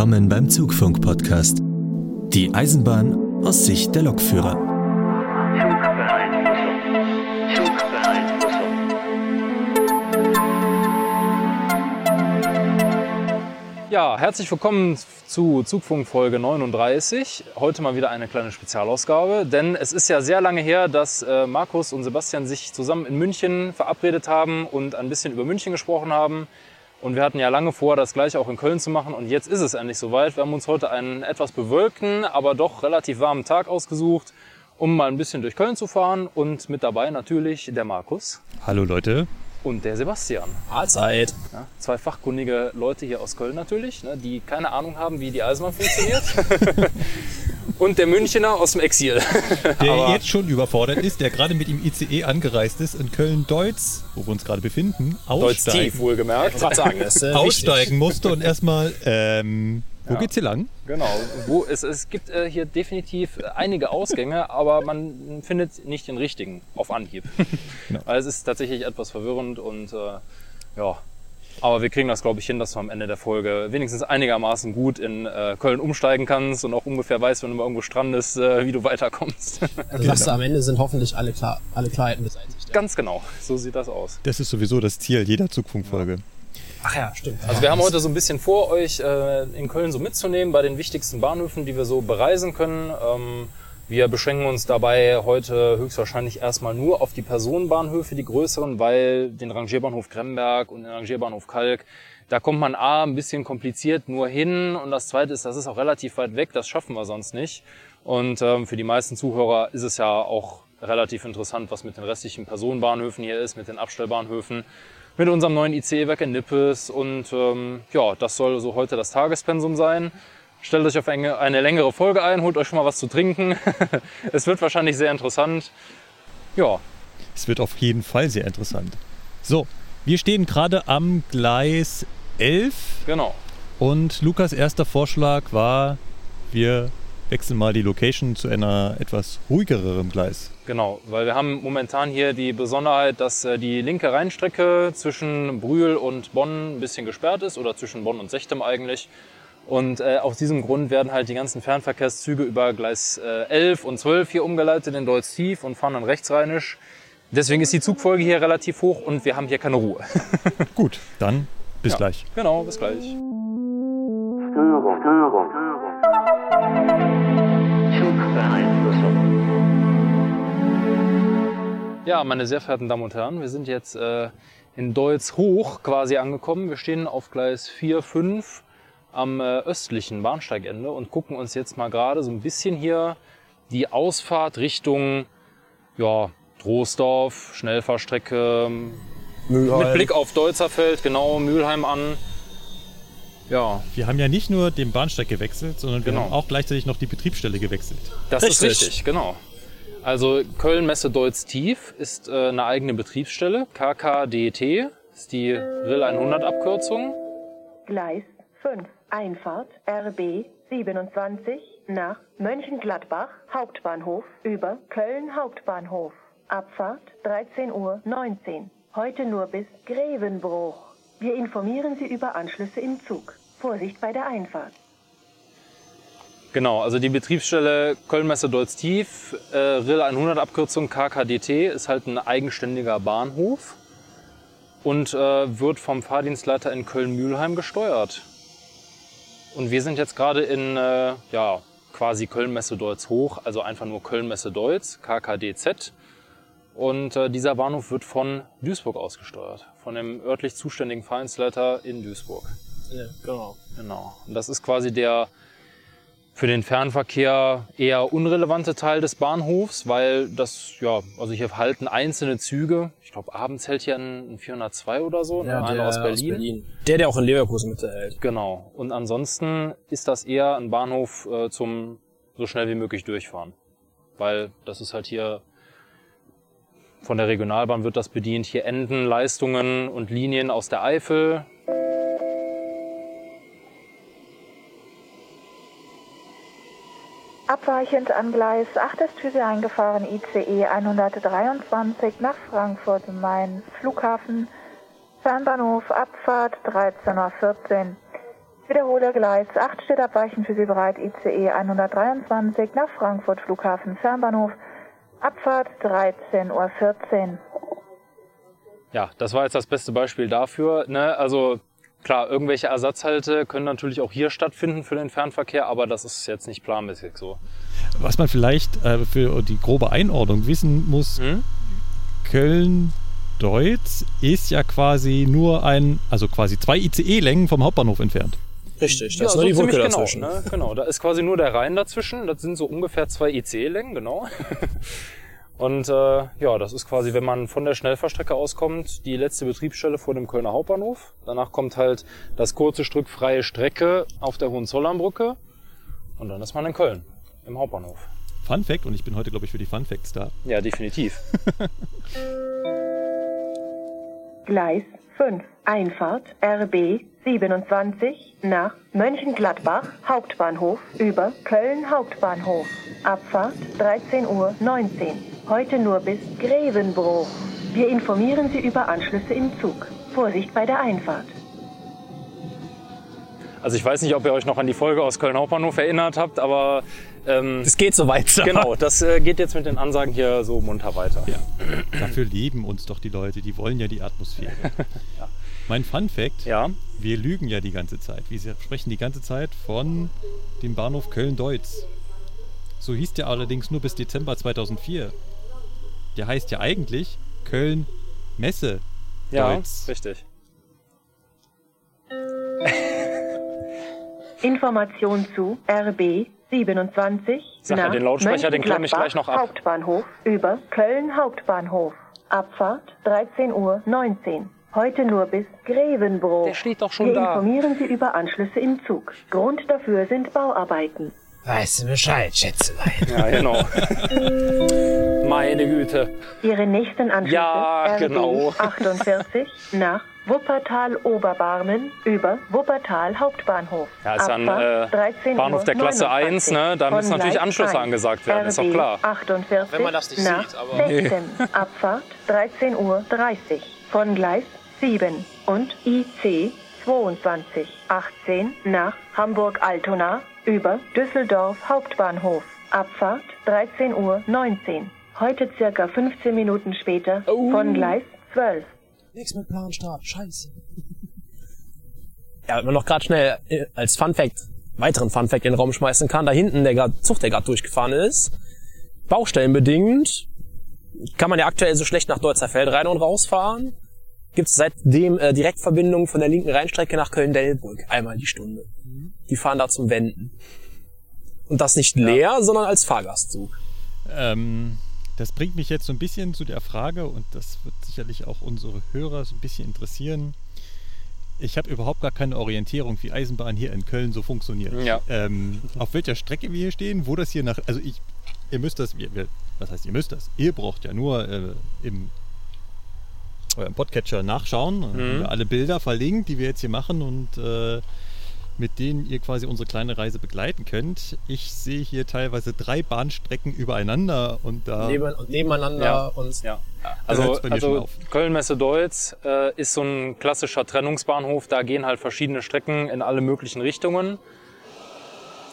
Willkommen beim Zugfunk-Podcast. Die Eisenbahn aus Sicht der Lokführer. Ja, herzlich willkommen zu Zugfunk Folge 39. Heute mal wieder eine kleine Spezialausgabe, denn es ist ja sehr lange her, dass äh, Markus und Sebastian sich zusammen in München verabredet haben und ein bisschen über München gesprochen haben. Und wir hatten ja lange vor, das gleiche auch in Köln zu machen. Und jetzt ist es endlich soweit. Wir haben uns heute einen etwas bewölkten, aber doch relativ warmen Tag ausgesucht, um mal ein bisschen durch Köln zu fahren. Und mit dabei natürlich der Markus Hallo Leute. Und der Sebastian. Mahlzeit. Ja, zwei fachkundige Leute hier aus Köln natürlich, ne, die keine Ahnung haben, wie die Eisenbahn funktioniert. und der Münchner aus dem Exil. Der Aber- jetzt schon überfordert ist, der gerade mit dem ICE angereist ist in Köln-Deutz, wo wir uns gerade befinden, Deutsch tief, aussteigen, wohlgemerkt. Ich wollte sagen, das ist äh, aussteigen musste und erstmal, ähm, wo geht's hier lang? Genau. Wo es, es gibt äh, hier definitiv einige Ausgänge, aber man findet nicht den richtigen auf Anhieb. Genau. Also es ist tatsächlich etwas verwirrend und äh, ja. Aber wir kriegen das, glaube ich, hin, dass du am Ende der Folge wenigstens einigermaßen gut in äh, Köln umsteigen kannst und auch ungefähr weißt, wenn du mal irgendwo strandest, äh, wie du weiterkommst. Also sagst du, am Ende sind hoffentlich alle, klar, alle Klarheiten beseitigt. Ja. Ganz genau, so sieht das aus. Das ist sowieso das Ziel jeder Zugfunkfolge. Ach ja, stimmt. Also wir haben heute so ein bisschen vor, euch äh, in Köln so mitzunehmen bei den wichtigsten Bahnhöfen, die wir so bereisen können. Ähm, wir beschränken uns dabei heute höchstwahrscheinlich erstmal nur auf die Personenbahnhöfe, die größeren, weil den Rangierbahnhof Kremberg und den Rangierbahnhof Kalk, da kommt man A, ein bisschen kompliziert nur hin und das Zweite ist, das ist auch relativ weit weg, das schaffen wir sonst nicht. Und ähm, für die meisten Zuhörer ist es ja auch relativ interessant, was mit den restlichen Personenbahnhöfen hier ist, mit den Abstellbahnhöfen mit unserem neuen ICE-Werk in Nippes. Und ähm, ja, das soll so heute das Tagespensum sein. Stellt euch auf eine, eine längere Folge ein, holt euch schon mal was zu trinken. es wird wahrscheinlich sehr interessant. Ja, Es wird auf jeden Fall sehr interessant. So, wir stehen gerade am Gleis 11 genau. und Lukas erster Vorschlag war, wir wechseln mal die Location zu einer etwas ruhigerem Gleis. Genau, weil wir haben momentan hier die Besonderheit, dass äh, die linke Rheinstrecke zwischen Brühl und Bonn ein bisschen gesperrt ist oder zwischen Bonn und Sechtem eigentlich. Und äh, aus diesem Grund werden halt die ganzen Fernverkehrszüge über Gleis äh, 11 und 12 hier umgeleitet in Deutz tief und fahren dann rechtsrheinisch. Deswegen ist die Zugfolge hier relativ hoch und wir haben hier keine Ruhe. Gut, dann bis Ja. gleich. genau, bis gleich. Störung. Störung. Zugbeeinflussung. Ja, meine sehr verehrten Damen und Herren, wir sind jetzt äh, in Deutz hoch quasi angekommen. Wir stehen auf Gleis 4, 5 am äh, östlichen Bahnsteigende und gucken uns jetzt mal gerade so ein bisschen hier die Ausfahrt Richtung ja, Troisdorf, Schnellfahrstrecke, mit Blick auf Deutzerfeld, genau, Mülheim an. Ja, Wir haben ja nicht nur den Bahnsteig gewechselt, sondern wir Genau. haben auch gleichzeitig noch die Betriebsstelle gewechselt. Das ist Richtig. richtig, genau. Also Köln Messe Deutz Tief ist äh, eine eigene Betriebsstelle. KKDT ist die RIL 100 Abkürzung. Gleis 5, Einfahrt RB 27 nach Mönchengladbach Hauptbahnhof über Köln Hauptbahnhof. Abfahrt 13.19 Uhr. Heute nur bis Grevenbruch. Wir informieren Sie über Anschlüsse im Zug. Vorsicht bei der Einfahrt. Genau, also die Betriebsstelle Köln Messe Deutz Tief, äh, RIL 100 Abkürzung KKDT ist halt ein eigenständiger Bahnhof und äh, wird vom Fahrdienstleiter in Köln-Mülheim gesteuert. Und wir sind jetzt gerade in äh, ja, quasi Köln-Messe Deutz hoch, also einfach nur Köln-Messe Deutz, KKDZ. Und äh, dieser Bahnhof wird von Duisburg ausgesteuert, von dem örtlich zuständigen Fahrdienstleiter in Duisburg. Ja, genau. Genau. Und das ist quasi der für den Fernverkehr eher unrelevante Teil des Bahnhofs, weil das, ja, also hier halten einzelne Züge. Ich glaube, abends hält hier ein, ein 402 oder so, ne? Ja, einer der aus Berlin. Der, der auch in Leverkusen mithält. Genau. Und ansonsten ist das eher ein Bahnhof äh, zum so schnell wie möglich durchfahren. Weil das ist halt hier von der Regionalbahn wird das bedient. Hier enden Leistungen und Linien aus der Eifel. Abweichend an Gleis 8 ist für Sie eingefahren ICE 123 nach Frankfurt Main Flughafen Fernbahnhof Abfahrt 13.14 Uhr. Wiederhole Gleis 8 steht abweichend für Sie bereit. ICE 123 nach Frankfurt Flughafen Fernbahnhof. Abfahrt 13.14 Uhr. Ja, das war jetzt das beste Beispiel dafür. Ne? Also klar, irgendwelche Ersatzhalte können natürlich auch hier stattfinden für den Fernverkehr, aber das ist jetzt nicht planmäßig so. Was man vielleicht äh, für die grobe Einordnung wissen muss, Hm? Köln-Deutz ist ja quasi nur ein, also quasi zwei ICE-Längen vom Hauptbahnhof entfernt. Richtig, Ja, das ist so nur die ziemlich Brücke genau, dazwischen. ne? genau, da ist quasi nur der Rhein dazwischen. Das sind so ungefähr zwei ICE-Längen, genau. Und äh, ja, das ist quasi, wenn man von der Schnellfahrstrecke auskommt, die letzte Betriebsstelle vor dem Kölner Hauptbahnhof. Danach kommt halt das kurze Stück freie Strecke auf der Hohenzollernbrücke. Und dann ist man in Köln, im Hauptbahnhof. Fun Fact, und ich bin heute, glaube ich, für die Fun Facts da. Ja, definitiv. Gleis 5. Einfahrt RB 27 nach Mönchengladbach Hauptbahnhof über Köln Hauptbahnhof. Abfahrt 13.19 Uhr. Heute nur bis Grevenbroich. Wir informieren Sie über Anschlüsse im Zug. Vorsicht bei der Einfahrt. Also ich weiß nicht, ob ihr euch noch an die Folge aus Köln Hauptbahnhof erinnert habt, aber ähm, Es geht so weiter. genau, das äh, geht jetzt mit den Ansagen hier so munter weiter. Ja. Dafür lieben uns doch die Leute, die wollen ja die Atmosphäre. Mein Fun Fact, Ja, wir lügen ja die ganze Zeit. Wir sprechen die ganze Zeit von dem Bahnhof Köln-Deutz. So hieß der allerdings nur bis Dezember 2004. Der heißt ja eigentlich Köln-Messe. ja, Deutz. richtig. Information zu RB 27 Sag ja, nach den Lautsprecher, den klemme ich gleich noch ab. Hauptbahnhof über Köln Hauptbahnhof. Abfahrt 13.19 Uhr. Heute nur bis Grevenbroich. Der steht doch schon Wir da. informieren Sie über Anschlüsse im Zug. Grund dafür sind Bauarbeiten. Weißt du Bescheid, Schätzelein. Ja, genau. Meine Güte. Ihre nächsten Anschlüsse Ja, RB genau. 48 nach Wuppertal-Oberbarmen über Wuppertal Hauptbahnhof. Ja, ist Abfahrt äh, 13.29 Bahnhof der Klasse 1, ne? Da müssen natürlich Anschlüsse 1. angesagt werden, ist doch RB klar. 48 Wenn man das nicht nach sieht, aber- Sechstem. Abfahrt 13.30 Uhr von Gleis 7 und IC 22 18 nach Hamburg-Altona über Düsseldorf Hauptbahnhof. Abfahrt 13.19 Uhr. Heute circa 15 Minuten später Oh. von Gleis 12. Nix mit Planstart, scheiße. Ja, wenn man noch gerade schnell äh, als Fun Fact, weiteren Fun Fact in den Raum schmeißen kann, da hinten der Zug, der gerade durchgefahren ist, baustellenbedingt, kann man ja aktuell so schlecht nach Deutzerfeld rein und rausfahren. Gibt es seitdem äh, Direktverbindungen von der linken Rheinstrecke nach Köln-Delbrück, einmal die Stunde. Die fahren da zum Wenden. Und das nicht leer, sondern als Fahrgastzug. Ähm, das bringt mich jetzt so ein bisschen zu der Frage, und das wird sicherlich auch unsere Hörer so ein bisschen interessieren. Ich habe überhaupt gar keine Orientierung, wie Eisenbahn hier in Köln so funktioniert. Ja. Ähm, auf welcher Strecke wir hier stehen, wo das hier nach. Also ich, ihr müsst das, wir, wir, was heißt ihr müsst das? Ihr braucht ja nur äh, im eurem Podcatcher nachschauen. Haben Mhm. wir alle Bilder verlinkt, die wir jetzt hier machen und äh, mit denen ihr quasi unsere kleine Reise begleiten könnt. Ich sehe hier teilweise drei Bahnstrecken übereinander und da Neben, und nebeneinander Ja. und Ja. Also, also. Köln-Messe-Deutz äh, ist so ein klassischer Trennungsbahnhof. Da gehen halt verschiedene Strecken in alle möglichen Richtungen.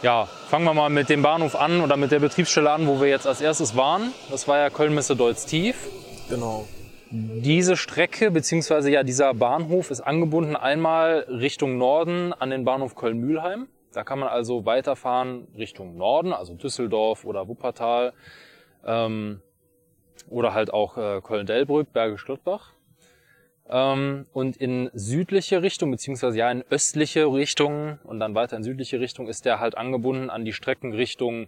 Ja, fangen wir mal mit dem Bahnhof an oder mit der Betriebsstelle an, wo wir jetzt als erstes waren. Das war ja Köln-Messe-Deutz tief. genau. Diese Strecke beziehungsweise ja dieser Bahnhof ist angebunden einmal Richtung Norden an den Bahnhof Köln-Mühlheim. Da kann man also weiterfahren Richtung Norden, also Düsseldorf oder Wuppertal ähm, oder halt auch äh, Köln-Delbrück, Bergisch Gladbach. Ähm, und in südliche Richtung beziehungsweise ja in östliche Richtung und dann weiter in südliche Richtung ist der halt angebunden an die Strecken Richtung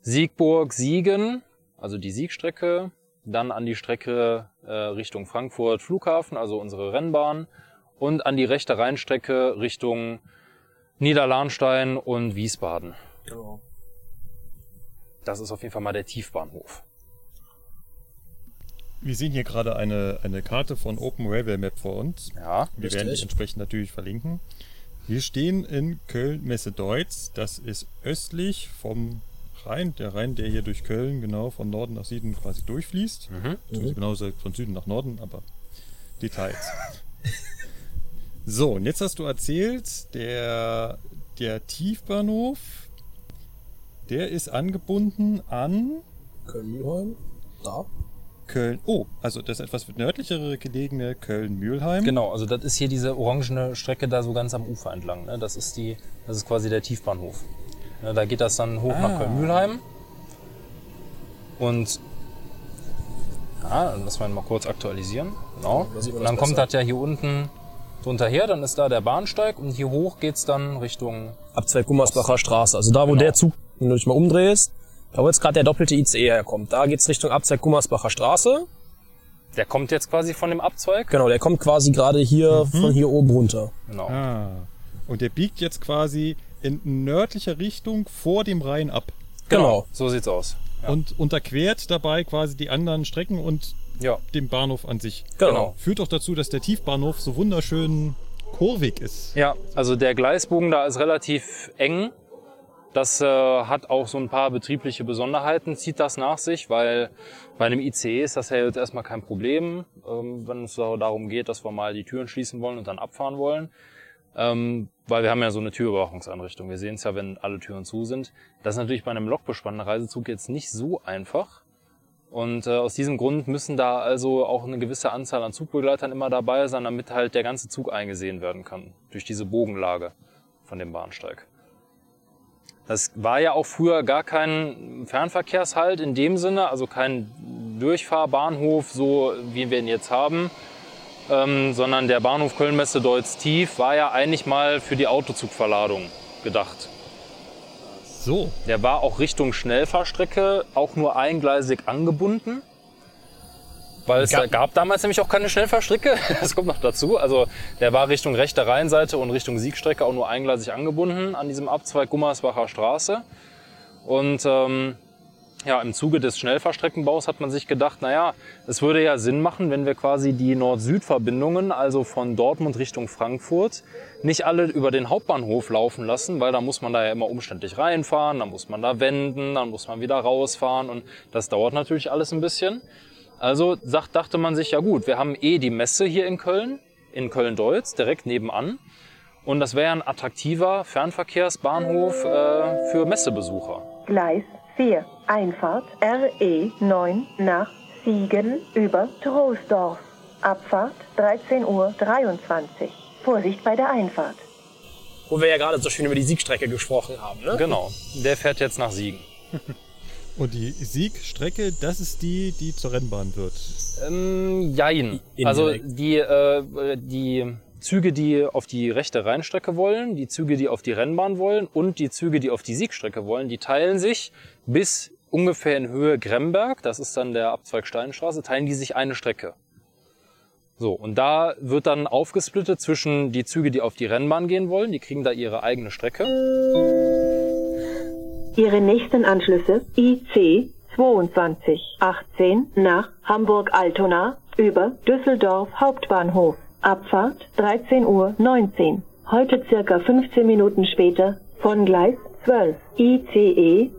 Siegburg-Siegen, also die Siegstrecke, dann an die Strecke äh, Richtung Frankfurt Flughafen, also unsere Rennbahn, und an die rechte Rheinstrecke Richtung Niederlahnstein und Wiesbaden. genau. Das ist auf jeden Fall mal der Tiefbahnhof. Wir sehen hier gerade eine, eine Karte von Open Railway Map vor uns. Ja, Wir werden die Richtig. entsprechend natürlich verlinken. Wir stehen in Köln-Messe-Deutz. Das ist östlich vom Rhein. Der Rhein, der hier durch Köln genau von Norden nach Süden quasi durchfließt. Mhm. Also genauso von Süden nach Norden, aber Details. So, und jetzt hast du erzählt, der, der Tiefbahnhof, der ist angebunden an Köln-Mühlheim. Da. Köln. Oh, also das etwas nördlichere gelegene Köln-Mühlheim. Genau, also das ist hier diese orangene Strecke da so ganz am Ufer entlang. Ne? Das ist die, das ist quasi der Tiefbahnhof. Ne, da geht das dann hoch nach Ah. Köln-Mühlheim. Und ja, dann lassen wir ihn mal kurz aktualisieren. Genau. Und dann kommt besser. das ja hier unten drunter her, dann ist da der Bahnsteig und hier hoch geht's dann Richtung. Abzweig Gummersbacher Straße. Also da, wo Genau. der Zug, wenn du dich mal umdrehst, da wo jetzt gerade der doppelte ICE herkommt, da geht's Richtung Abzweig Gummersbacher Straße. Der kommt jetzt quasi von dem Abzweig. Genau, der kommt quasi gerade hier von hier oben runter. Genau. Ah. Und der biegt jetzt quasi in nördlicher Richtung vor dem Rhein ab. Genau. So sieht's aus. Ja. Und unterquert dabei quasi die anderen Strecken und ja. den Bahnhof an sich. Genau. Führt auch dazu, dass der Tiefbahnhof so wunderschön kurvig ist. Ja, also der Gleisbogen da ist relativ eng. Das äh, hat auch so ein paar betriebliche Besonderheiten, zieht das nach sich, weil bei einem ICE ist das ja jetzt erstmal kein Problem, ähm, wenn es darum geht, dass wir mal die Türen schließen wollen und dann abfahren wollen. Ähm, weil wir haben ja so eine Türüberwachungseinrichtung. Wir sehen es ja, wenn alle Türen zu sind. Das ist natürlich bei einem lokbespannten Reisezug jetzt nicht so einfach. Und äh, aus diesem Grund müssen da also auch eine gewisse Anzahl an Zugbegleitern immer dabei sein, damit halt der ganze Zug eingesehen werden kann. Durch diese Bogenlage von dem Bahnsteig. Das war ja auch früher gar kein Fernverkehrshalt in dem Sinne, also kein Durchfahrbahnhof, so wie wir ihn jetzt haben, ähm, sondern der Bahnhof Köln-Messe-Deutz-Tief war ja eigentlich mal für die Autozugverladung gedacht. So. Der war auch Richtung Schnellfahrstrecke auch nur eingleisig angebunden. Weil es da gab damals nämlich auch keine Schnellfahrstrecke. Das kommt noch dazu. Also der war Richtung rechte Rheinseite und Richtung Siegstrecke auch nur eingleisig angebunden an diesem Abzweig Gummersbacher Straße. Und ähm, ja, im Zuge des Schnellfahrstreckenbaus hat man sich gedacht, naja, es würde ja Sinn machen, wenn wir quasi die Nord-Süd-Verbindungen, also von Dortmund Richtung Frankfurt, nicht alle über den Hauptbahnhof laufen lassen, weil da muss man da ja immer umständlich reinfahren, dann muss man da wenden, dann muss man wieder rausfahren und das dauert natürlich alles ein bisschen. Also dachte man sich, ja gut, wir haben eh die Messe hier in Köln, in Köln-Deutz, direkt nebenan. Und das wäre ein attraktiver Fernverkehrsbahnhof äh, für Messebesucher. Gleis 4, Einfahrt RE 9 nach Siegen über Troisdorf. Abfahrt 13.23 Uhr. Vorsicht bei der Einfahrt. Wo wir ja gerade so schön über die Siegstrecke gesprochen haben. Ne? Genau, der fährt jetzt nach Siegen. Und die Siegstrecke, das ist die, die zur Rennbahn wird. Ähm, jein. Indirekt. Also die, äh, die Züge, die auf die rechte Rheinstrecke wollen, die Züge, die auf die Rennbahn wollen und die Züge, die auf die Siegstrecke wollen, die teilen sich bis ungefähr in Höhe Gremberg, das ist dann der Abzweig Steinstraße, teilen die sich eine Strecke. So, und da wird dann aufgesplittet zwischen die Züge, die auf die Rennbahn gehen wollen, die kriegen da ihre eigene Strecke. Ihre nächsten Anschlüsse IC 2218 nach Hamburg-Altona über Düsseldorf Hauptbahnhof. Abfahrt 13.19 Uhr. Heute circa 15 Minuten später von Gleis 12 ICE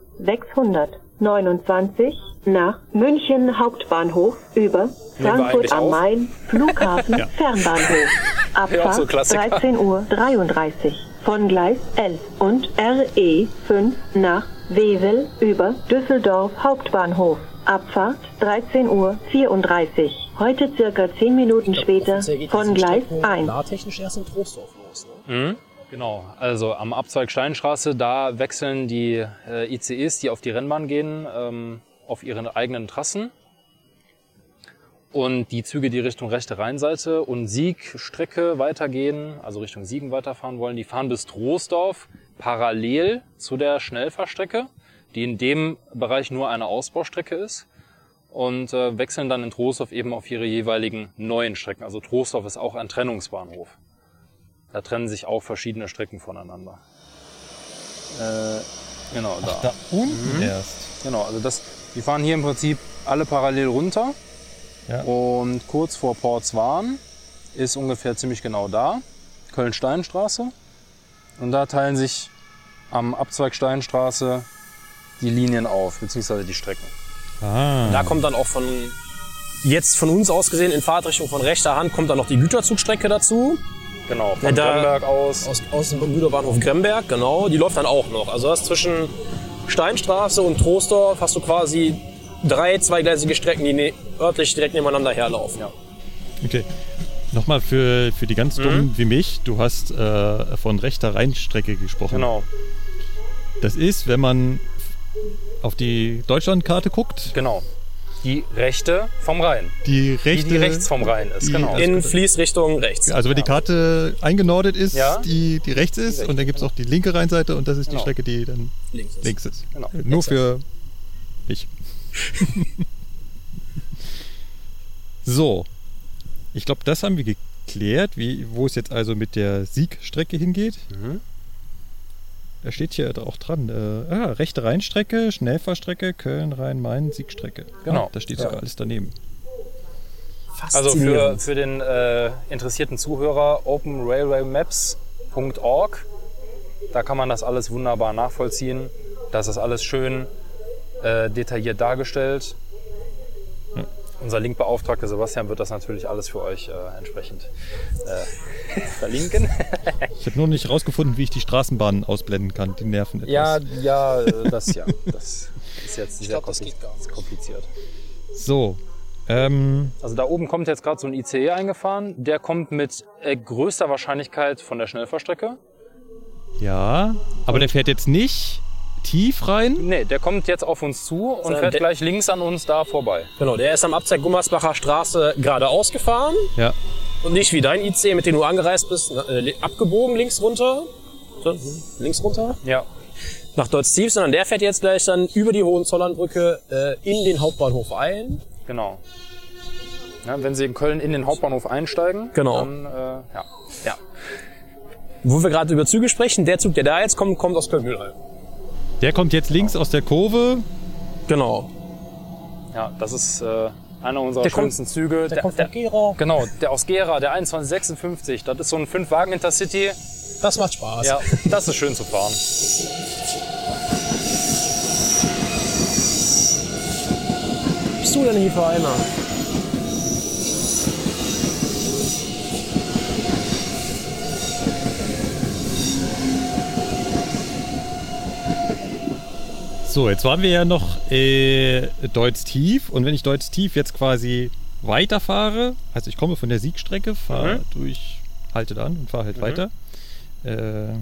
629 nach München Hauptbahnhof über Frankfurt am. Main Flughafen Fernbahnhof. Ja, so Abfahrt Klassiker. 13.33 Uhr von Gleis 11 und RE 5 nach Wesel über Düsseldorf Hauptbahnhof. Abfahrt 13.34 Uhr. Heute circa 10 Minuten später Offiziell geht von Gleis Strecke 1. Klartechnisch erst in Troisdorf los. Ne? Genau, also am Abzweig Steinstraße, da wechseln die äh, ICEs, die auf die Rennbahn gehen, ähm, auf ihre eigenen Trassen. Und die Züge, die Richtung rechte Rheinseite und Siegstrecke weitergehen, also Richtung Siegen weiterfahren wollen, die fahren bis Troisdorf parallel zu der Schnellfahrstrecke, die in dem Bereich nur eine Ausbaustrecke ist. Und äh, wechseln dann in Troisdorf eben auf ihre jeweiligen neuen Strecken. Also Troisdorf ist auch ein Trennungsbahnhof. Da trennen sich auch verschiedene Strecken voneinander. Äh, genau, da. Da unten erst. Genau, also das, die fahren hier im Prinzip alle parallel runter. Ja. Und kurz vor Portswan ist ungefähr ziemlich genau da, Köln-Steinstraße. Und da teilen sich am Abzweig Steinstraße die Linien auf, beziehungsweise die Strecken. Ah. Da kommt dann auch von, jetzt von uns aus gesehen, in Fahrtrichtung von rechter Hand, kommt dann noch die Güterzugstrecke dazu. Genau, von Ja, da- Gremberg aus. Aus, aus dem Güterbahnhof Gremberg, genau. Die läuft dann auch noch. Also hast zwischen Steinstraße und Troisdorf hast du quasi drei zweigleisige Strecken, die ne örtlich direkt nebeneinander herlaufen. Ja. Okay. Nochmal für, für die ganz Mhm. Dummen wie mich, du hast äh, von rechter Rheinstrecke gesprochen. Genau, Das ist, wenn man auf die Deutschlandkarte guckt, genau. Die rechte vom Rhein. die Die, rechte... die rechts vom Rhein ist, die- genau. In Fließrichtung rechts. Also wenn die Karte eingenordet ist, Ja. die, die rechts ist rechts, und dann gibt es auch die linke Rheinseite und das ist Genau. die Strecke, die dann Links ist. links ist. Genau. Äh, Nur für mich. so. Ich glaube, das haben wir geklärt, wie, wo es jetzt also mit der Siegstrecke hingeht. Mhm. Da steht hier auch dran. Äh, ah, rechte Rheinstrecke, Schnellfahrstrecke, Köln, Rhein-Main, Siegstrecke. Genau. Ah, da steht sogar alles daneben. Also für, für den äh, interessierten Zuhörer openrailwaymaps.org. Da kann man das alles wunderbar nachvollziehen. Das ist alles schön äh, detailliert dargestellt. Unser Linkbeauftragter Sebastian wird das natürlich alles für euch äh, entsprechend äh, verlinken. Ich habe nur nicht rausgefunden, wie ich die Straßenbahnen ausblenden kann. Die nerven etwas. ja, ja, das ja. Das ist jetzt sehr glaub, das kompli- geht gar nicht. kompliziert. So. Ähm, Also da oben kommt jetzt gerade so ein ICE eingefahren. Der kommt mit äh, größter Wahrscheinlichkeit von der Schnellfahrstrecke. ja, aber der fährt jetzt nicht tief rein. Nee, der kommt jetzt auf uns zu und fährt gleich links an uns da vorbei. Genau, der ist am Abzweig Gummersbacher Straße geradeaus gefahren Ja. und nicht wie dein IC, mit dem du angereist bist, äh, abgebogen links runter. So, links runter Ja, nach Deutz-Tief, sondern der fährt jetzt gleich dann über die Hohenzollernbrücke äh, in den Hauptbahnhof ein. genau. Ja, wenn Sie in Köln in den Hauptbahnhof einsteigen, Genau. dann äh, ja. Ja. Wo wir gerade über Züge sprechen, der Zug, der da jetzt kommt, kommt aus Köln-Mühlheim. Der kommt jetzt links aus der Kurve. Genau. ja, das ist äh, einer unserer Der kommt- schönsten Züge. Der, kommt von Gera. genau, der aus Gera, der 2156. Das ist so ein Fünf-Wagen Intercity. Das macht Spaß. Ja, das ist schön zu fahren. bist du denn hier für einer? So, jetzt waren wir ja noch äh, Deutz tief und wenn ich Deutz tief jetzt quasi weiterfahre, also ich komme von der Siegstrecke, fahre Mhm. durch, halte dann und fahre halt weiter. Äh,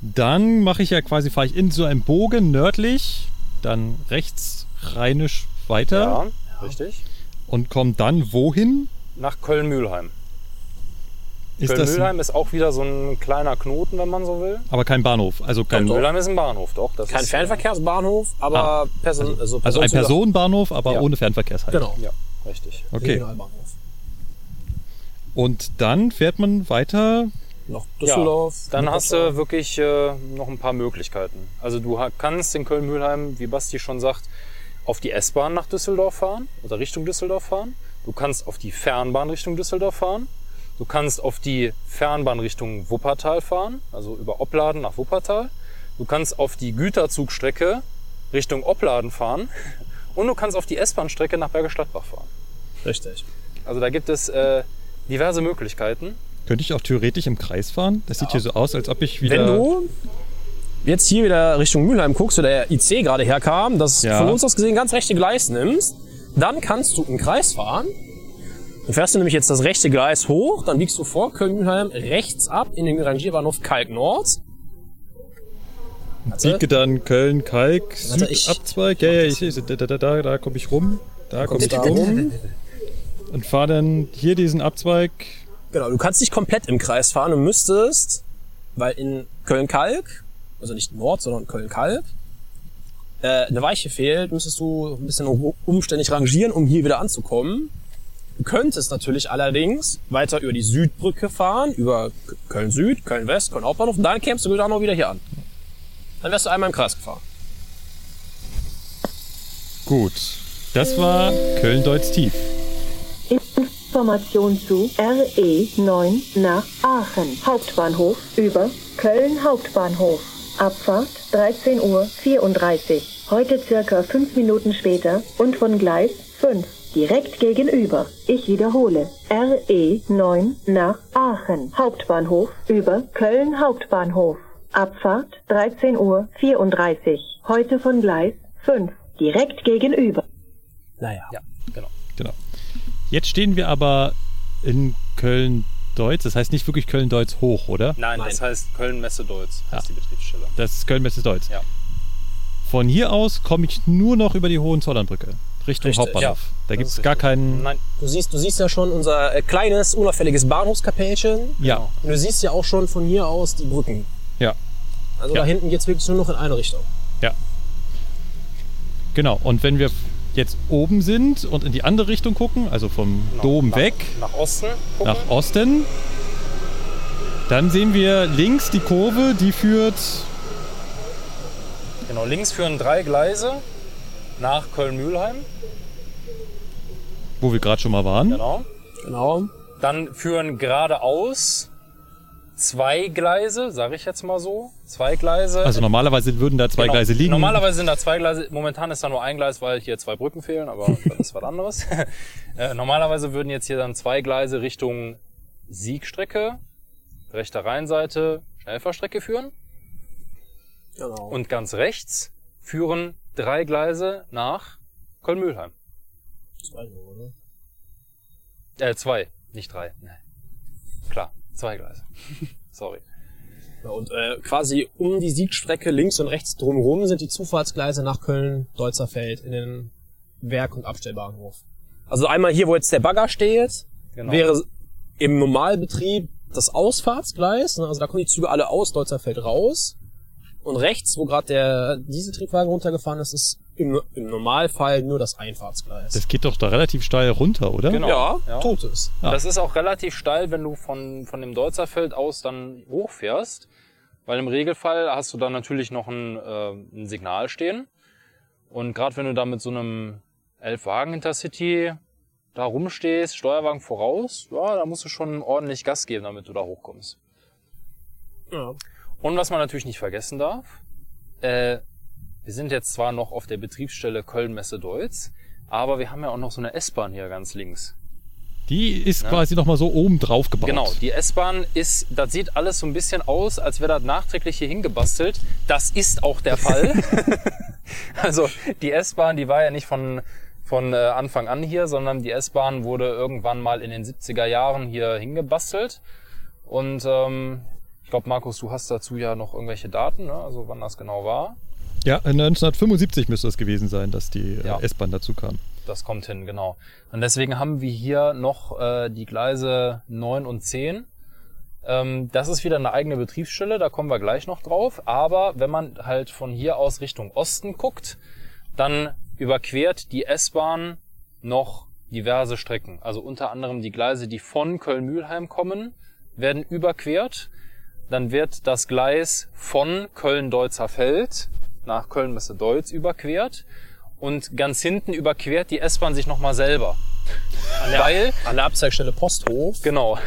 dann mache ich ja quasi, fahre ich in so einem Bogen nördlich, dann rechts rheinisch weiter Ja, richtig. und komme dann wohin? Nach Köln-Mühlheim. Ist das Köln-Mühlheim ist auch wieder so ein kleiner Knoten, wenn man so will. aber kein Bahnhof, also kein, Mühlheim ist ein Bahnhof, doch. Das Kein ist, Fernverkehrsbahnhof, aber Ah. Person, also, also ein Personenzüge- Personenbahnhof, aber Ja. ohne Fernverkehrshalt. Genau. Ja, richtig. Okay. Regionalbahnhof. Und dann fährt man weiter. Noch Düsseldorf. Dann hast du wirklich äh, noch ein paar Möglichkeiten. Also du kannst in Köln-Mühlheim, wie Basti schon sagt, auf die S-Bahn nach Düsseldorf fahren oder Richtung Düsseldorf fahren. Du kannst auf die Fernbahn Richtung Düsseldorf fahren. Du kannst auf die Fernbahn Richtung Wuppertal fahren, also über Opladen nach Wuppertal. Du kannst auf die Güterzugstrecke Richtung Opladen fahren. Und du kannst auf die S-Bahn-Strecke nach Bergisch Gladbach fahren. Richtig. Also da gibt es äh, diverse Möglichkeiten. Könnte ich auch theoretisch im Kreis fahren? Das sieht hier so aus, als ob ich wieder. Wenn du jetzt hier wieder Richtung Mülheim guckst, wo der IC gerade herkam, das Ja. von uns aus gesehen ganz rechte Gleis nimmst, dann kannst du im Kreis fahren. Dann fährst du nämlich jetzt das rechte Gleis hoch, dann biegst du vor Köln-Mühlheim rechts ab in den Rangierbahnhof Kalk Nord. Biege dann Köln, Kalk, Warte, ich- Südabzweig. Ja, ja, ich sehe Da, da, da, da, komme ich rum. Da komme ich da rum. Und fahre dann hier diesen Abzweig. Genau, du kannst nicht komplett im Kreis fahren. Du müsstest, weil in Köln-Kalk, also nicht Nord, sondern Köln-Kalk, äh, eine Weiche fehlt, müsstest du ein bisschen um- umständlich rangieren, um hier wieder anzukommen. Du könntest natürlich allerdings weiter über die Südbrücke fahren, über K- Köln-Süd, Köln-West, Köln-Hauptbahnhof, und dann kämst du dann noch wieder hier an. Dann wärst du einmal im Kreis gefahren. Gut. Das war Köln-Deutz tief. Information zu RE9 nach Aachen Hauptbahnhof über Köln Hauptbahnhof. Abfahrt 13.34 Uhr. Heute circa 5 Minuten später und von Gleis 5. direkt gegenüber. Ich wiederhole. RE 9 nach Aachen Hauptbahnhof über Köln Hauptbahnhof. Abfahrt 13 Uhr 34. Heute von Gleis 5. Direkt gegenüber. Naja. Ja, genau. Genau. Jetzt stehen wir aber in Köln-Deutz. Das heißt nicht wirklich Köln-Deutz hoch, oder? Nein, das heißt Köln-Messe-Deutz, Ja. heißt die Betriebsstelle. Das ist Köln-Messe-Deutz. Ja. Von hier aus komme ich nur noch über die Hohenzollernbrücke. Richtung Richtig, Hauptbahnhof. ja. da gibt es gar keinen. Nein, Du siehst, du siehst ja schon unser äh, kleines, unauffälliges Bahnhofskapellchen. Ja, Und du siehst ja auch schon von hier aus die Brücken. ja, Also Ja. da hinten geht's wirklich nur noch in eine Richtung. ja. Genau. Und wenn wir jetzt oben sind und in die andere Richtung gucken, also vom genau. Dom nach, weg Nach Osten gucken. nach Osten, dann sehen wir links die Kurve, die führt. Genau, links führen drei Gleise nach Köln-Mühlheim. Wo wir gerade schon mal waren. Genau. Genau. Dann führen geradeaus zwei Gleise, sage ich jetzt mal so. Zwei Gleise. Also normalerweise würden da zwei Genau. Gleise liegen. Normalerweise sind da zwei Gleise. Momentan ist da nur ein Gleis, weil hier zwei Brücken fehlen, aber das ist was anderes. äh, normalerweise würden jetzt hier dann zwei Gleise Richtung Siegstrecke, rechter Rheinseite, Schnellfahrstrecke führen. Genau. Und ganz rechts führen drei Gleise nach Köln-Mühlheim. Zwei nur, oder? Äh, zwei, nicht drei. Nee. Klar, zwei Gleise. Sorry. Ja, und äh, quasi um die Siegstrecke links und rechts drumherum sind die Zufahrtsgleise nach Köln, Deutzerfeld in den Werk- und Abstellbahnhof. Also einmal hier, wo jetzt der Bagger steht, Genau. wäre im Normalbetrieb das Ausfahrtsgleis. Ne? Also da kommen die Züge alle aus Deutzerfeld raus. Und rechts, wo gerade der Dieseltriebwagen runtergefahren ist, ist im, im Normalfall nur das Einfahrtsgleis. Das geht doch da relativ steil runter, oder? Genau. ja, Ja. tut es. Ah. Das ist auch relativ steil, wenn du von, von dem Deutzerfeld aus dann hochfährst. Weil im Regelfall hast du dann natürlich noch ein, äh, ein Signal stehen. Und gerade wenn du da mit so einem 11-Wagen Intercity da rumstehst, Steuerwagen voraus, ja, da musst du schon ordentlich Gas geben, damit du da hochkommst. Ja. Und was man natürlich nicht vergessen darf, äh, wir sind jetzt zwar noch auf der Betriebsstelle Köln-Messe-Deutz, aber wir haben ja auch noch so eine S-Bahn hier ganz links. Die ist Ja. quasi nochmal so oben drauf gebaut. Genau, die S-Bahn ist, das sieht alles so ein bisschen aus, als wäre das nachträglich hier hingebastelt. Das ist auch der Fall. also die S-Bahn, die war ja nicht von, von äh, Anfang an hier, sondern die S-Bahn wurde irgendwann mal in den 70er Jahren hier hingebastelt. Und ähm, ich glaube, Markus, du hast dazu ja noch irgendwelche Daten, ne? also wann das genau war. Ja, 1975 müsste es gewesen sein, dass die äh, Ja. S-Bahn dazu kam. Das kommt hin, genau. Und deswegen haben wir hier noch äh, die Gleise 9 und 10. Ähm, das ist wieder eine eigene Betriebsstelle, da kommen wir gleich noch drauf. Aber wenn man halt von hier aus Richtung Osten guckt, dann überquert die S-Bahn noch diverse Strecken. Also unter anderem die Gleise, die von Köln-Mühlheim kommen, werden überquert. Dann wird das Gleis von Köln-Deutzerfeld nach Köln-Messe-Deutz überquert. Und ganz hinten überquert die S-Bahn sich nochmal selber. Weil, An der Abzeigstelle Posthof. genau.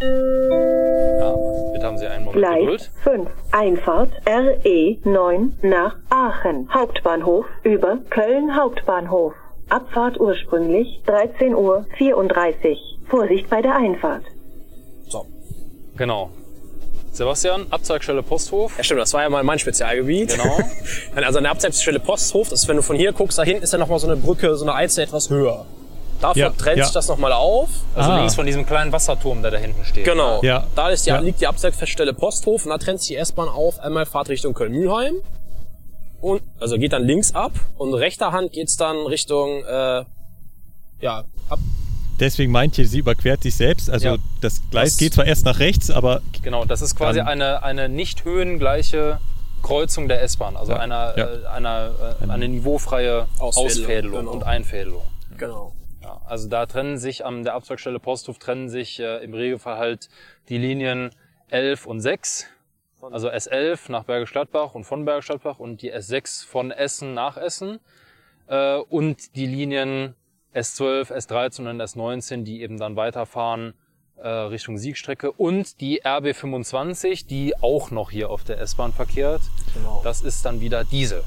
Ja, bitte haben Sie einen Moment Gleis Geduld. 5. Einfahrt RE 9 nach Aachen. Hauptbahnhof über Köln Hauptbahnhof. Abfahrt ursprünglich 13 Uhr 34. Vorsicht bei der Einfahrt. So. Genau. Sebastian, Abzeigstelle Posthof. Ja, stimmt, das war ja mal mein Spezialgebiet. Genau. Also an der Abzeigstelle Posthof, das ist, wenn du von hier guckst, da hinten ist ja nochmal so eine Brücke, so eine Einzel etwas höher. Davon Ja, trennt ja. sich das nochmal auf. Also Ah. links von diesem kleinen Wasserturm, der da hinten steht. Genau. Ja. Da ist die, Ja. liegt die Abzeigstelle Posthof und da trennt sich die S-Bahn auf, einmal Fahrtrichtung Köln-Mühlheim. Und, also geht dann links ab und rechter Hand geht's dann Richtung, äh, ja, ab, Deswegen meint ihr, sie überquert sich selbst. Also Ja. das Gleis Das- geht zwar erst nach rechts, aber Genau, das ist quasi eine, eine nicht höhengleiche Kreuzung der S-Bahn. Also Ja, einer, ja. Äh, einer, äh, eine niveaufreie Ausfädelung, Ausfädelung genau. und Einfädelung. genau. Ja, also da trennen sich an der Abzeigstelle Posthof trennen sich äh, im Regelfall halt die Linien 11 und 6. Also S11 nach Bergisch Gladbach und von Bergisch Gladbach und die S6 von Essen nach Essen. Äh, und die Linien S12, S13 und S19, die eben dann weiterfahren äh, Richtung Siegstrecke. Und die RB25, die auch noch hier auf der S-Bahn verkehrt. Genau. Das ist dann wieder Diesel.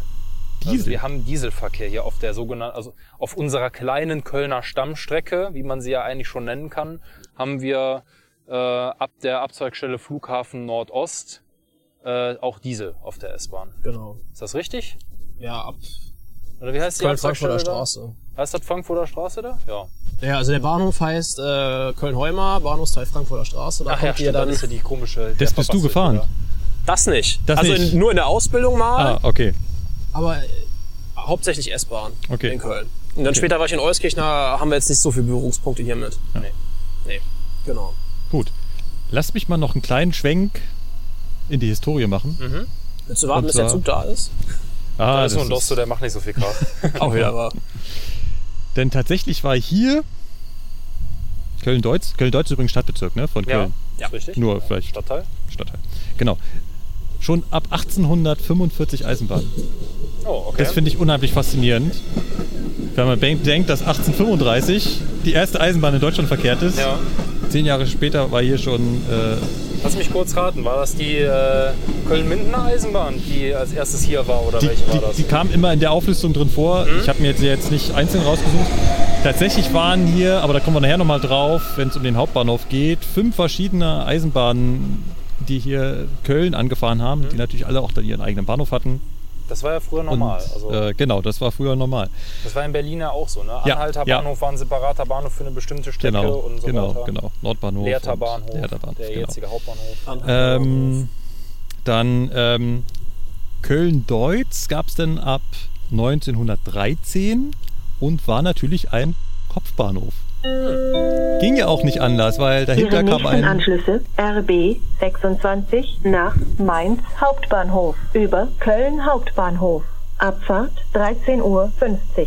Also Diesel. wir haben Dieselverkehr hier auf der sogenannten, also auf unserer kleinen Kölner Stammstrecke, wie man sie ja eigentlich schon nennen kann, haben wir äh, ab der Abzweigstelle Flughafen Nordost äh, auch Diesel auf der S-Bahn. Genau. Ist das richtig? Ja, ab Oder wie heißt die Köln-Frankfurter? Straße. Heißt das Frankfurter Straße da? Ja. Ja, also der Bahnhof heißt äh, Köln-Heumer, Bahnhofsteil Frankfurter Straße. Da Ach ja, kommt ihr stimmt, dann. das ist ja die komische... Das bist du gefahren. Fehler. Das nicht. Das also nicht. In, nur in der Ausbildung mal, Ah, okay. Aber äh, hauptsächlich S-Bahn Okay. in Köln. Und dann später war ich in Euskirchen, da haben wir jetzt nicht so viele Berührungspunkte hier mit. Nee. Nee. Genau. Gut. Lass mich mal noch einen kleinen Schwenk in die Historie machen. Willst du warten, Und bis der Zug da ist? Ah, Da ist so ein Dosto, der macht nicht so viel Krach. Auch wieder wahr. Denn tatsächlich war hier Köln-Deutz, Köln-Deutz ist übrigens Stadtbezirk, ne? Von ja, Köln. ja, richtig. Nur vielleicht Stadtteil. Stadtteil. Genau. Schon ab 1845 Eisenbahn. Oh, okay. Das finde ich unheimlich faszinierend. Wenn man denk- denkt, dass 1835 die erste Eisenbahn in Deutschland verkehrt ist. ja. Zehn Jahre später war hier schon. Äh, Lass mich kurz raten, war das die äh, Köln-Mindener Eisenbahn, die als erstes hier war oder die, welche war die, das? die kam immer in der Auflistung drin vor. Ich habe mir jetzt, jetzt nicht einzeln rausgesucht. Tatsächlich waren hier, aber da kommen wir nachher nochmal drauf, wenn es um den Hauptbahnhof geht, fünf verschiedene Eisenbahnen, die hier Köln angefahren haben, die natürlich alle auch dann ihren eigenen Bahnhof hatten. Das war ja früher normal. Und, also, äh, genau, das war früher normal. das war in Berlin ja auch so. Ne? Ja, Anhalter ja. Bahnhof war ein separater Bahnhof für eine bestimmte Strecke Genau, und so genau, weiter. genau. Nordbahnhof. Leerter und Bahnhof, Leerter Bahnhof, der genau. jetzige Hauptbahnhof. Ähm, dann ähm, Köln-Deutz gab es dann ab 1913 und war natürlich ein Kopfbahnhof. Ging ja auch nicht anders, weil dahinter Ihre kam ein. Anschlüsse RB 26 nach Mainz Hauptbahnhof über Köln Hauptbahnhof. Abfahrt 13.50 Uhr.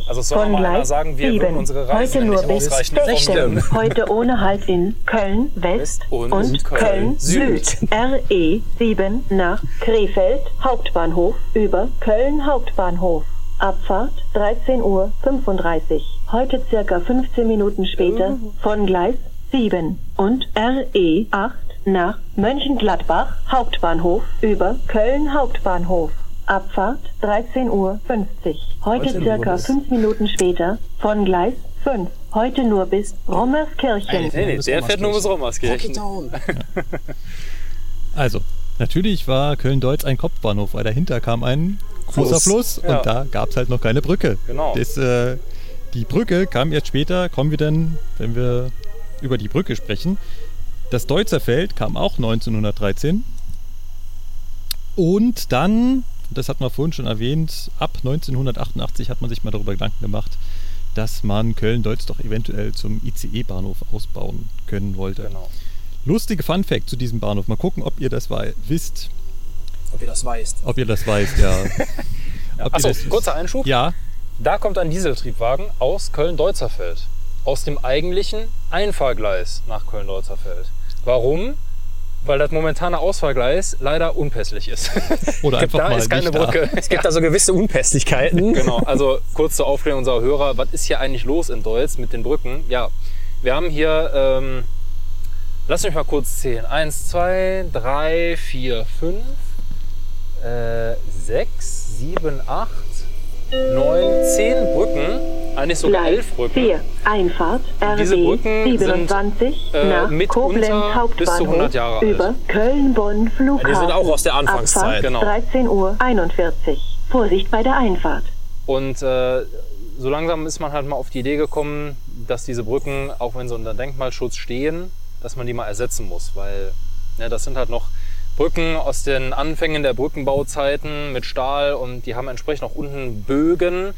Also soll Von mal sagen, wir 7. würden unsere Reisen Heute nur bis informieren. Heute ohne Halt in Köln West und und, Köln Köln Süd. Süd. RE 7 nach Krefeld Hauptbahnhof über Köln Hauptbahnhof. Abfahrt 13.35 Uhr. Heute circa 15 Minuten später von Gleis 7 und RE 8 nach Mönchengladbach Hauptbahnhof über Köln Hauptbahnhof. Abfahrt 13.50 Uhr. Heute circa 5 Minuten später von Gleis 5. Heute nur bis Rommerskirchen. Nee, nee, der fährt nur bis Rommerskirchen. Down. Also, natürlich war Köln-Deutz ein Kopfbahnhof, weil dahinter kam ein großer Fluss Ja. und da gab es halt noch keine Brücke. Genau. Das, äh, die Brücke kam erst später, kommen wir dann, wenn wir über die Brücke sprechen. Das Deutzer Feld kam auch 1913. Und dann, das hat man vorhin schon erwähnt, ab 1988 hat man sich mal darüber Gedanken gemacht, dass man Köln-Deutz doch eventuell zum ICE-Bahnhof ausbauen können wollte. Genau. Lustige Fun Fact zu diesem Bahnhof. Mal gucken, ob ihr das wisst. Ob ihr das weißt. Ob ihr das weißt, ja. Ihr Achso, kurzer Einschub. Ja, Da kommt ein Dieseltriebwagen aus Köln-Deutzerfeld. Aus dem eigentlichen Einfahrgleis nach Köln-Deutzerfeld. Warum? Weil das momentane Ausfahrgleis leider unpässlich ist. oder einfach da mal ist keine nicht da. Brücke. Es gibt da so gewisse Unpässlichkeiten. Genau, also kurz zur Aufklärung unserer Hörer, was ist hier eigentlich los in Deutz mit den Brücken? Ja, wir haben hier, ähm, lass mich mal kurz zählen. Eins, zwei, drei, vier, fünf, äh, sechs, sieben, acht, neun, zehn Brücken, eigentlich sogar Gleis elf Brücken. 4. Einfahrt Diese RB Brücken sind, 27 äh, nach Koblenz bis zu 100 Hauptbahnhof Jahre alt. über Köln-Bonn Flughafen. die sind auch aus der Anfangszeit. Abfahrt Genau. 13 Uhr 41. Vorsicht bei der Einfahrt. Und äh, so langsam ist man halt mal auf die Idee gekommen, dass diese Brücken, auch wenn sie unter Denkmalschutz stehen, dass man die mal ersetzen muss, weil ne, das sind halt noch Brücken aus den Anfängen der Brückenbauzeiten mit Stahl und die haben entsprechend auch unten Bögen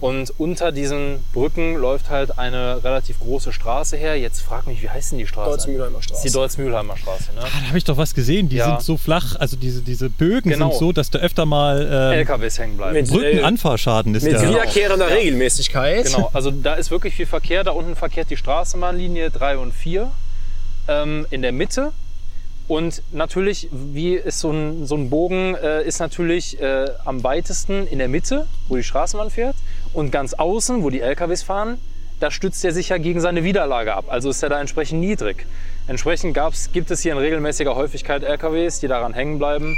und unter diesen Brücken läuft halt eine relativ große Straße her. Jetzt frag mich, wie heißt denn die Straße? Deutz-Mühlheimer Das Straße. ist die Deutz-Mühlheimer Straße, ne? Da habe ich doch was gesehen. Die Ja. sind so flach, also diese, diese Bögen Genau. sind so, dass da öfter mal ähm, LKWs hängen bleiben. Mit- Brückenanfahrschaden ist Mit ja. wiederkehrender Ja. Regelmäßigkeit. Genau, also da ist wirklich viel Verkehr. Da unten verkehrt die Straßenbahnlinie 3 und 4 ähm, in der Mitte. Und natürlich, wie ist so ein, so ein Bogen, äh, ist natürlich äh, am weitesten in der Mitte, wo die Straßenbahn fährt. Und ganz außen, wo die LKWs fahren, da stützt er sich ja gegen seine Widerlage ab. Also ist er da entsprechend niedrig. Entsprechend gab's, gibt es hier in regelmäßiger Häufigkeit LKWs, die daran hängen bleiben.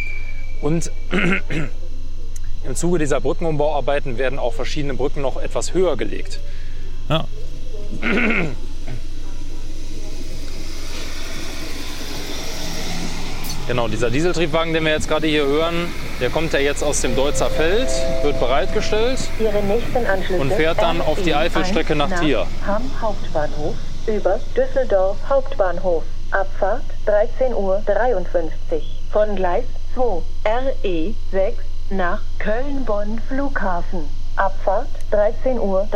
Und im Zuge dieser Brückenumbauarbeiten werden auch verschiedene Brücken noch etwas höher gelegt. Ja. Genau, dieser Dieseltriebwagen, den wir jetzt gerade hier hören, der kommt ja jetzt aus dem Deutzer Feld, wird bereitgestellt. Und fährt dann auf die RE1 Eifelstrecke nach Trier. Hamm Hauptbahnhof über Düsseldorf Hauptbahnhof. Abfahrt 13.53 Uhr. Von Gleis 2 RE6 nach Köln-Bonn Flughafen. Abfahrt 13.53 Uhr.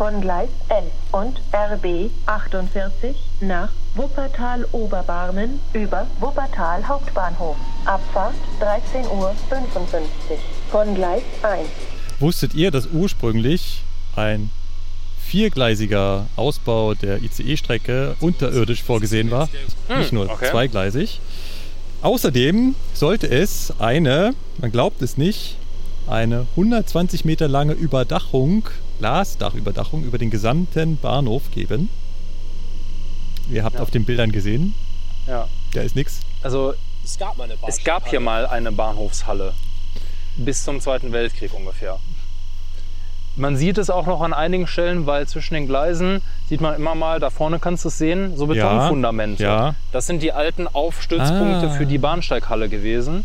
Von Gleis 11 und RB 48 nach Wuppertal Oberbarmen über Wuppertal Hauptbahnhof. Abfahrt 13.55 Uhr. Von Gleis 1 Wusstet ihr, dass ursprünglich ein viergleisiger Ausbau der ICE-Strecke unterirdisch vorgesehen war? Nicht nur okay. zweigleisig. Außerdem sollte es eine, man glaubt es nicht, eine 120 Meter lange Überdachung, Glasdachüberdachung über den gesamten Bahnhof geben. Ihr habt Ja. auf den Bildern gesehen, Ja. da ist nichts. Also Es gab mal eine es gab hier mal eine Bahnhofshalle. Bis zum Zweiten Weltkrieg ungefähr. Man sieht es auch noch an einigen Stellen, weil zwischen den Gleisen sieht man immer mal, da vorne kannst du es sehen, so Ja, Betonfundamente. ja. Das sind die alten Aufstützpunkte Ah. für die Bahnsteighalle gewesen.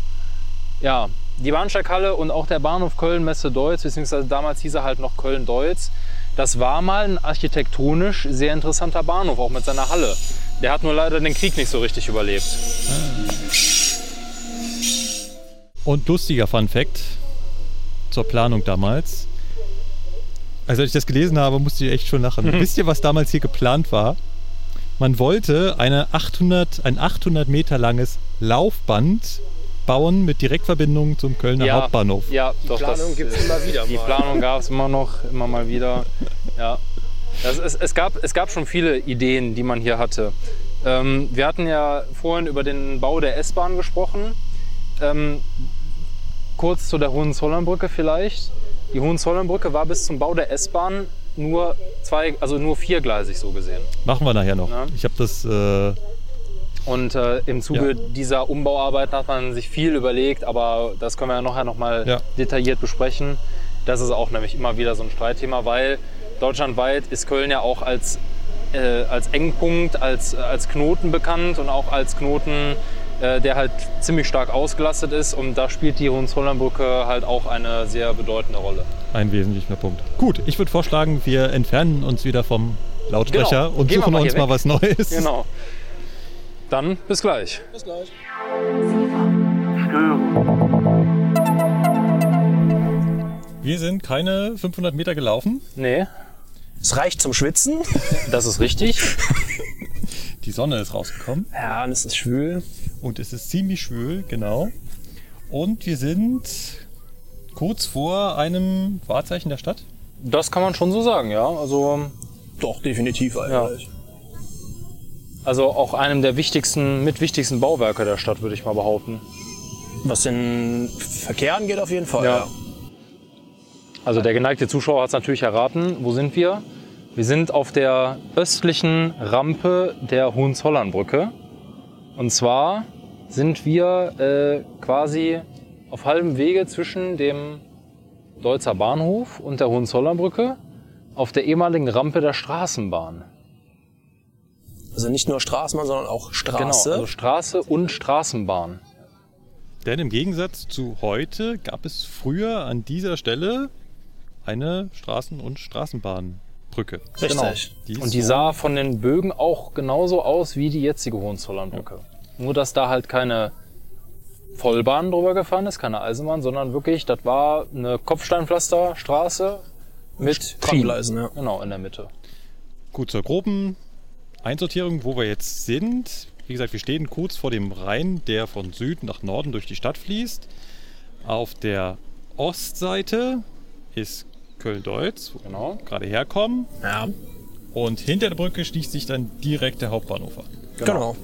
Ja, die Bahnsteighalle und auch der Bahnhof Köln-Messe-Deutz, beziehungsweise damals hieß er halt noch Köln-Deutz, das war mal ein architektonisch sehr interessanter Bahnhof, auch mit seiner Halle. Der hat nur leider den Krieg nicht so richtig überlebt. Und lustiger Fun Fact zur Planung damals. Also als ich das gelesen habe, musste ich echt schon lachen. Wisst ihr, was damals hier geplant war? Man wollte eine 800, ein 800 Meter langes Laufband bauen mit Direktverbindung zum Kölner Hauptbahnhof. Ja, doch, Planung das, gibt's immer wieder Die mal. Planung gab es immer noch, immer mal wieder. Ja. Das ist, es, gab, es gab schon viele Ideen, die man hier hatte. Ähm, wir hatten ja vorhin über den Bau der S-Bahn gesprochen. Ähm, kurz zu der Hohenzollernbrücke vielleicht. Die Hohenzollernbrücke war bis zum Bau der S-Bahn nur zwei, also nur viergleisig so gesehen. Machen wir nachher noch. Ja. Ich habe das. Äh, Und äh, im Zuge Ja. dieser Umbauarbeiten hat man sich viel überlegt, aber das können wir ja nachher nochmal Ja. detailliert besprechen. Das ist auch nämlich immer wieder so ein Streitthema, weil deutschlandweit ist Köln ja auch als, äh, als Engpunkt, als, als Knoten bekannt und auch als Knoten, äh, der halt ziemlich stark ausgelastet ist. Und da spielt die Hohenzollernbrücke halt auch eine sehr bedeutende Rolle. ein wesentlicher Punkt. Gut, ich würde vorschlagen, wir entfernen uns wieder vom Lautsprecher Genau. und Gehen suchen mal uns mal was Neues. Genau. Dann bis gleich. Bis gleich. Wir sind keine 500 Meter gelaufen. Nee, Es reicht zum Schwitzen. das ist richtig. Die Sonne ist rausgekommen. Ja, und es ist schwül. Und es ist ziemlich schwül, genau. Und wir sind kurz vor einem Wahrzeichen der Stadt. Das kann man schon so sagen, ja. Also Doch, definitiv eigentlich. Also auch einem der wichtigsten, mit wichtigsten Bauwerke der Stadt, würde ich mal behaupten. Was den Verkehr angeht, auf jeden Fall. Ja. Ja. Also der geneigte Zuschauer hat es natürlich erraten. Wo sind wir? Wir sind auf der östlichen Rampe der Hohenzollernbrücke. Und zwar sind wir äh, quasi auf halbem Wege zwischen dem Deutzer Bahnhof und der Hohenzollernbrücke auf der ehemaligen Rampe der Straßenbahn. Also nicht nur Straßenbahn, sondern auch Straße. Genau, also Straße und Straßenbahn. Denn im Gegensatz zu heute gab es früher an dieser Stelle eine Straßen- und Straßenbahnbrücke. Richtig. Die ist Und die so- sah von den Bögen auch genauso aus wie die jetzige Hohenzollernbrücke. Nur, dass da halt keine Vollbahn drüber gefahren ist, keine Eisenbahn, sondern wirklich, das war eine Kopfsteinpflasterstraße mit Tramgleisen, ja. Genau, in der Mitte. Gut, zur groben Einsortierung, wo wir jetzt sind. Wie gesagt, wir stehen kurz vor dem Rhein, der von Süden nach Norden durch die Stadt fließt. Auf der Ostseite ist Köln-Deutz, wo Genau. wir gerade herkommen. Ja, Und hinter der Brücke schließt sich dann direkt der Hauptbahnhof an. genau.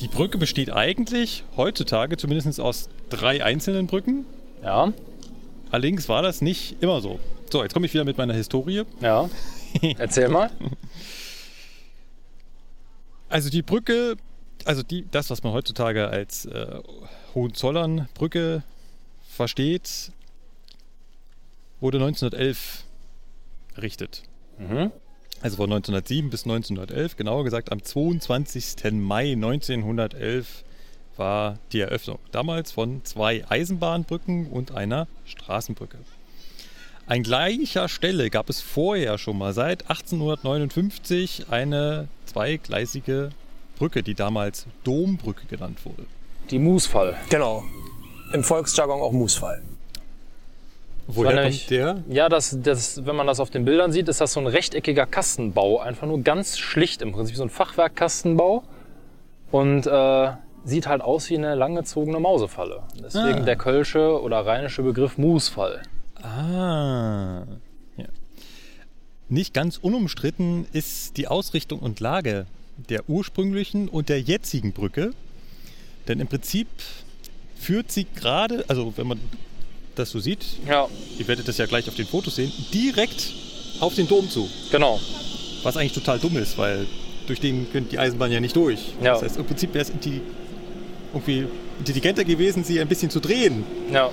Die Brücke besteht eigentlich heutzutage zumindest aus drei einzelnen Brücken. Ja, Allerdings war das nicht immer so. So, jetzt komme ich wieder mit meiner Historie. ja. Erzähl mal. Also die Brücke, also die, das, was man heutzutage als äh, Hohenzollernbrücke versteht, wurde 1911 errichtet. Mhm. Also von 1907 bis 1911, genauer gesagt am 22. Mai 1911 war die Eröffnung. Damals von zwei Eisenbahnbrücken und einer Straßenbrücke. An gleicher Stelle gab es vorher schon mal seit 1859 eine zweigleisige Brücke, die damals Dombrücke genannt wurde. Die Moosfall. Genau. Im Volksjargon auch Moosfall. Woher kommt nämlich- der? Ja, das, das, wenn man das auf den Bildern sieht, ist das so ein rechteckiger Kastenbau. Einfach nur ganz schlicht im Prinzip, so ein Fachwerkkastenbau. Und äh, sieht halt aus wie eine langgezogene Mausefalle. Deswegen Ah. der kölsche oder rheinische Begriff Moosfall. Ah. Nicht ganz unumstritten ist die Ausrichtung und Lage der ursprünglichen und der jetzigen Brücke. Denn im Prinzip führt sie gerade, also wenn man das so sieht, Ja, ihr werdet das ja gleich auf den Fotos sehen, direkt auf den Dom zu. genau. Was eigentlich total dumm ist, weil durch den könnte die Eisenbahn ja nicht durch. Ja. Das heißt, im Prinzip wäre es intelli- irgendwie intelligenter gewesen, sie ein bisschen zu drehen. Ja,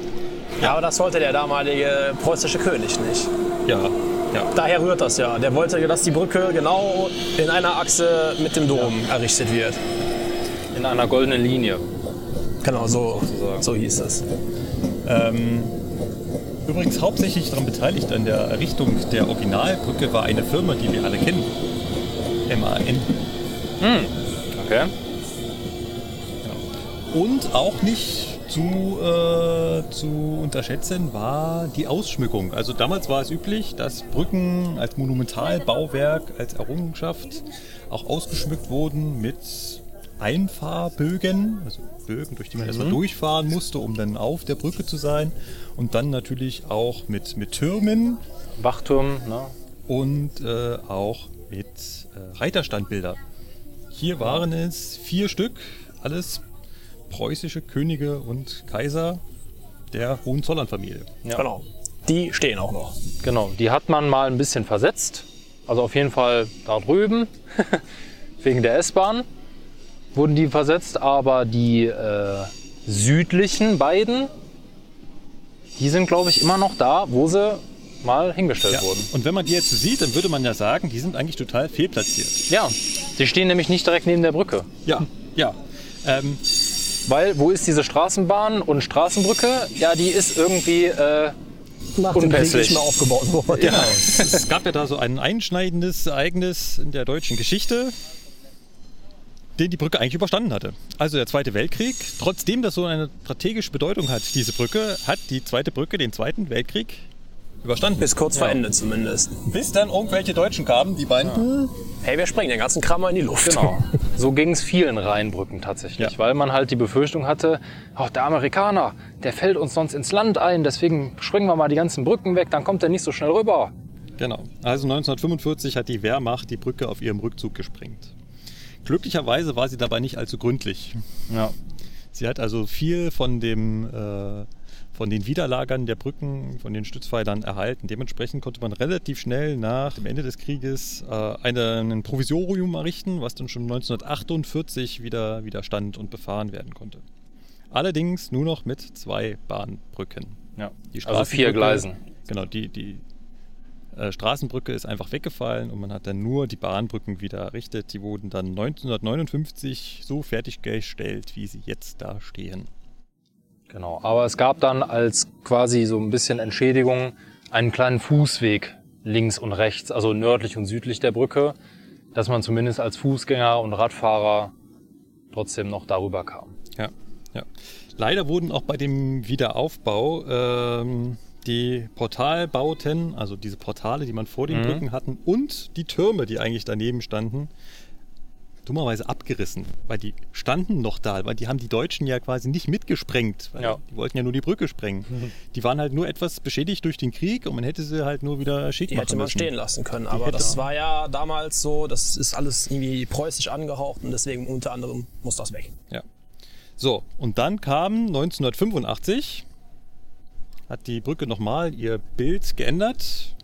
Ja, aber das wollte der damalige preußische König nicht. Ja, ja. Daher rührt das ja. Der wollte, dass die Brücke genau in einer Achse mit dem Dom errichtet wird. in einer goldenen Linie. Genau, so, so hieß es. Ähm, übrigens hauptsächlich daran beteiligt an der Errichtung der Originalbrücke war eine Firma, die wir alle kennen. MAN. Okay. Und auch nicht zu, äh, zu unterschätzen war die Ausschmückung. Also damals war es üblich, dass Brücken als Monumentalbauwerk, als Errungenschaft auch ausgeschmückt wurden mit Einfahrbögen, also Bögen, durch die man erstmal durchfahren musste, um dann auf der Brücke zu sein. Und dann natürlich auch mit, mit Türmen Wachturm, ne? und äh, auch mit äh, Reiterstandbilder. Hier waren es vier Stück, alles preußische Könige und Kaiser der Hohenzollern-Familie. Ja. Genau. Die stehen auch noch. Genau, die hat man mal ein bisschen versetzt. Also auf jeden Fall da drüben, wegen der S-Bahn wurden die versetzt, aber die äh, südlichen beiden, die sind glaube ich immer noch da, wo sie mal hingestellt wurden. Und wenn man die jetzt so sieht, dann würde man ja sagen, die sind eigentlich total fehlplatziert. Ja, die stehen nämlich nicht direkt neben der Brücke. Ja, ja. Ähm, Weil, wo ist diese Straßenbahn und Straßenbrücke? Ja, die ist irgendwie, äh, Nach dem Krieg nicht mehr aufgebaut worden. Genau. es, es gab ja da so ein einschneidendes Ereignis in der deutschen Geschichte, den die Brücke eigentlich überstanden hatte. Also der Zweite Weltkrieg. Trotzdem das so eine strategische Bedeutung hat, diese Brücke, hat die zweite Brücke den Zweiten Weltkrieg überstanden. Bis kurz vor Ende zumindest. Bis dann irgendwelche Deutschen kamen, die meinten, Hey, wir sprengen den ganzen Kram mal in die Luft. Genau. So ging es vielen Rheinbrücken tatsächlich, Ja. weil man halt die Befürchtung hatte, oh, der Amerikaner, der fällt uns sonst ins Land ein, deswegen springen wir mal die ganzen Brücken weg, dann kommt er nicht so schnell rüber. Genau. Also 1945 hat die Wehrmacht die Brücke auf ihrem Rückzug gesprengt. Glücklicherweise war sie dabei nicht allzu gründlich. Ja. Sie hat also viel von dem äh, von den Widerlagern der Brücken, von den Stützpfeilern erhalten. Dementsprechend konnte man relativ schnell nach dem Ende des Krieges äh, ein Provisorium errichten, was dann schon 1948 wieder, wieder stand und befahren werden konnte. Allerdings nur noch mit zwei Bahnbrücken. ja. Die Also vier Gleisen. Genau, die, die äh, Straßenbrücke ist einfach weggefallen und man hat dann nur die Bahnbrücken wieder errichtet. Die wurden dann 1959 so fertiggestellt, wie sie jetzt da stehen. Genau. Aber es gab dann als quasi so ein bisschen Entschädigung einen kleinen Fußweg links und rechts, also nördlich und südlich der Brücke, dass man zumindest als Fußgänger und Radfahrer trotzdem noch darüber kam. Ja, ja. Leider wurden auch bei dem Wiederaufbau ähm, die Portalbauten, also diese Portale, die man vor den Mhm. Brücken hatten, und die Türme, die eigentlich daneben standen, dummerweise abgerissen, weil die standen noch da, weil die haben die Deutschen ja quasi nicht mitgesprengt, weil Ja. die wollten ja nur die Brücke sprengen. Die waren halt nur etwas beschädigt durch den Krieg und man hätte sie halt nur wieder schick Die machen hätte man müssen. stehen lassen können. Aber hätte das war ja damals so, das ist alles irgendwie preußisch angehaucht und deswegen unter anderem muss das weg. Ja. So, und dann kam 1985, hat die Brücke nochmal ihr Bild geändert,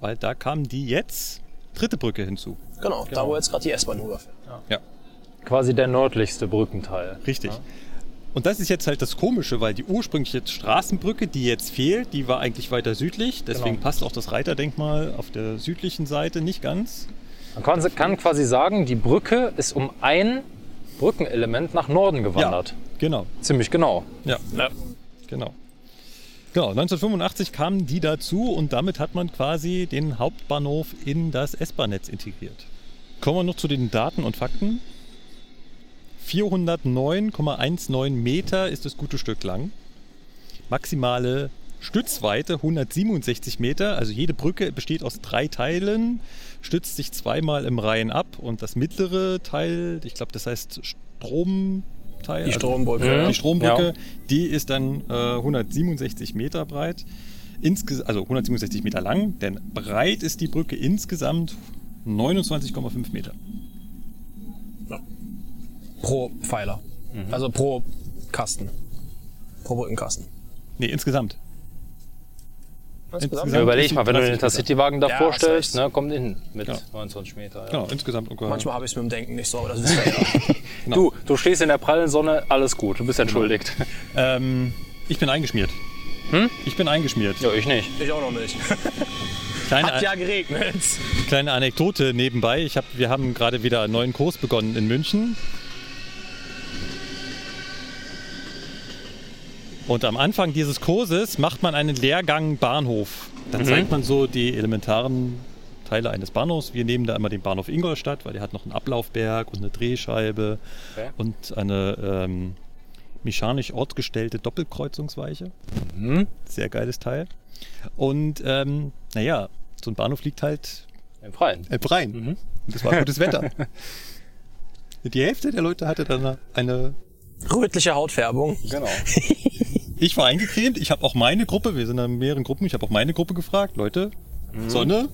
weil da kam die jetzt dritte Brücke hinzu. Genau, da wo jetzt gerade die S-Bahn rüberfährt. Ja, Quasi der nördlichste Brückenteil. richtig. Und das ist jetzt halt das Komische, weil die ursprüngliche Straßenbrücke, die jetzt fehlt, die war eigentlich weiter südlich. Deswegen Genau. passt auch das Reiterdenkmal auf der südlichen Seite nicht ganz. Man kann, kann quasi sagen, die Brücke ist um ein Brückenelement nach Norden gewandert. Genau. Ziemlich genau. Ja, genau. Genau, 1985 kamen die dazu und damit hat man quasi den Hauptbahnhof in das S-Bahn-Netz integriert. Kommen wir noch zu den Daten und Fakten. 409,19 Meter ist das gute Stück lang. Maximale Stützweite 167 Meter. Also jede Brücke besteht aus drei Teilen, stützt sich zweimal im Reihen ab und das mittlere Teil, ich glaube, das heißt Stromteil. Die also- Strombrücke. Mhm. die Strombrücke, Ja. die ist dann äh, 167 Meter breit. Insges also 167 Meter lang, denn breit ist die Brücke insgesamt 29,5 Meter. Pro Pfeiler. Also pro Kasten. Pro Brückenkasten. Nee, insgesamt. Insgesamt Ja, überleg ist mal, wenn du den 30 Meter. Intercity-Wagen da Ja, recht. ne, kommt innen mit Ja. 29 Meter. Ja. Genau, insgesamt ungefähr. Manchmal habe ich es mit dem Denken nicht so, aber das ihr ja. Du, du stehst in der prallen Sonne, alles gut, du bist entschuldigt. Ähm, ich bin eingeschmiert. Hm? Ich bin eingeschmiert. Ja, ich nicht. Ich auch noch nicht. Kleine, Hat ja geregnet. kleine Anekdote nebenbei. Ich hab, wir haben gerade wieder einen neuen Kurs begonnen in München. Und am Anfang dieses Kurses macht man einen Lehrgang Bahnhof. Dann zeigt man so die elementaren Teile eines Bahnhofs. Wir nehmen da immer den Bahnhof Ingolstadt, weil der hat noch einen Ablaufberg und eine Drehscheibe Okay. und eine ähm, mechanisch ortgestellte Doppelkreuzungsweiche. Mhm. Sehr geiles Teil. Und ähm, naja, so ein Bahnhof liegt halt Im Freien. im Rhein. Mhm. Und es war gutes Wetter. Die Hälfte der Leute hatte dann eine. Rötliche Hautfärbung. Genau. Ich war eingecremt, ich habe auch meine Gruppe, wir sind in mehreren Gruppen, ich habe auch meine Gruppe gefragt, Leute, Sonne,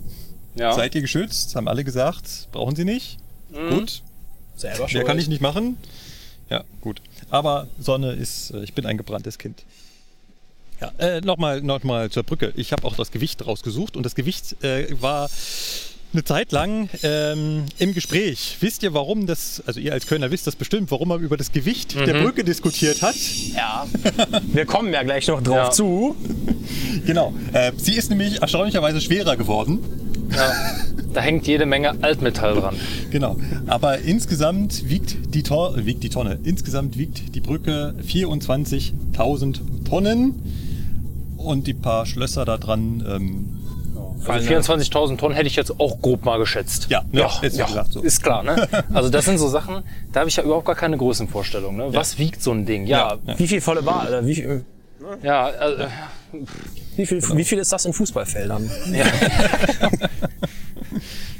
Ja. seid ihr geschützt? Haben alle gesagt, brauchen sie nicht. Gut, Selber mehr schuld. kann ich nicht machen. Ja, gut. Aber Sonne ist, äh, ich bin ein gebranntes Kind. Ja, äh, nochmal noch mal zur Brücke. Ich habe auch das Gewicht rausgesucht und das Gewicht äh, war eine Zeit lang ähm, im Gespräch. Wisst ihr, warum das, also ihr als Kölner wisst das bestimmt, warum man über das Gewicht der Brücke diskutiert hat? Ja. Wir kommen ja gleich noch drauf Ja. zu. Genau. Äh, sie ist nämlich erstaunlicherweise schwerer geworden. Ja. Da hängt jede Menge Altmetall dran. Genau. Aber insgesamt wiegt die, Tor wiegt die Tonne, insgesamt wiegt die Brücke 24.000 Tonnen. Und die paar Schlösser da dran, ähm, Also 24.000 Tonnen hätte ich jetzt auch grob mal geschätzt. Ja, ne, ist wie gesagt so. ist klar. Ne? Also das sind so Sachen, da habe ich ja überhaupt gar keine Größenvorstellung. Ne? Was wiegt so ein Ding? Ja, Ja. Wie viel volle Bar, oder wie, viel- ja, äh, wie, viel, wie viel ist das in Fußballfeldern? ja.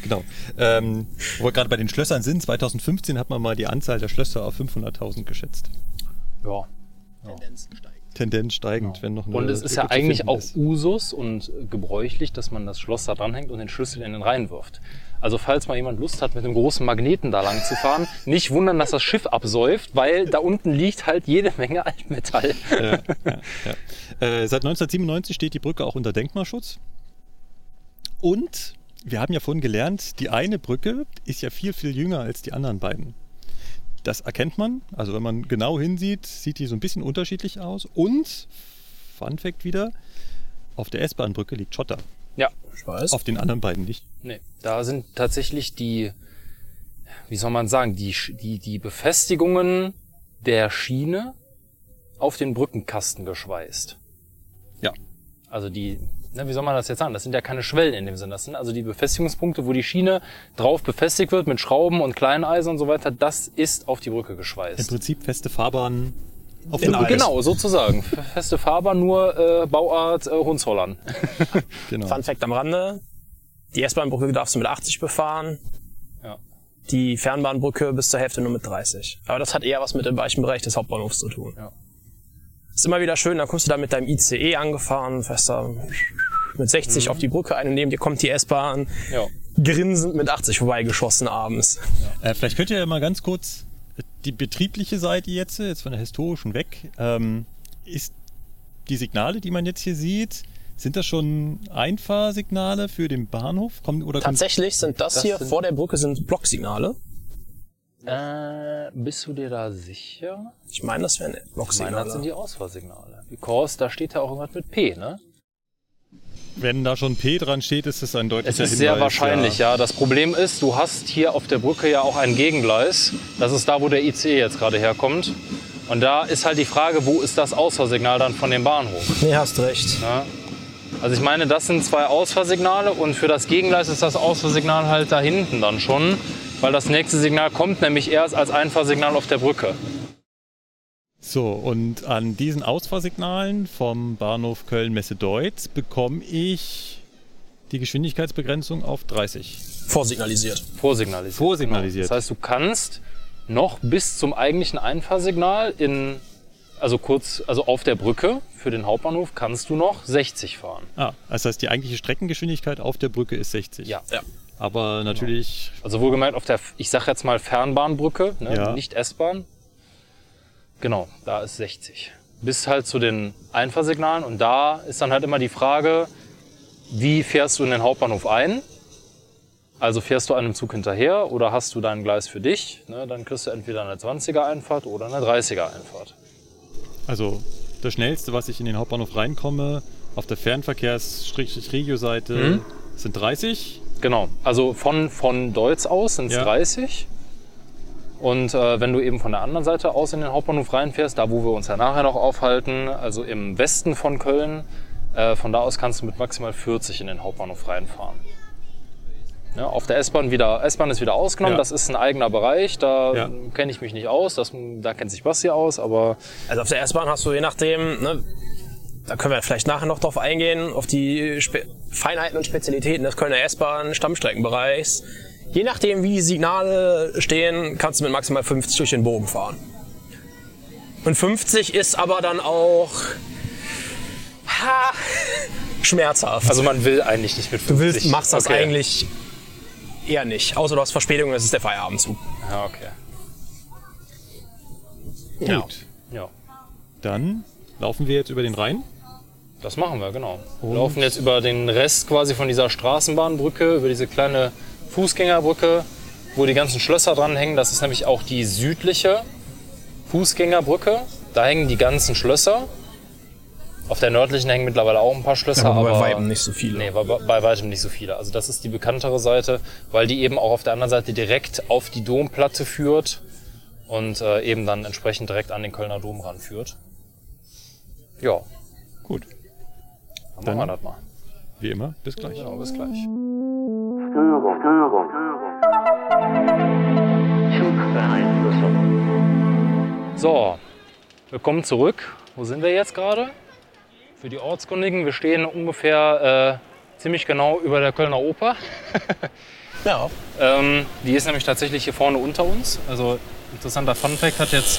genau. Ähm, wo wir gerade bei den Schlössern sind, 2015 hat man mal die Anzahl der Schlösser auf 500.000 geschätzt. ja. Tendenz steigend, wenn noch eine Und es ist ja eigentlich auch ist. Usus und gebräuchlich, dass man das Schloss da dranhängt und den Schlüssel in den Rhein wirft. Also falls mal jemand Lust hat, mit einem großen Magneten da lang zu fahren, nicht wundern, dass das Schiff absäuft, weil da unten liegt halt jede Menge Altmetall. ja, ja, ja. Äh, seit 1997 steht die Brücke auch unter Denkmalschutz. Und wir haben ja vorhin gelernt, die eine Brücke ist ja viel, viel jünger als die anderen beiden. Das erkennt man. Also wenn man genau hinsieht, sieht die so ein bisschen unterschiedlich aus. Und, Fun Fact wieder, auf der S-Bahn-Brücke liegt Schotter. Ja, Ich weiß. Auf den anderen beiden nicht. nee, da sind tatsächlich die, wie soll man sagen, die, die, die Befestigungen der Schiene auf den Brückenkasten geschweißt. Ja. Also die, na, wie soll man das jetzt sagen? Das sind ja keine Schwellen in dem Sinne. Das sind also die Befestigungspunkte, wo die Schiene drauf befestigt wird mit Schrauben und Kleineisen und so weiter. Das ist auf die Brücke Im geschweißt. Prinzip feste Fahrbahn auf der Brücke. Genau, sozusagen. Feste Fahrbahn, nur äh, Bauart äh, Hohenzollern. genau. Fun Fact am Rande. Die S-Bahn-Brücke darfst du mit 80 befahren. Ja. Die Fernbahnbrücke bis zur Hälfte nur mit 30. Aber das hat eher was mit dem weichen Bereich des Hauptbahnhofs zu tun. Ja. Ist immer wieder schön, dann kommst du da mit deinem ICE angefahren, fährst da mit 60 auf die Brücke ein und neben dir kommt die S-Bahn, Ja. grinsend mit 80 vorbeigeschossen abends. Äh, vielleicht könnt ihr ja mal ganz kurz die betriebliche Seite jetzt, jetzt von der historischen weg, ähm, ist die Signale, die man jetzt hier sieht, sind das schon Einfahrsignale für den Bahnhof? Kommen, oder kommt, Tatsächlich sind das, Das hier vor der Brücke sind Blocksignale. Äh, bist du dir da sicher? Ich meine, das wären Ich meine, das sind die Ausfahrsignale. Because da steht ja auch irgendwas mit P, ne? Wenn da schon P dran steht, ist es ein Es deutlicher ist Hinweis. sehr wahrscheinlich, ja. ja. Das Problem ist, du hast hier auf der Brücke ja auch ein Gegengleis. Das ist da, wo der IC jetzt gerade herkommt. Und da ist halt die Frage, wo ist das Ausfahrsignal dann von dem Bahnhof? Nee, hast recht. Ja. Also ich meine, das sind zwei Ausfahrsignale und für das Gegengleis ist das Ausfahrsignal halt da hinten dann schon, weil das nächste Signal kommt nämlich erst als Einfahrsignal auf der Brücke. So, und an diesen Ausfahrsignalen vom Bahnhof Köln-Messe-Deutz bekomme ich die Geschwindigkeitsbegrenzung auf 30. Vorsignalisiert. Vorsignalisiert. Vorsignalisiert. Das heißt, du kannst noch bis zum eigentlichen Einfahrsignal in, also kurz, also auf der Brücke für den Hauptbahnhof kannst du noch 60 fahren. Ah, das heißt, die eigentliche Streckengeschwindigkeit auf der Brücke ist 60. Ja. Ja. Aber natürlich, Also wohlgemerkt auf der, ich sag jetzt mal Fernbahnbrücke, ne? Ja. nicht S-Bahn. Genau, da ist 60. Bis halt zu den Einfahrsignalen und da ist dann halt immer die Frage, wie fährst du in den Hauptbahnhof ein? Also fährst du einem Zug hinterher oder hast du dein Gleis für dich? Ne? Dann kriegst du entweder eine 20er Einfahrt oder eine 30er Einfahrt. also das schnellste, was ich in den Hauptbahnhof reinkomme, auf der Fernverkehrs-Regio-Seite Mhm. sind 30. Genau, also von, von Deutz aus sind es Ja. 30. Und äh, wenn du eben von der anderen Seite aus in den Hauptbahnhof reinfährst, da wo wir uns ja nachher noch aufhalten, also im Westen von Köln, äh, von da aus kannst du mit maximal 40 in den Hauptbahnhof reinfahren. Ja, auf der S-Bahn wieder, S-Bahn ist wieder ausgenommen, Ja. das ist ein eigener Bereich, da Ja. kenne ich mich nicht aus, das, da kennt sich Basti aus, aber Also auf der S-Bahn hast du je nachdem, ne, da können wir vielleicht nachher noch drauf eingehen, auf die Spe Feinheiten und Spezialitäten des Kölner S-Bahn Stammstreckenbereichs. Je nachdem, wie die Signale stehen, kannst du mit maximal 50 durch den Bogen fahren. Und 50 ist aber dann auch ha, schmerzhaft. also man will eigentlich nicht mit 50. du willst, machst das Okay. eigentlich eher nicht. Außer du hast Verspätung, das ist der Feierabendzug. Ja, okay. Gut. Ja. Dann laufen wir jetzt über den Rhein. Das machen wir, genau. Wir laufen jetzt über den Rest quasi von dieser Straßenbahnbrücke, über diese kleine Fußgängerbrücke, wo die ganzen Schlösser dranhängen. Das ist nämlich auch die südliche Fußgängerbrücke. Da hängen die ganzen Schlösser. Auf der nördlichen hängen mittlerweile auch ein paar Schlösser, Aber aber, bei Weitem nicht so viele. Nee, bei, bei weitem nicht so viele. Also das ist die bekanntere Seite, weil die eben auch auf der anderen Seite direkt auf die Domplatte führt und äh, eben dann entsprechend direkt an den Kölner Dom ranführt. Ja, Gut, dann, Dann- machen wir das mal. wie immer, bis gleich. Genau, bis gleich. So, willkommen zurück. Wo sind wir jetzt gerade? Für die Ortskundigen, wir stehen ungefähr äh, ziemlich genau über der Kölner Oper. Ja. Ähm, die ist nämlich tatsächlich hier vorne unter uns. Also interessanter Funfact hat jetzt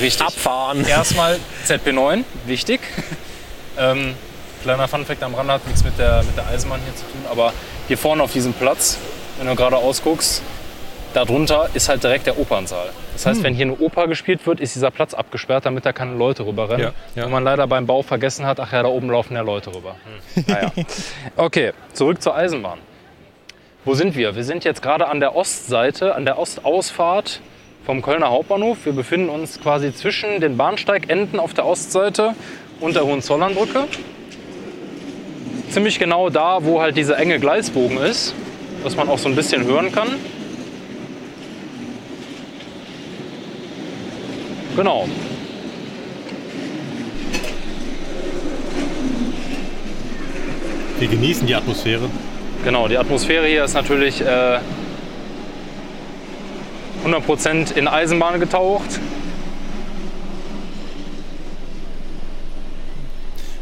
richtig. Abfahren. Erstmal ZP9, wichtig. ähm, kleiner Funfact am Rand hat nichts mit der, mit der Eisenbahn hier zu tun, aber hier vorne auf diesem Platz, wenn du gerade ausguckst, darunter ist halt direkt der Opernsaal. Das heißt, wenn hier eine Oper gespielt wird, ist dieser Platz abgesperrt, damit da keine Leute rüberrennen. Ja, ja. Man leider beim Bau vergessen hat, ach ja, da oben laufen ja Leute rüber. Hm. Naja. Okay, zurück zur Eisenbahn. Wo sind wir? Wir sind jetzt gerade an der Ostseite, an der Ostausfahrt vom Kölner Hauptbahnhof. Wir befinden uns quasi zwischen den Bahnsteigenden auf der Ostseite und der Hohenzollernbrücke. Ziemlich genau da, wo halt dieser enge Gleisbogen ist, was man auch so ein bisschen hören kann. Genau. Wir genießen die Atmosphäre. Genau, die Atmosphäre hier ist natürlich äh, 100% in Eisenbahn getaucht.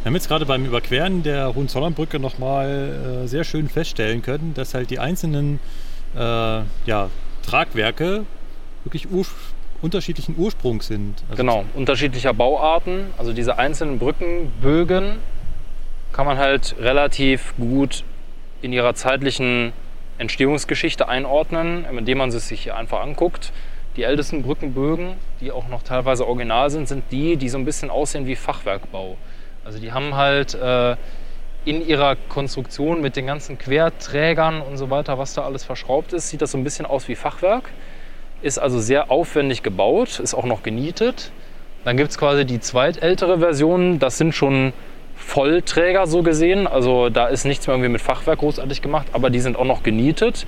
Wir haben jetzt gerade beim Überqueren der Hohenzollernbrücke nochmal äh, sehr schön feststellen können, dass halt die einzelnen äh, ja, Tragwerke wirklich urs unterschiedlichen Ursprungs sind. Also Genau, unterschiedlicher Bauarten. Also diese einzelnen Brückenbögen kann man halt relativ gut in ihrer zeitlichen Entstehungsgeschichte einordnen, indem man sie sich hier einfach anguckt. Die ältesten Brückenbögen, die auch noch teilweise original sind, sind die, die so ein bisschen aussehen wie Fachwerkbau. Also die haben halt äh, in ihrer Konstruktion mit den ganzen Querträgern und so weiter, was da alles verschraubt ist, sieht das so ein bisschen aus wie Fachwerk. Ist also sehr aufwendig gebaut, ist auch noch genietet. Dann gibt es quasi die zweitältere Version, das sind schon Vollträger so gesehen. Also da ist nichts mehr irgendwie mit Fachwerk großartig gemacht, aber die sind auch noch genietet.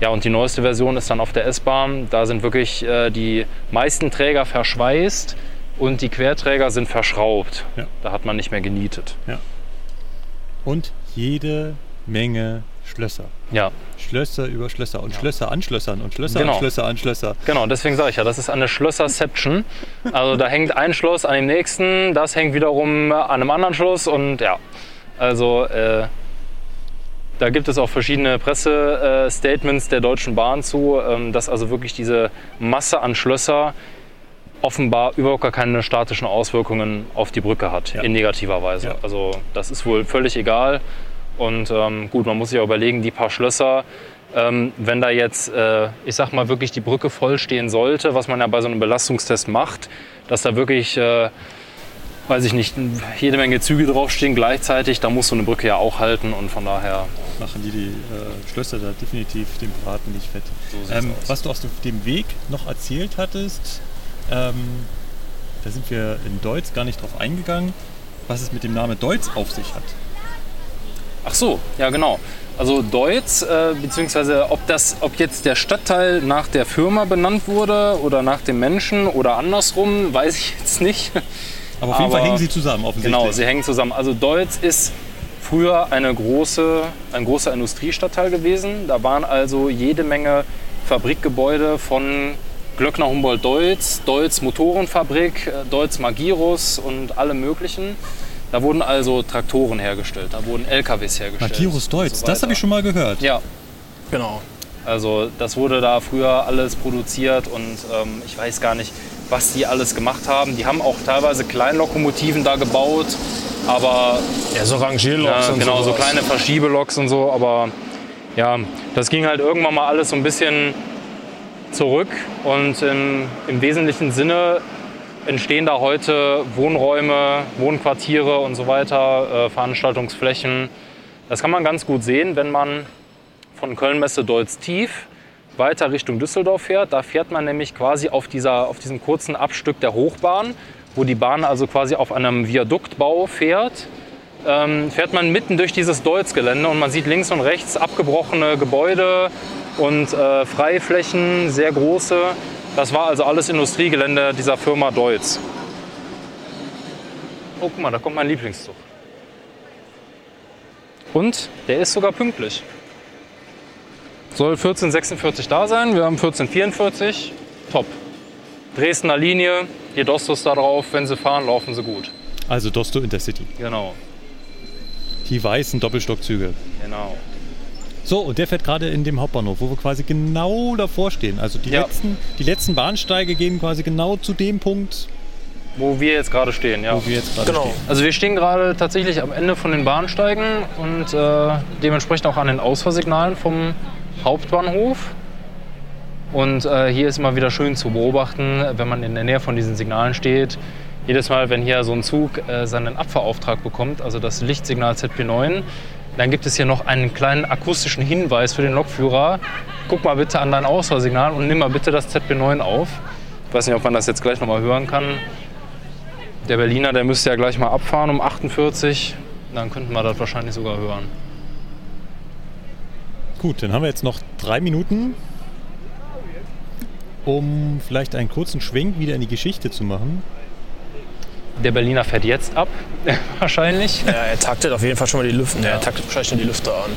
Ja, und die neueste Version ist dann auf der S-Bahn. Da sind wirklich äh, die meisten Träger verschweißt und die Querträger sind verschraubt. Ja. Da hat man nicht mehr genietet. Und jede Menge Schlösser. Ja, Schlösser über Schlösser und Schlösser an Schlössern und Schlösser Genau. an Schlösser an Schlösser. genau, deswegen sage ich ja, das ist eine Schlösserception. Also da hängt ein Schloss an dem nächsten, das hängt wiederum an einem anderen Schloss und ja, also äh, da gibt es auch verschiedene Pressestatements der Deutschen Bahn zu, ähm, dass also wirklich diese Masse an Schlösser offenbar überhaupt gar keine statischen Auswirkungen auf die Brücke hat, Ja. in negativer Weise. Ja. Also das ist wohl völlig egal. Und ähm, gut, man muss sich auch überlegen, die paar Schlösser, ähm, wenn da jetzt, äh, ich sag mal, wirklich die Brücke voll stehen sollte, was man ja bei so einem Belastungstest macht, dass da wirklich, äh, weiß ich nicht, jede Menge Züge draufstehen gleichzeitig, da muss so eine Brücke ja auch halten und von daher Machen die die äh, Schlösser da definitiv dem Braten nicht fett. so Ähm, was du aus dem Weg noch erzählt hattest, ähm, da sind wir in Deutsch gar nicht drauf eingegangen, was es mit dem Namen Deutz auf sich hat. Ach so, ja genau. Also Deutz, äh, beziehungsweise ob, das, ob jetzt der Stadtteil nach der Firma benannt wurde oder nach dem Menschen oder andersrum, weiß ich jetzt nicht. Aber auf jeden Aber- Fall hängen sie zusammen, offensichtlich. Genau, sie hängen zusammen. Also Deutz ist früher eine große, ein großer Industriestadtteil gewesen. Da waren also jede Menge Fabrikgebäude von Glöckner Humboldt Deutz, Deutz Motorenfabrik, äh, Deutz Magirus und alle möglichen. Da wurden also Traktoren hergestellt, da wurden LKWs hergestellt. Und Deutz, so das habe ich schon mal gehört. Ja, Genau. also das wurde da früher alles produziert und ähm, ich weiß gar nicht, was die alles gemacht haben. Die haben auch teilweise Kleinlokomotiven da gebaut, aber Ja, so Rangierloks ja, und genau, so sowas. kleine Verschiebeloks und so, aber ja, das ging halt irgendwann mal alles so ein bisschen zurück und im, im wesentlichen Sinne entstehen da heute Wohnräume, Wohnquartiere und so weiter, äh, Veranstaltungsflächen. Das kann man ganz gut sehen, wenn man von Köln-Messe Deutz tief weiter Richtung Düsseldorf fährt. Da fährt man nämlich quasi auf, dieser, auf diesem kurzen Abstück der Hochbahn, wo die Bahn also quasi auf einem Viaduktbau fährt. Ähm, fährt man mitten durch dieses Deutz-Gelände und man sieht links und rechts abgebrochene Gebäude und äh, Freiflächen, sehr große. Das war also alles Industriegelände dieser Firma Deutz. Oh, guck mal, da kommt mein Lieblingszug. Und der ist sogar pünktlich. Soll 1446 da sein, wir haben 1444. Top. Dresdner Linie, die Dostos da drauf, wenn sie fahren, laufen sie gut. Also Dosto Intercity. Genau, Die weißen Doppelstockzüge. genau. So, und der fährt gerade in dem Hauptbahnhof, wo wir quasi genau davor stehen. Also die, Ja. letzten, die letzten Bahnsteige gehen quasi genau zu dem Punkt, Wo wir jetzt gerade stehen, ja. wo wir jetzt gerade Genau. stehen. Also wir stehen gerade tatsächlich am Ende von den Bahnsteigen und äh, dementsprechend auch an den Ausfahrsignalen vom Hauptbahnhof. Und äh, hier ist immer wieder schön zu beobachten, wenn man in der Nähe von diesen Signalen steht. Jedes Mal, wenn hier so ein Zug äh, seinen Abfahrauftrag bekommt, also das Lichtsignal ZP9, dann gibt es hier noch einen kleinen akustischen Hinweis für den Lokführer. Guck mal bitte an dein Ausfahrsignal und nimm mal bitte das ZP9 auf. Ich weiß nicht, ob man das jetzt gleich nochmal hören kann. Der Berliner, der müsste ja gleich mal abfahren um 48. Dann könnten wir das wahrscheinlich sogar hören. Gut, dann haben wir jetzt noch drei Minuten, um vielleicht einen kurzen Schwenk wieder in die Geschichte zu machen. Der Berliner fährt jetzt ab, wahrscheinlich. Ja, er taktet auf jeden Fall schon mal die Lüfte. Er taktet wahrscheinlich schon die Lüfte an.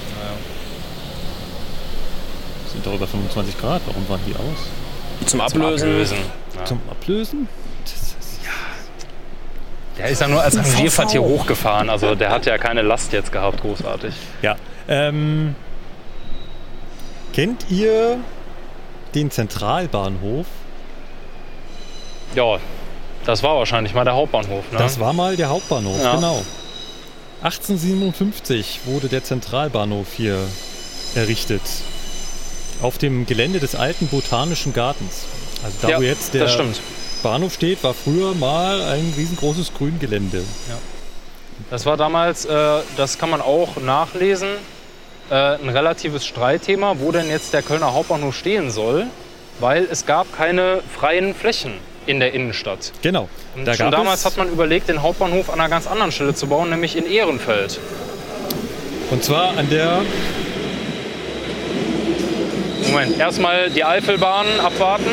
Sind doch über 25 Grad, warum waren die aus? Zum Ablösen. Ja. Zum Ablösen? Das ist, Der ist ja nur als Rangierfahrt hier hochgefahren. Also der hat ja keine Last jetzt gehabt, großartig. ja. Ähm, kennt ihr den Zentralbahnhof? Ja, das war wahrscheinlich mal der Hauptbahnhof. Ne? Das war mal der Hauptbahnhof, Ja. genau. 1857 wurde der Zentralbahnhof hier errichtet. Auf dem Gelände des alten Botanischen Gartens. Also da, ja, wo jetzt der. Bahnhof steht, war früher mal ein riesengroßes Grüngelände. Das war damals, äh, das kann man auch nachlesen, äh, ein relatives Streitthema, wo denn jetzt der Kölner Hauptbahnhof stehen soll, weil es gab keine freien Flächen in der Innenstadt. Genau. Da schon damals hat man überlegt, den Hauptbahnhof an einer ganz anderen Stelle zu bauen, nämlich in Ehrenfeld. und zwar an der Moment, erstmal die Eifelbahn abwarten.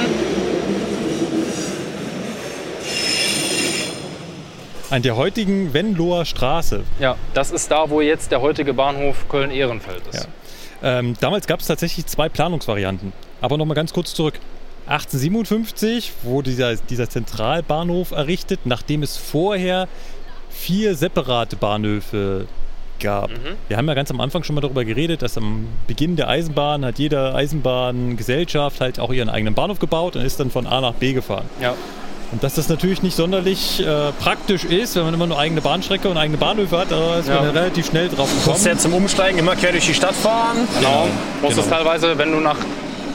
an der heutigen Venloer Straße. Ja, das ist da, wo jetzt der heutige Bahnhof Köln-Ehrenfeld ist. Ähm, damals gab es tatsächlich zwei Planungsvarianten. Aber noch mal ganz kurz zurück. 1857 wurde dieser, dieser Zentralbahnhof errichtet, nachdem es vorher vier separate Bahnhöfe gab. Wir haben ja ganz am Anfang schon mal darüber geredet, dass am Beginn der Eisenbahn hat jede Eisenbahngesellschaft halt auch ihren eigenen Bahnhof gebaut und ist dann von A nach B gefahren. Ja. Und dass das natürlich nicht sonderlich äh, praktisch ist, wenn man immer nur eigene Bahnstrecke und eigene Bahnhöfe hat, da ist Ja. man relativ schnell drauf Musst gekommen. jetzt zum Umsteigen immer quer durch die Stadt fahren. Genau. Musst genau. es teilweise, wenn du nach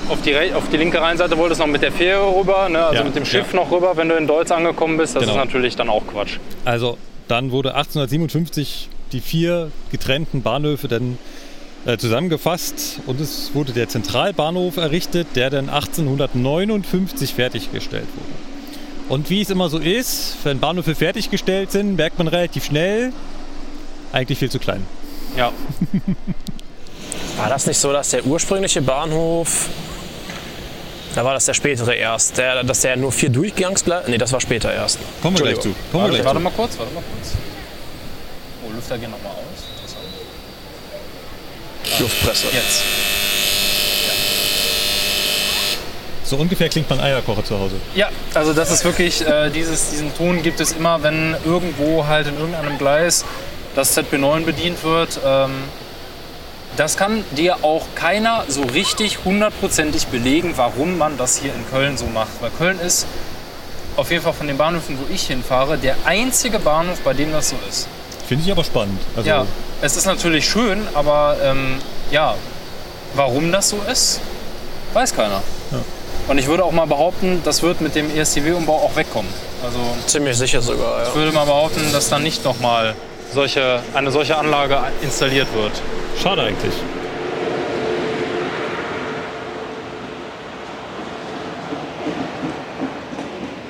auf die, auf die linke Rheinseite wolltest, noch mit der Fähre rüber, ne? also Ja, mit dem Schiff ja. noch rüber, wenn du in Deutz angekommen bist. Das Genau. ist natürlich dann auch Quatsch. Also dann wurde 1857 die vier getrennten Bahnhöfe dann äh, zusammengefasst und es wurde der Zentralbahnhof errichtet, der dann 1859 fertiggestellt wurde. Und wie es immer so ist, wenn Bahnhöfe fertiggestellt sind, merkt man relativ schnell, eigentlich viel zu klein. Ja. War das nicht so, dass der ursprüngliche Bahnhof, da war das der spätere erst, der, dass der nur vier Durchgangsgleise, nee, das war später erst. Kommen wir gleich zu. Kommen wir gleich Warte zu. mal kurz, warte mal kurz. Oh, Lüfter gehen nochmal aus. Interessant. Luftpresse. Jetzt. So ungefähr klingt mein Eierkocher zu Hause. Ja, also das ist wirklich, äh, dieses, diesen Ton gibt es immer, wenn irgendwo halt in irgendeinem Gleis das ZB9 bedient wird. Ähm, das kann dir auch keiner so richtig hundertprozentig belegen, warum man das hier in Köln so macht. Weil Köln ist auf jeden Fall von den Bahnhöfen, wo ich hinfahre, der einzige Bahnhof, bei dem das so ist. Finde ich aber spannend. Also, Ja, es ist natürlich schön, aber ähm, ja, warum das so ist, weiß keiner. Und ich würde auch mal behaupten, das wird mit dem ESTW-Umbau auch wegkommen. Also Ziemlich sicher sogar, ja. ich würde mal behaupten, dass dann nicht nochmal solche, eine solche Anlage installiert wird. Schade eigentlich.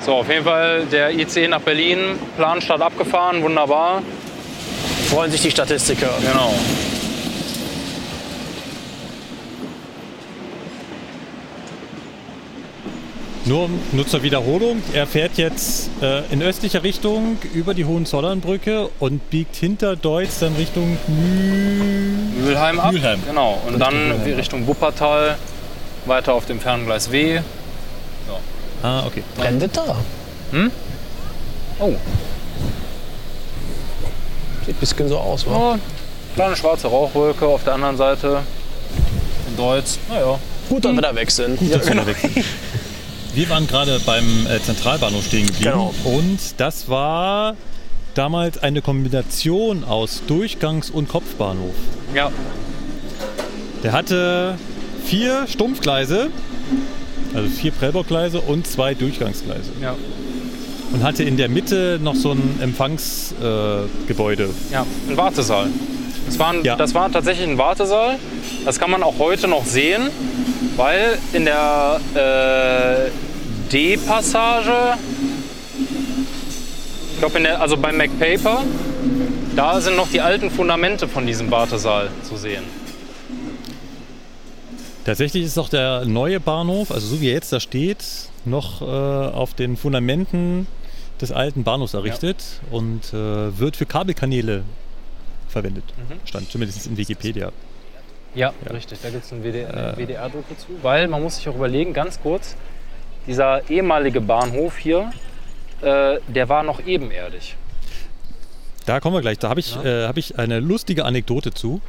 So, auf jeden Fall der ICE nach Berlin, Planstadt abgefahren, wunderbar. Freuen sich die Statistiker. Genau. Nur, nur zur Wiederholung, er fährt jetzt äh, in östlicher Richtung über die Hohenzollernbrücke und biegt hinter Deutz dann Richtung Mühl. Mülheim ab. Mülheim. Genau. Und Richtung dann Mülheim ab. Richtung Wuppertal, weiter auf dem Ferngleis W. Ah, okay. Blendet da. Oh, Sieht ein bisschen so aus, wa? oh kleine schwarze Rauchwolke auf der anderen Seite. In Deutsch. Naja. Gut, dass wir da weg sind. Gut, dass wir da weg sind. Wir waren gerade beim äh, Zentralbahnhof stehen geblieben. Genau. Und das war damals eine Kombination aus Durchgangs- und Kopfbahnhof. Ja. Der hatte vier Stumpfgleise, also vier Prellbockgleise und zwei Durchgangsgleise. Ja. Und hatte in der Mitte noch so ein Empfangsgebäude. Äh. Ja, ein Wartesaal. Das war, ein, Ja. das war tatsächlich ein Wartesaal. Das kann man auch heute noch sehen, weil in der äh, D-Passage, ich glaube, also beim MacPaper, da sind noch die alten Fundamente von diesem Wartesaal zu sehen. Tatsächlich ist auch der neue Bahnhof, also so wie er jetzt da steht, noch äh, auf den Fundamenten des alten Bahnhofs errichtet und äh, wird für Kabelkanäle verwendet. Stand zumindest in Wikipedia. Ja, richtig. Da gibt es eine WDR, WDR-Doku zu. Weil man muss sich auch überlegen, ganz kurz, dieser ehemalige Bahnhof hier, äh, der war noch ebenerdig. Da kommen wir gleich. Da habe ich, äh, hab ich eine lustige Anekdote zu.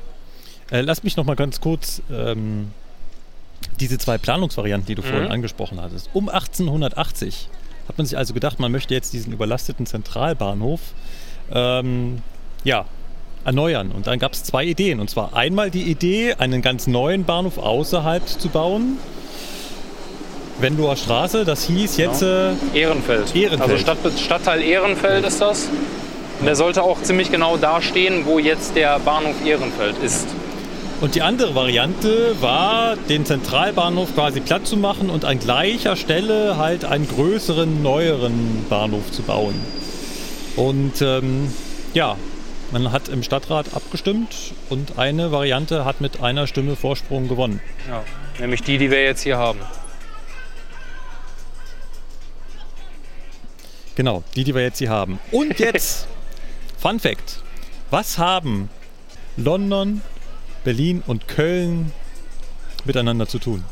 Äh, lass mich noch mal ganz kurz ähm, diese zwei Planungsvarianten, die du vorhin angesprochen hattest. Um 1880 hat man sich also gedacht, man möchte jetzt diesen überlasteten Zentralbahnhof ähm, ja, erneuern. Und dann gab es zwei Ideen. Und zwar einmal die Idee, einen ganz neuen Bahnhof außerhalb zu bauen. Wenloer Straße, das hieß jetzt äh, Ehrenfeld. Ehrenfeld. Also Stadt, Stadtteil Ehrenfeld ist das. Und der sollte auch ziemlich genau da stehen, wo jetzt der Bahnhof Ehrenfeld ist. Und die andere Variante war, den Zentralbahnhof quasi platt zu machen und an gleicher Stelle halt einen größeren, neueren Bahnhof zu bauen. Und ähm, ja, man hat im Stadtrat abgestimmt und eine Variante hat mit einer Stimme Vorsprung gewonnen. Ja. Nämlich die, die wir jetzt hier haben. Genau, die, die wir jetzt hier haben. Und jetzt, Fun Fact. Was haben London, Berlin und Köln miteinander zu tun?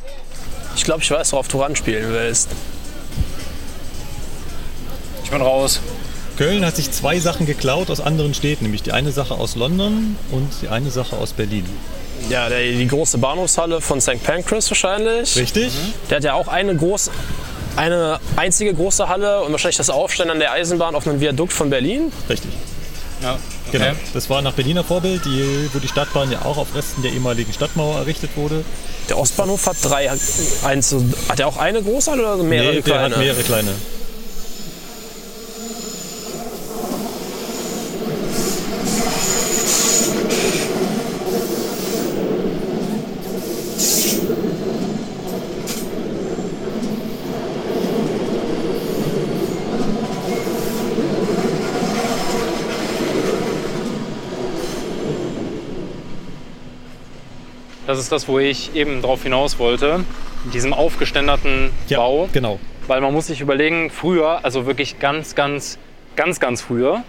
Ich glaube, ich weiß, worauf du ranspielen willst. Ich bin raus. Köln hat sich zwei Sachen geklaut aus anderen Städten, nämlich die eine Sache aus London und die eine Sache aus Berlin. Ja, der, die große Bahnhofshalle von St. Pancras wahrscheinlich. Richtig? Der hat ja auch eine große, eine einzige große Halle und wahrscheinlich das Aufstellen an der Eisenbahn auf einem Viadukt von Berlin. Richtig. Ja. Genau. Das war nach Berliner Vorbild, die, wo die Stadtbahn ja auch auf Resten der ehemaligen Stadtmauer errichtet wurde. Der Ostbahnhof hat drei, eins, hat er auch eine große Halle oder mehrere nee, der kleine? hat mehrere kleine. Das ist das, wo ich eben drauf hinaus wollte. Mit diesem aufgeständerten Ja, Bau. genau. Weil man muss sich überlegen, früher, also wirklich ganz, ganz, ganz, ganz früher,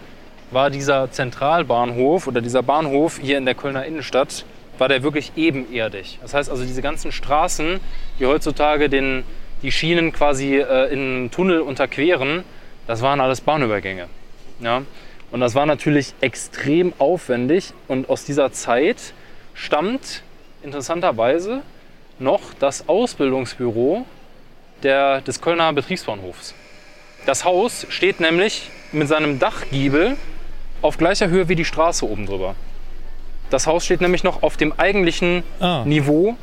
war dieser Zentralbahnhof oder dieser Bahnhof hier in der Kölner Innenstadt, war der wirklich ebenerdig. Das heißt also, diese ganzen Straßen, die heutzutage den, die Schienen quasi äh, in Tunnel unterqueren, das waren alles Bahnübergänge. Ja? Und das war natürlich extrem aufwendig und aus dieser Zeit stammt interessanterweise noch das Ausbildungsbüro der, des Kölner Betriebsbahnhofs. Das Haus steht nämlich mit seinem Dachgiebel auf gleicher Höhe wie die Straße oben drüber. Das Haus steht nämlich noch auf dem eigentlichen Ah. Niveau,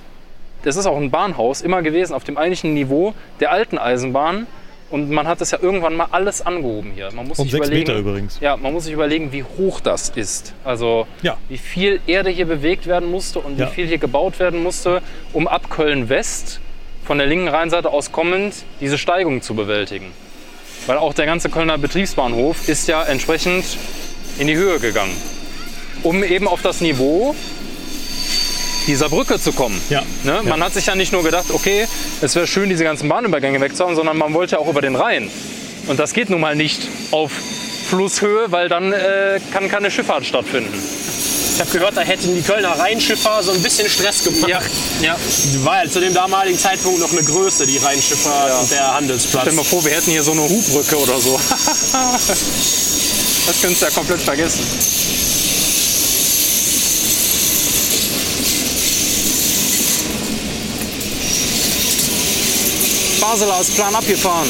das ist auch ein Bahnhaus immer gewesen, auf dem eigentlichen Niveau der alten Eisenbahn. Und man hat das ja irgendwann mal alles angehoben hier. Man muss Um sich sechs überlegen, Meter übrigens. Ja, man muss sich überlegen, wie hoch das ist. Also Ja. wie viel Erde hier bewegt werden musste und Ja. wie viel hier gebaut werden musste, um ab Köln West von der linken Rheinseite aus kommend diese Steigung zu bewältigen. Weil auch der ganze Kölner Betriebsbahnhof ist ja entsprechend in die Höhe gegangen, um eben auf das Niveau dieser Brücke zu kommen. Ja. Ne? Man Ja. hat sich ja nicht nur gedacht, okay, es wäre schön, diese ganzen Bahnübergänge wegzuhauen, sondern man wollte ja auch über den Rhein. Und das geht nun mal nicht auf Flusshöhe, weil dann äh, kann keine Schifffahrt stattfinden. Ich habe gehört, da hätten die Kölner Rheinschiffer so ein bisschen Stress gemacht. Ja, ja. Ja zu dem damaligen Zeitpunkt noch eine Größe, die Rheinschiffer Ja. und der Handelsplatz. Stell dir mal vor, wir hätten hier so eine Hubbrücke oder so. das könntest du ja komplett vergessen. Basel ist Plan abgefahren.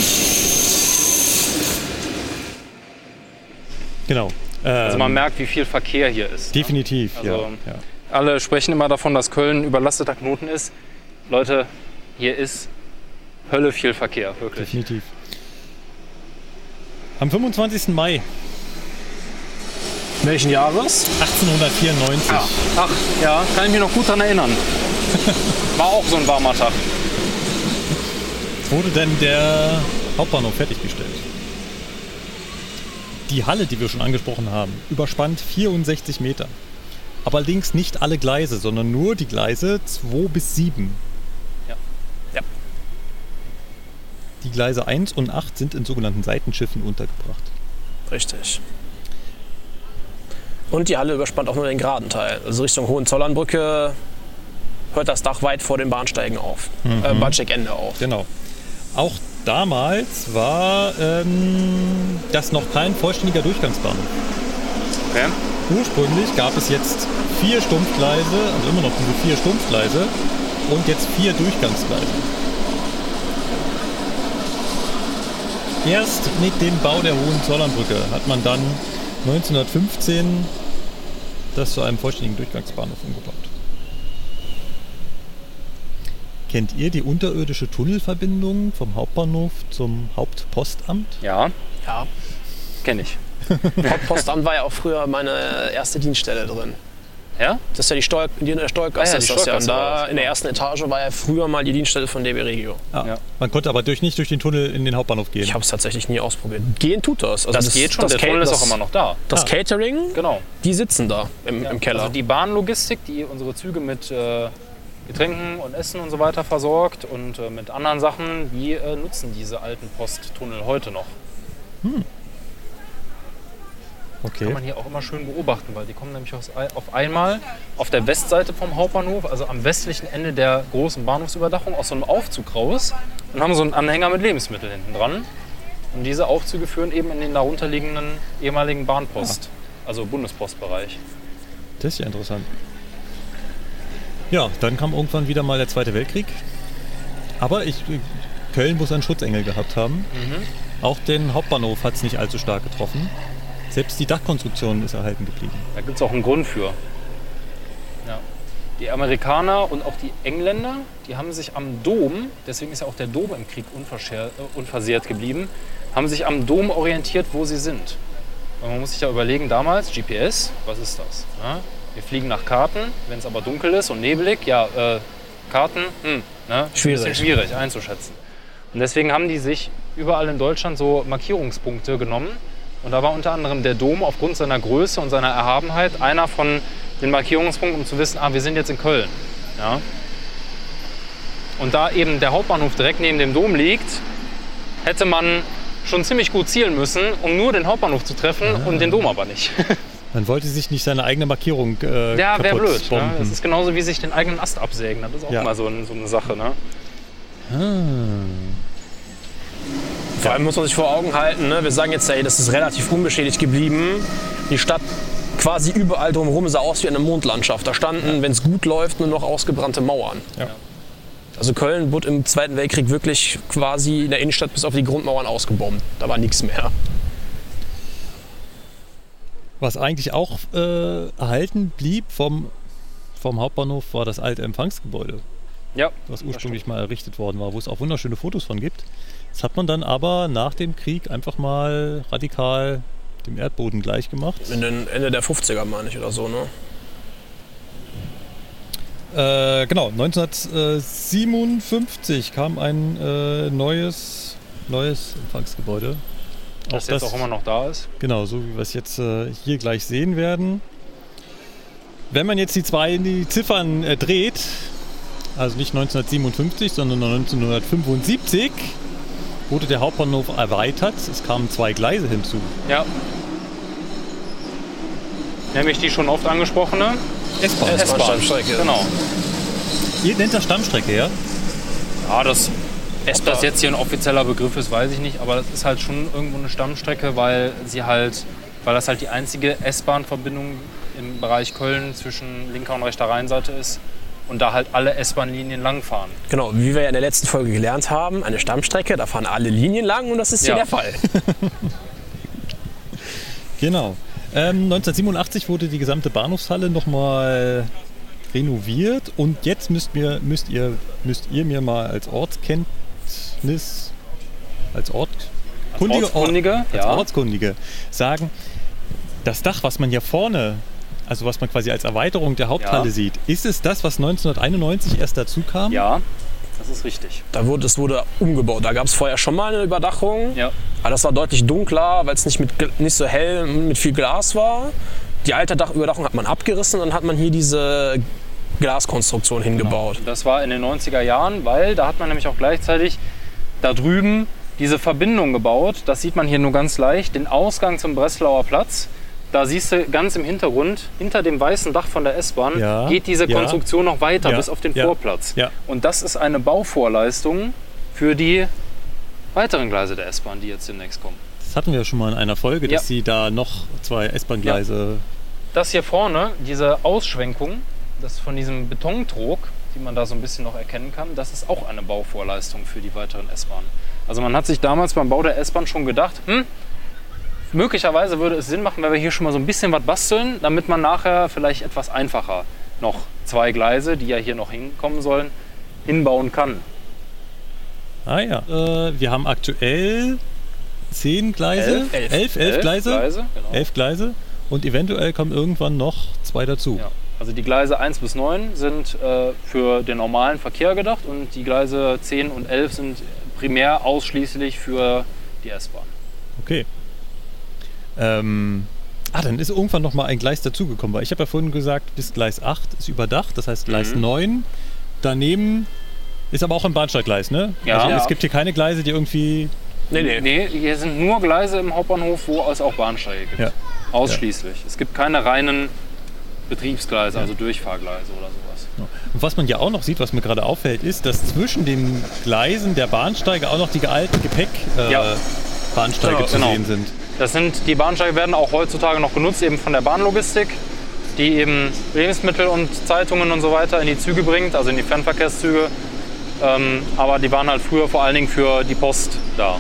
Genau. Also man Ähm, merkt, wie viel Verkehr hier ist. ne? Definitiv, Also- ja. ja. Alle sprechen immer davon, dass Köln ein überlasteter Knoten ist. Leute, hier ist Hölle viel Verkehr, wirklich. Definitiv. Am 25. Mai Welchen Jahres? 1894 Ja. Ach, ja, kann ich mich noch gut daran erinnern. War auch so ein warmer Tag. Wurde denn der Hauptbahnhof fertiggestellt. Die Halle, die wir schon angesprochen haben, überspannt 64 Meter. Aber allerdings nicht alle Gleise, sondern nur die Gleise 2 bis 7. Ja. Ja. Die Gleise 1 und 8 sind in sogenannten Seitenschiffen untergebracht. Richtig. Und die Halle überspannt auch nur den geraden Teil. Also Richtung Hohenzollernbrücke hört das Dach weit vor den Bahnsteigen auf. Äh, Bahnsteigende auf. Genau. Auch damals war ähm, das noch kein vollständiger Durchgangsbahnhof. Okay. Ursprünglich gab es jetzt vier Stumpfgleise, also immer noch diese vier Stumpfgleise und jetzt vier Durchgangsgleise. Erst mit dem Bau der Hohenzollernbrücke hat man dann 1915 das zu einem vollständigen Durchgangsbahnhof umgebaut. Kennt ihr die unterirdische Tunnelverbindung vom Hauptbahnhof zum Hauptpostamt? Ja, Ja. kenne ich. Hauptpostamt war ja auch früher meine erste Dienststelle drin. Ja? Das ist ja die Steuer, die in der Steuerkasse Ah ja, die ist das ja. Und Steuerkasse da das, in der ersten Etage war ja früher mal die Dienststelle von DB Regio. Ja. Ja. Man konnte aber durch, nicht durch den Tunnel in den Hauptbahnhof gehen. Ich habe es tatsächlich nie ausprobiert. Gehen tut das. Also Das, geht schon, der Ca- Tunnel ist das- auch immer noch da. Das Ah. Catering, Genau. die sitzen da im, im Keller. Also die Bahnlogistik, die unsere Züge mit äh, Getränken und Essen und so weiter versorgt und äh, mit anderen Sachen, die äh, nutzen diese alten Posttunnel heute noch. okay. Kann man hier auch immer schön beobachten, weil die kommen nämlich aus, auf einmal auf der Westseite vom Hauptbahnhof, also am westlichen Ende der großen Bahnhofsüberdachung, aus so einem Aufzug raus und haben so einen Anhänger mit Lebensmitteln hinten dran. Und diese Aufzüge führen eben in den darunterliegenden ehemaligen Bahnpost, also Bundespostbereich. Das ist ja interessant. Ja, dann kam irgendwann wieder mal der Zweite Weltkrieg. Aber ich, Köln muss einen Schutzengel gehabt haben. Auch den Hauptbahnhof hat es nicht allzu stark getroffen. Selbst die Dachkonstruktion ist erhalten geblieben. Da gibt es auch einen Grund für. Ja. Die Amerikaner und auch die Engländer, die haben sich am Dom, deswegen ist ja auch der Dom im Krieg äh, unversehrt geblieben, haben sich am Dom orientiert, wo sie sind. Und man muss sich ja überlegen, damals GPS, was ist das? Ja? Wir fliegen nach Karten, wenn es aber dunkel ist und nebelig, ja, äh, Karten, hm, ne? Schwierig. Bisschen schwierig einzuschätzen. Und deswegen haben die sich überall in Deutschland so Markierungspunkte genommen. Und da war unter anderem der Dom aufgrund seiner Größe und seiner Erhabenheit einer von den Markierungspunkten, um zu wissen, ah, wir sind jetzt in Köln. Ja? Und da eben der Hauptbahnhof direkt neben dem Dom liegt, hätte man schon ziemlich gut zielen müssen, um nur den Hauptbahnhof zu treffen und den Dom aber nicht. Man wollte sich nicht seine eigene Markierung äh, Ja, wäre blöd. Ne? Das ist genauso wie sich den eigenen Ast absägen. Das ist auch Ja. mal so, ein, so eine Sache. Ne? Vor allem muss man sich vor Augen halten, ne? wir sagen jetzt, ey, das ist relativ unbeschädigt geblieben. Die Stadt quasi überall drumherum sah aus wie eine Mondlandschaft. Da standen, wenn es gut läuft, nur noch ausgebrannte Mauern. Ja. Also Köln wurde im Zweiten Weltkrieg wirklich quasi in der Innenstadt bis auf die Grundmauern ausgebombt. Da war nichts mehr. Was eigentlich auch äh, erhalten blieb vom, vom Hauptbahnhof, war das alte Empfangsgebäude, Ja, was ursprünglich mal errichtet worden war, wo es auch wunderschöne Fotos von gibt. Das hat man dann aber nach dem Krieg einfach mal radikal dem Erdboden gleich gemacht. In den Ende der 50er, meine ich, oder so, ne? Äh, genau, 1957 kam ein äh, neues, neues Empfangsgebäude. Das jetzt auch immer noch da ist. Genau, so wie wir es jetzt äh, hier gleich sehen werden. Wenn man jetzt die zwei in die Ziffern äh, dreht, also nicht 1957, sondern 1975, wurde der Hauptbahnhof erweitert. Es kamen zwei Gleise hinzu. Ja. Nämlich die schon oft angesprochene S-Bahn. Genau. Ihr nennt das Stammstrecke, ja? Ja, das, ob das jetzt hier ein offizieller Begriff ist, weiß ich nicht. Aber das ist halt schon irgendwo eine Stammstrecke, weil sie halt, weil das halt die einzige S-Bahn-Verbindung im Bereich Köln zwischen linker und rechter Rheinseite ist. Und da halt alle S-Bahn-Linien langfahren. Genau, wie wir ja in der letzten Folge gelernt haben, eine Stammstrecke, da fahren alle Linien lang und das ist hier Ja. der Fall. Genau. Ähm, 1987 wurde die gesamte Bahnhofshalle nochmal renoviert und jetzt müsst, mir, müsst, ihr, müsst ihr mir mal als Ortskenntnis, als Ortkundige, Ortskundige, als ja. Ortskundige sagen, das Dach, was man hier vorne, also was man quasi als Erweiterung der Haupthalle Ja. sieht, ist es das, was 1991 erst dazu kam? Ja, das ist richtig. Da wurde, es wurde umgebaut. Da gab es vorher schon mal eine Überdachung. Ja. Aber das war deutlich dunkler, weil es nicht, mit, nicht so hell mit viel Glas war. Die alte Dachüberdachung hat man abgerissen und dann hat man hier diese Glaskonstruktion hingebaut. Das war in den 90er Jahren, weil da hat man nämlich auch gleichzeitig da drüben diese Verbindung gebaut. Das sieht man hier nur ganz leicht. Den Ausgang zum Breslauer Platz. Da siehst du ganz im Hintergrund, hinter dem weißen Dach von der S-Bahn, Ja, geht diese ja. Konstruktion noch weiter Ja, bis auf den Vorplatz. Und das ist eine Bauvorleistung für die weiteren Gleise der S-Bahn, die jetzt demnächst kommen. Das hatten wir schon mal in einer Folge, dass sie da noch zwei S-Bahn-Gleise. Das hier vorne, diese Ausschwenkung, das von diesem Betontrog, die man da so ein bisschen noch erkennen kann, das ist auch eine Bauvorleistung für die weiteren S-Bahnen. Also man hat sich damals beim Bau der S-Bahn schon gedacht, hm, möglicherweise würde es Sinn machen, wenn wir hier schon mal so ein bisschen was basteln, damit man nachher vielleicht etwas einfacher noch zwei Gleise, die ja hier noch hinkommen sollen, hinbauen kann. Ah ja. Äh, wir haben aktuell zehn Gleise? Elf. Elf, elf, elf Gleise? Gleise, genau. Elf Gleise. Und eventuell kommen irgendwann noch zwei dazu. Ja. Also die Gleise 1 bis 9 sind äh, für den normalen Verkehr gedacht und die Gleise 10 und 11 sind primär ausschließlich für die S-Bahn. Okay. Ähm, ah, dann ist irgendwann noch mal ein Gleis dazugekommen, weil ich habe ja vorhin gesagt, bis Gleis 8 ist überdacht, das heißt Gleis Mhm. 9. Daneben ist aber auch ein Bahnsteiggleis, ne? Ja. Also Ja. es gibt hier keine Gleise, die irgendwie. Nee, nee. Nee, hier sind nur Gleise im Hauptbahnhof, wo es auch Bahnsteige gibt. Ja. Ausschließlich. Es gibt keine reinen Betriebsgleise, also Durchfahrgleise oder sowas. Und was man ja auch noch sieht, was mir gerade auffällt, ist, dass zwischen den Gleisen der Bahnsteige auch noch die alten Gepäck äh, Ja. Genau, zu genau. sehen sind. Das sind, die Bahnsteige werden auch heutzutage noch genutzt, eben von der Bahnlogistik, die eben Lebensmittel und Zeitungen und so weiter in die Züge bringt, also in die Fernverkehrszüge. Ähm, aber die waren halt früher vor allen Dingen für die Post da.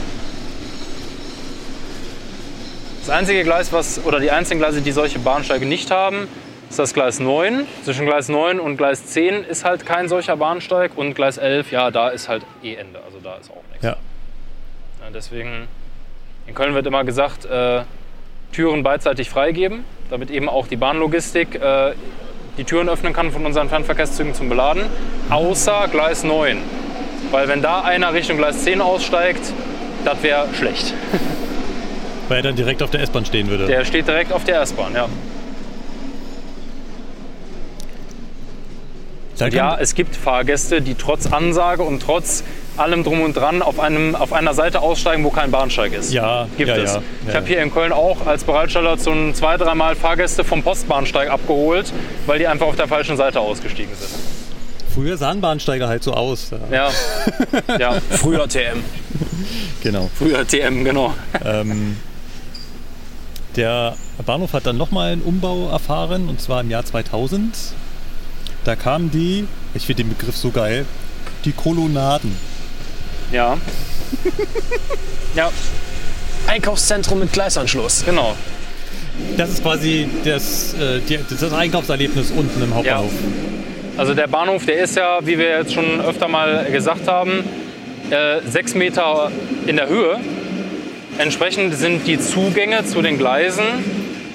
Das einzige Gleis, was, oder die einzigen Gleise, die solche Bahnsteige nicht haben, ist das Gleis 9. Zwischen Gleis 9 und Gleis 10 ist halt kein solcher Bahnsteig und Gleis 11, ja, da ist halt eh Ende, also da ist auch nichts. Ja. Ja, deswegen, in Köln wird immer gesagt, äh, Türen beidseitig freigeben, damit eben auch die Bahnlogistik äh, die Türen öffnen kann von unseren Fernverkehrszügen zum Beladen, außer Gleis 9. Weil wenn da einer Richtung Gleis 10 aussteigt, das wäre schlecht. Weil er dann direkt auf der S-Bahn stehen würde. Der steht direkt auf der S-Bahn, ja. Ja, es gibt Fahrgäste, die trotz Ansage und trotz allem drum und dran auf, einem, auf einer Seite aussteigen, wo kein Bahnsteig ist. Ja, gibt ja, es. ja, ich ja. habe hier in Köln auch als Bereitstellerstation zwei, dreimal Fahrgäste vom Postbahnsteig abgeholt, weil die einfach auf der falschen Seite ausgestiegen sind. Früher sahen Bahnsteige halt so aus. Ja. Ja, ja. Früher TM. Genau. früher TM, genau. Ähm, der Bahnhof hat dann nochmal einen Umbau erfahren, und zwar im Jahr 2000. Da kamen die, ich finde den Begriff so geil, die Kolonnaden. Ja. ja, Einkaufszentrum mit Gleisanschluss. genau. Das ist quasi das, äh, die, das Einkaufserlebnis unten im Hauptbahnhof. Also der Bahnhof, der ist ja, wie wir jetzt schon öfter mal gesagt haben, äh, sechs Meter in der Höhe. Entsprechend sind die Zugänge zu den Gleisen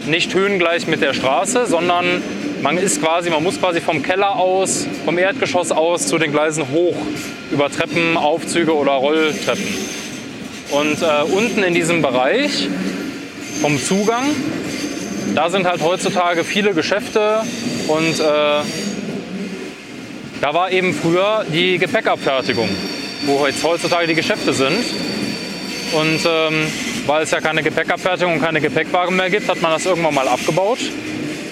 nicht höhengleich mit der Straße, sondern man ist quasi, man muss quasi vom Keller aus, vom Erdgeschoss aus zu den Gleisen hoch über Treppen, Aufzüge oder Rolltreppen. Und äh, unten in diesem Bereich vom Zugang, da sind halt heutzutage viele Geschäfte und äh, da war eben früher die Gepäckabfertigung, wo jetzt heutzutage die Geschäfte sind. Und ähm, weil es ja keine Gepäckabfertigung und keine Gepäckwagen mehr gibt, hat man das irgendwann mal abgebaut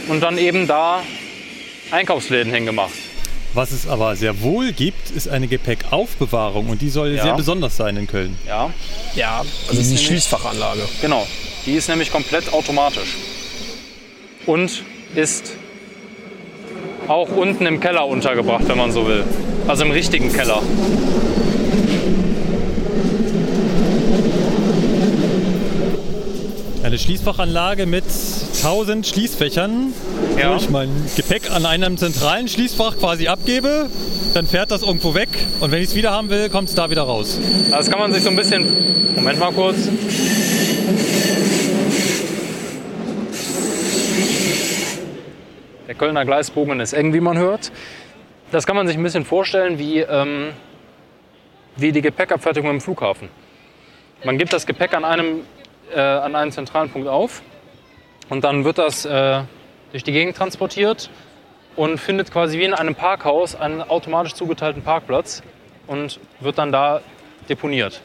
und dann eben da Einkaufsläden hingemacht. Was es aber sehr wohl gibt, ist eine Gepäckaufbewahrung und die soll Ja. sehr besonders sein in Köln. Ja, Ja, also die Schließfachanlage. genau. Die ist nämlich komplett automatisch. Und ist auch unten im Keller untergebracht, wenn man so will. Also im richtigen Keller. Eine Schließfachanlage mit 1000 Schließfächern, Ja. wo ich mein Gepäck an einem zentralen Schließfach quasi abgebe, dann fährt das irgendwo weg und wenn ich es wieder haben will, kommt es da wieder raus. Das kann man sich so ein bisschen. Moment mal kurz. Der Kölner Gleisbogen ist eng, wie man hört. Das kann man sich ein bisschen vorstellen wie, ähm, wie die Gepäckabfertigung im Flughafen. Man gibt das Gepäck an einem, äh, an einen zentralen Punkt auf und dann wird das äh, durch die Gegend transportiert und findet quasi wie in einem Parkhaus einen automatisch zugeteilten Parkplatz und wird dann da deponiert.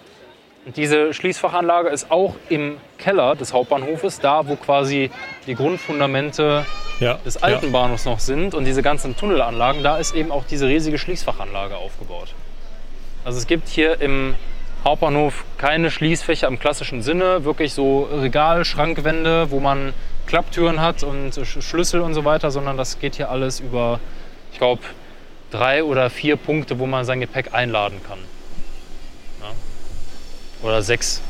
Und diese Schließfachanlage ist auch im Keller des Hauptbahnhofes, da wo quasi die Grundfundamente Ja, des alten Bahnhofs noch sind und diese ganzen Tunnelanlagen, da ist eben auch diese riesige Schließfachanlage aufgebaut. Also es gibt hier im Hauptbahnhof keine Schließfächer im klassischen Sinne, wirklich so Regal, Schrankwände, wo man Klapptüren hat und Sch- Schlüssel und so weiter, sondern das geht hier alles über, ich glaube, drei oder vier Punkte, wo man sein Gepäck einladen kann. Ja. Oder sechs.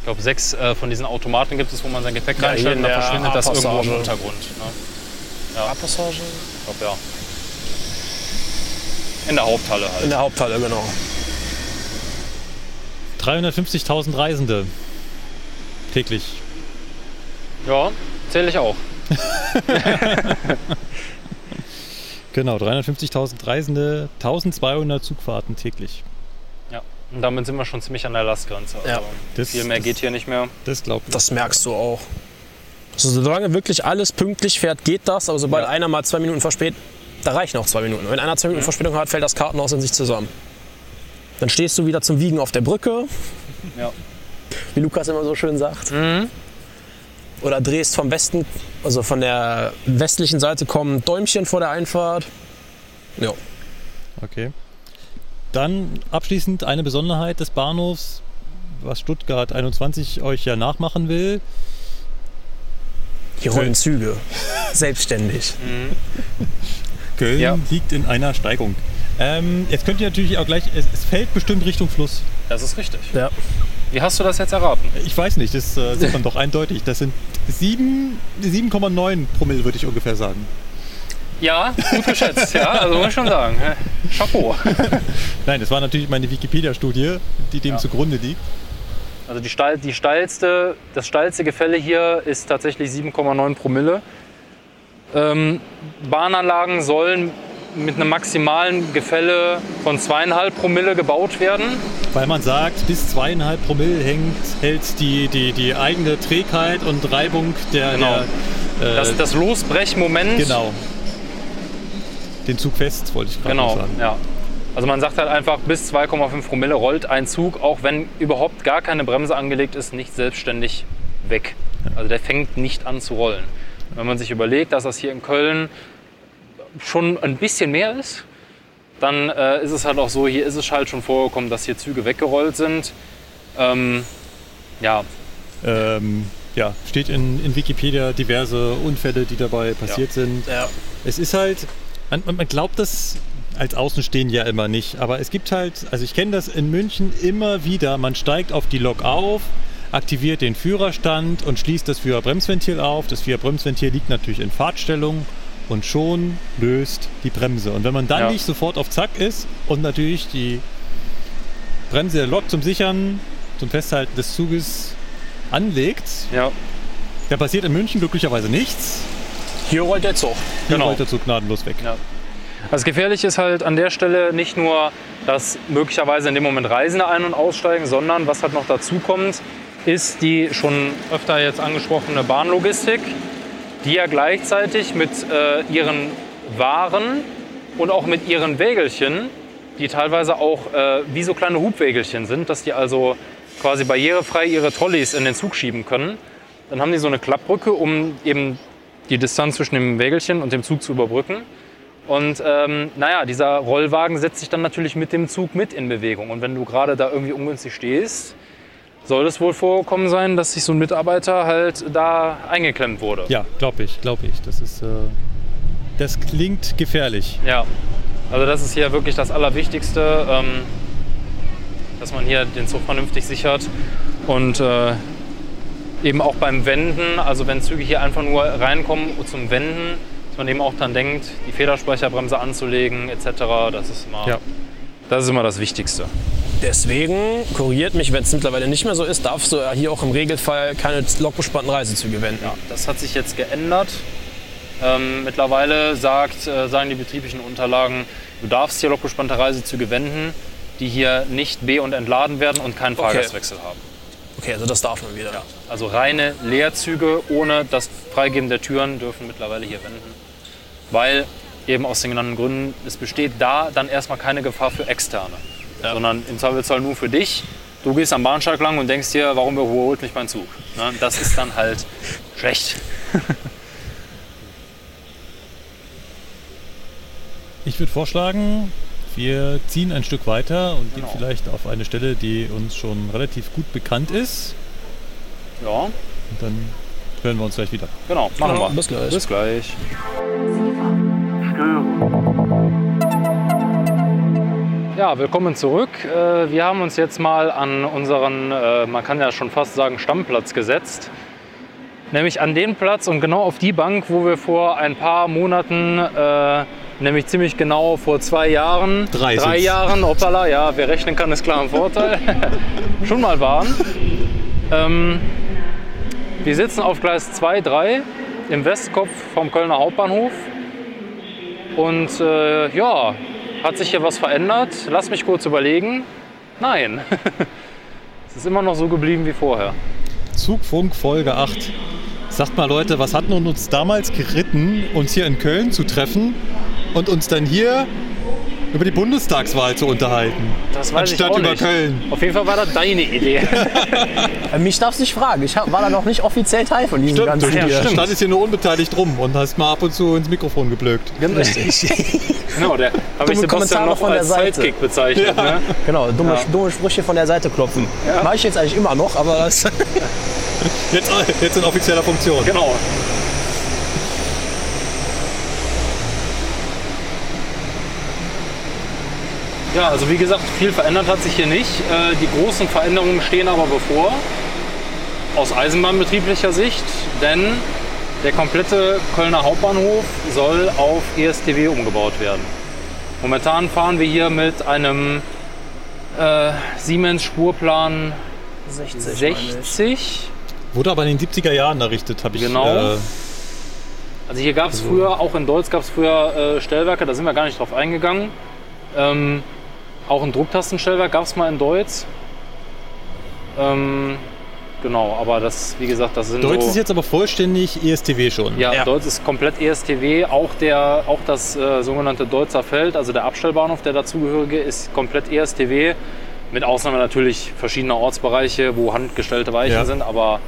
Ich glaube, sechs äh, von diesen Automaten gibt es, wo man sein Gepäck Ja, reinstellt und dann der verschwindet das irgendwo im. Untergrund. Ne? A-Passage? Ich glaube, ja. In der Haupthalle halt. In der Haupthalle, genau. 350.000 Reisende. täglich. Ja, zähle ich auch. Genau, 350.000 Reisende, 1200 Zugfahrten täglich. Ja. Und damit sind wir schon ziemlich an der Lastgrenze. Also Ja. Das- viel mehr das- geht hier nicht mehr. Das glaubt Das merkst du auch. Also, solange wirklich alles pünktlich fährt, geht das. Aber sobald Ja. einer mal zwei Minuten verspätet, da reichen auch zwei Minuten. Wenn einer zwei Minuten Verspätung hat, fällt das Kartenhaus in sich zusammen. Dann stehst du wieder zum Wiegen auf der Brücke, Ja. wie Lukas immer so schön sagt. Mhm. Oder drehst vom Westen, also von der westlichen Seite kommen Däumchen vor der Einfahrt. Ja. Okay. Dann abschließend eine Besonderheit des Bahnhofs, was Stuttgart 21 euch ja nachmachen will. Hier rollen Züge. Selbstständig. Köln Ja. liegt in einer Steigung. Ähm, jetzt könnt ihr natürlich auch gleich, es, es fällt bestimmt Richtung Fluss. Das ist richtig. Ja. Wie hast du das jetzt erraten? Ich weiß nicht, das äh, sieht man doch eindeutig. Das sind sieben- 7,9 Promille, würde ich ungefähr sagen. Ja, gut geschätzt. ja, also muss ich schon sagen. Chapeau. Nein, das war natürlich meine Wikipedia-Studie, die dem Ja. zugrunde liegt. Also die, steil, die steilste, das steilste Gefälle hier ist tatsächlich 7,9 Promille. Ähm, Bahnanlagen sollen mit einem maximalen Gefälle von zweieinhalb Promille gebaut werden. Weil man sagt, bis zweieinhalb Promille hängt, hält die, die, die eigene Trägheit und Reibung der, Genau. der äh, Das, das Losbrechmoment. genau. Den Zug fest, wollte ich gerade Genau, sagen. ja. Also man sagt halt einfach, bis 2,5 Promille rollt ein Zug, auch wenn überhaupt gar keine Bremse angelegt ist, nicht selbstständig weg. Also der fängt nicht an zu rollen. Wenn man sich überlegt, dass das hier in Köln schon ein bisschen mehr ist, dann äh, ist es halt auch so, hier ist es halt schon vorgekommen, dass hier Züge weggerollt sind. Ähm, ja, Ähm, ja, steht in, in Wikipedia diverse Unfälle, die dabei passiert sind. Ja. Es ist halt, man, man- man glaubt das als Außenstehender ja immer nicht, aber es gibt halt, also ich kenne das in München immer wieder, man steigt auf die Lok auf, aktiviert den Führerstand und schließt das Führerbremsventil auf. Das Führerbremsventil liegt natürlich in Fahrtstellung und schon löst die Bremse. Und wenn man dann Ja. nicht sofort auf Zack ist und natürlich die Bremse der Lok zum Sichern, zum Festhalten des Zuges anlegt, ja, da passiert in München glücklicherweise nichts. Hier rollt der Zug. Hier Genau. rollt der Zug gnadenlos weg. Ja. Das Gefährliche ist halt an der Stelle nicht nur, dass möglicherweise in dem Moment Reisende ein- und aussteigen, sondern was halt noch dazu kommt, ist die schon öfter jetzt angesprochene Bahnlogistik, die ja gleichzeitig mit äh, ihren Waren und auch mit ihren Wägelchen, die teilweise auch äh, wie so kleine Hubwägelchen sind, dass die also quasi barrierefrei ihre Trolleys in den Zug schieben können. Dann haben die so eine Klappbrücke, um eben die Distanz zwischen dem Wägelchen und dem Zug zu überbrücken. Und ähm, naja, dieser Rollwagen setzt sich dann natürlich mit dem Zug mit in Bewegung. Und wenn du gerade da irgendwie ungünstig stehst, soll es wohl vorgekommen sein, dass sich so ein Mitarbeiter halt da eingeklemmt wurde. Ja, glaube ich, glaube ich. Das ist, äh, das klingt gefährlich. Ja, also das ist hier wirklich das Allerwichtigste, ähm, dass man hier den Zug vernünftig sichert und äh, eben auch beim Wenden, also wenn Züge hier einfach nur reinkommen zum Wenden, dass man eben auch dann denkt, die Federspeicherbremse anzulegen etc. Das ist immer, Ja. Das, ist immer das Wichtigste. Deswegen, korrigiert mich, wenn es mittlerweile nicht mehr so ist, darfst du ja hier auch im Regelfall keine lokbespannten Reisezüge wenden. Ja, das hat sich jetzt geändert. Ähm, mittlerweile sagt, äh, sagen die betrieblichen Unterlagen, du darfst hier lokbespannte Reisezüge wenden, die hier nicht be- und entladen werden und keinen Okay. Fahrgastwechsel haben. Okay, also das darf man wieder. Also reine Leerzüge ohne das Freigeben der Türen dürfen mittlerweile hier wenden. Weil eben aus den genannten Gründen, es besteht da dann erstmal keine Gefahr für Externe. Sondern im Zweifelsfall nur für dich. Du gehst am Bahnsteig lang und denkst dir, warum überholt mich mein Zug? Ne? Das ist dann halt schlecht. Ich würde vorschlagen, wir ziehen ein Stück weiter und Genau. gehen vielleicht auf eine Stelle, die uns schon relativ gut bekannt ist. Ja, Und dann hören wir uns gleich wieder. genau, machen Genau, wir. bis gleich. Bis gleich. Ja, willkommen zurück. Äh, Wir haben uns jetzt mal an unseren, äh, man kann ja schon fast sagen, Stammplatz gesetzt. Nämlich an den Platz und genau auf die Bank, wo wir vor ein paar Monaten, äh, nämlich ziemlich genau vor zwei Jahren, Drei drei. Jahren, hoppala, ja, wer rechnen kann, ist klar ein Vorteil, schon mal waren. Ähm, Wir sitzen auf Gleis 2, 3 im Westkopf vom Kölner Hauptbahnhof. Und äh, ja, hat sich hier was verändert? Lass mich kurz überlegen. Nein. es ist immer noch so geblieben wie vorher. Zugfunk Folge 8. Sagt mal Leute, was hat nun uns damals geritten, uns hier in Köln zu treffen und uns dann hier über die Bundestagswahl zu unterhalten? Das weiß Anstatt ich auch über nicht. Köln. Auf jeden Fall war das deine Idee. Äh, Mich darfst du nicht fragen. Ich hab, war da noch nicht offiziell Teil von diesem Stimmt, ganzen du Ja, stimmt. standest hier nur unbeteiligt rum und hast mal ab und zu ins Mikrofon geblökt. Richtig. genau, der habe ich Dumme Sebastian Kommentare noch von der als Seite. Sidekick bezeichnet. Ne? Genau, dumme, Ja. dumme Sprüche von der Seite klopfen. Mach ich jetzt eigentlich immer noch, aber das Jetzt, jetzt in offizieller Funktion. Genau. Ja, also wie gesagt, viel verändert hat sich hier nicht. Äh, Die großen Veränderungen stehen aber bevor, aus eisenbahnbetrieblicher Sicht, denn der komplette Kölner Hauptbahnhof soll auf ESTW umgebaut werden. Momentan fahren wir hier mit einem äh, Siemens Spurplan 60. 60. Wurde aber in den 70er Jahren errichtet, habe ich. Genau. Äh, Also hier gab es früher, auch in Deutz gab es früher äh, Stellwerke, da sind wir gar nicht drauf eingegangen. Ähm, auch ein Drucktastenstellwerk gab es mal in Deutz. Ähm, genau, aber das, wie gesagt, das sind Deutsch so... ist jetzt aber vollständig ESTW schon. ja, Ja. Deutz ist komplett ESTW, auch, der, auch das äh, sogenannte Deutzer Feld, also der Abstellbahnhof, der dazugehörige, ist komplett ESTW. Mit Ausnahme natürlich verschiedener Ortsbereiche, wo handgestellte Weichen Ja. sind, aber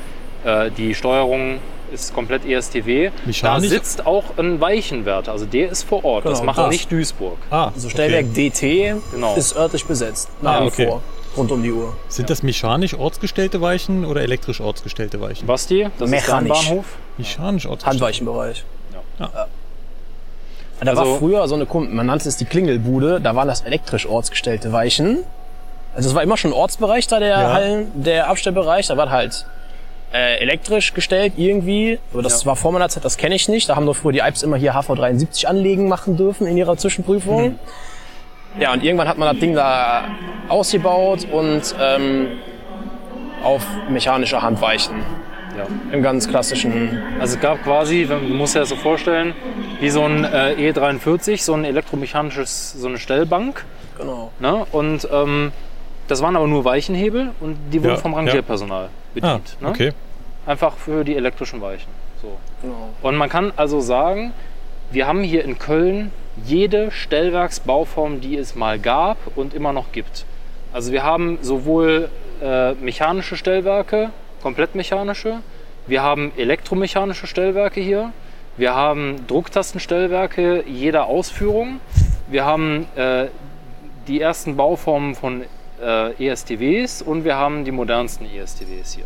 äh, die Steuerung ist komplett ESTW. Mechanisch? Da sitzt auch ein Weichenwärter, also der ist vor Ort. das Genau, macht das. nicht Duisburg. Ah, Also Stellwerk DT Genau. ist örtlich besetzt. Nach Ah, wie okay. vor. Rund um die Uhr. Sind das mechanisch ortsgestellte Weichen oder elektrisch ortsgestellte Weichen? Basti, das ist Mechanisch. Bahnhof. Mechanisch ortsgestellte. Handweichenbereich. Ja. Ja. Da Also- war früher so eine, man nannte es die Klingelbude, da waren das elektrisch ortsgestellte Weichen. Also es war immer schon ein Ortsbereich da, der Ja. Hallen, der Abstellbereich, da war halt äh, elektrisch gestellt irgendwie. Aber das Ja. war vor meiner Zeit, das kenne ich nicht. Da haben doch früher die Alps immer hier HV73 anlegen machen dürfen in ihrer Zwischenprüfung. Mhm. Ja, und irgendwann hat man das Ding da ausgebaut und ähm, auf mechanische Handweichen. Ja. Im ganz klassischen Also es gab quasi, musst dir das so vorstellen, wie so ein äh, E43, so ein elektromechanisches, so eine Stellbank. Genau. Ne? Und ähm, das waren aber nur Weichenhebel und die wurden Ja, vom ja. Rangierpersonal Ah, bedient. ne? okay. Einfach für die elektrischen Weichen. So. genau. Und man kann also sagen, wir haben hier in Köln jede Stellwerksbauform, die es mal gab und immer noch gibt. Also wir haben sowohl äh, mechanische Stellwerke, komplett mechanische, wir haben elektromechanische Stellwerke hier, wir haben Drucktastenstellwerke jeder Ausführung, wir haben äh, die ersten Bauformen von äh, ESTWs und wir haben die modernsten ESTWs hier.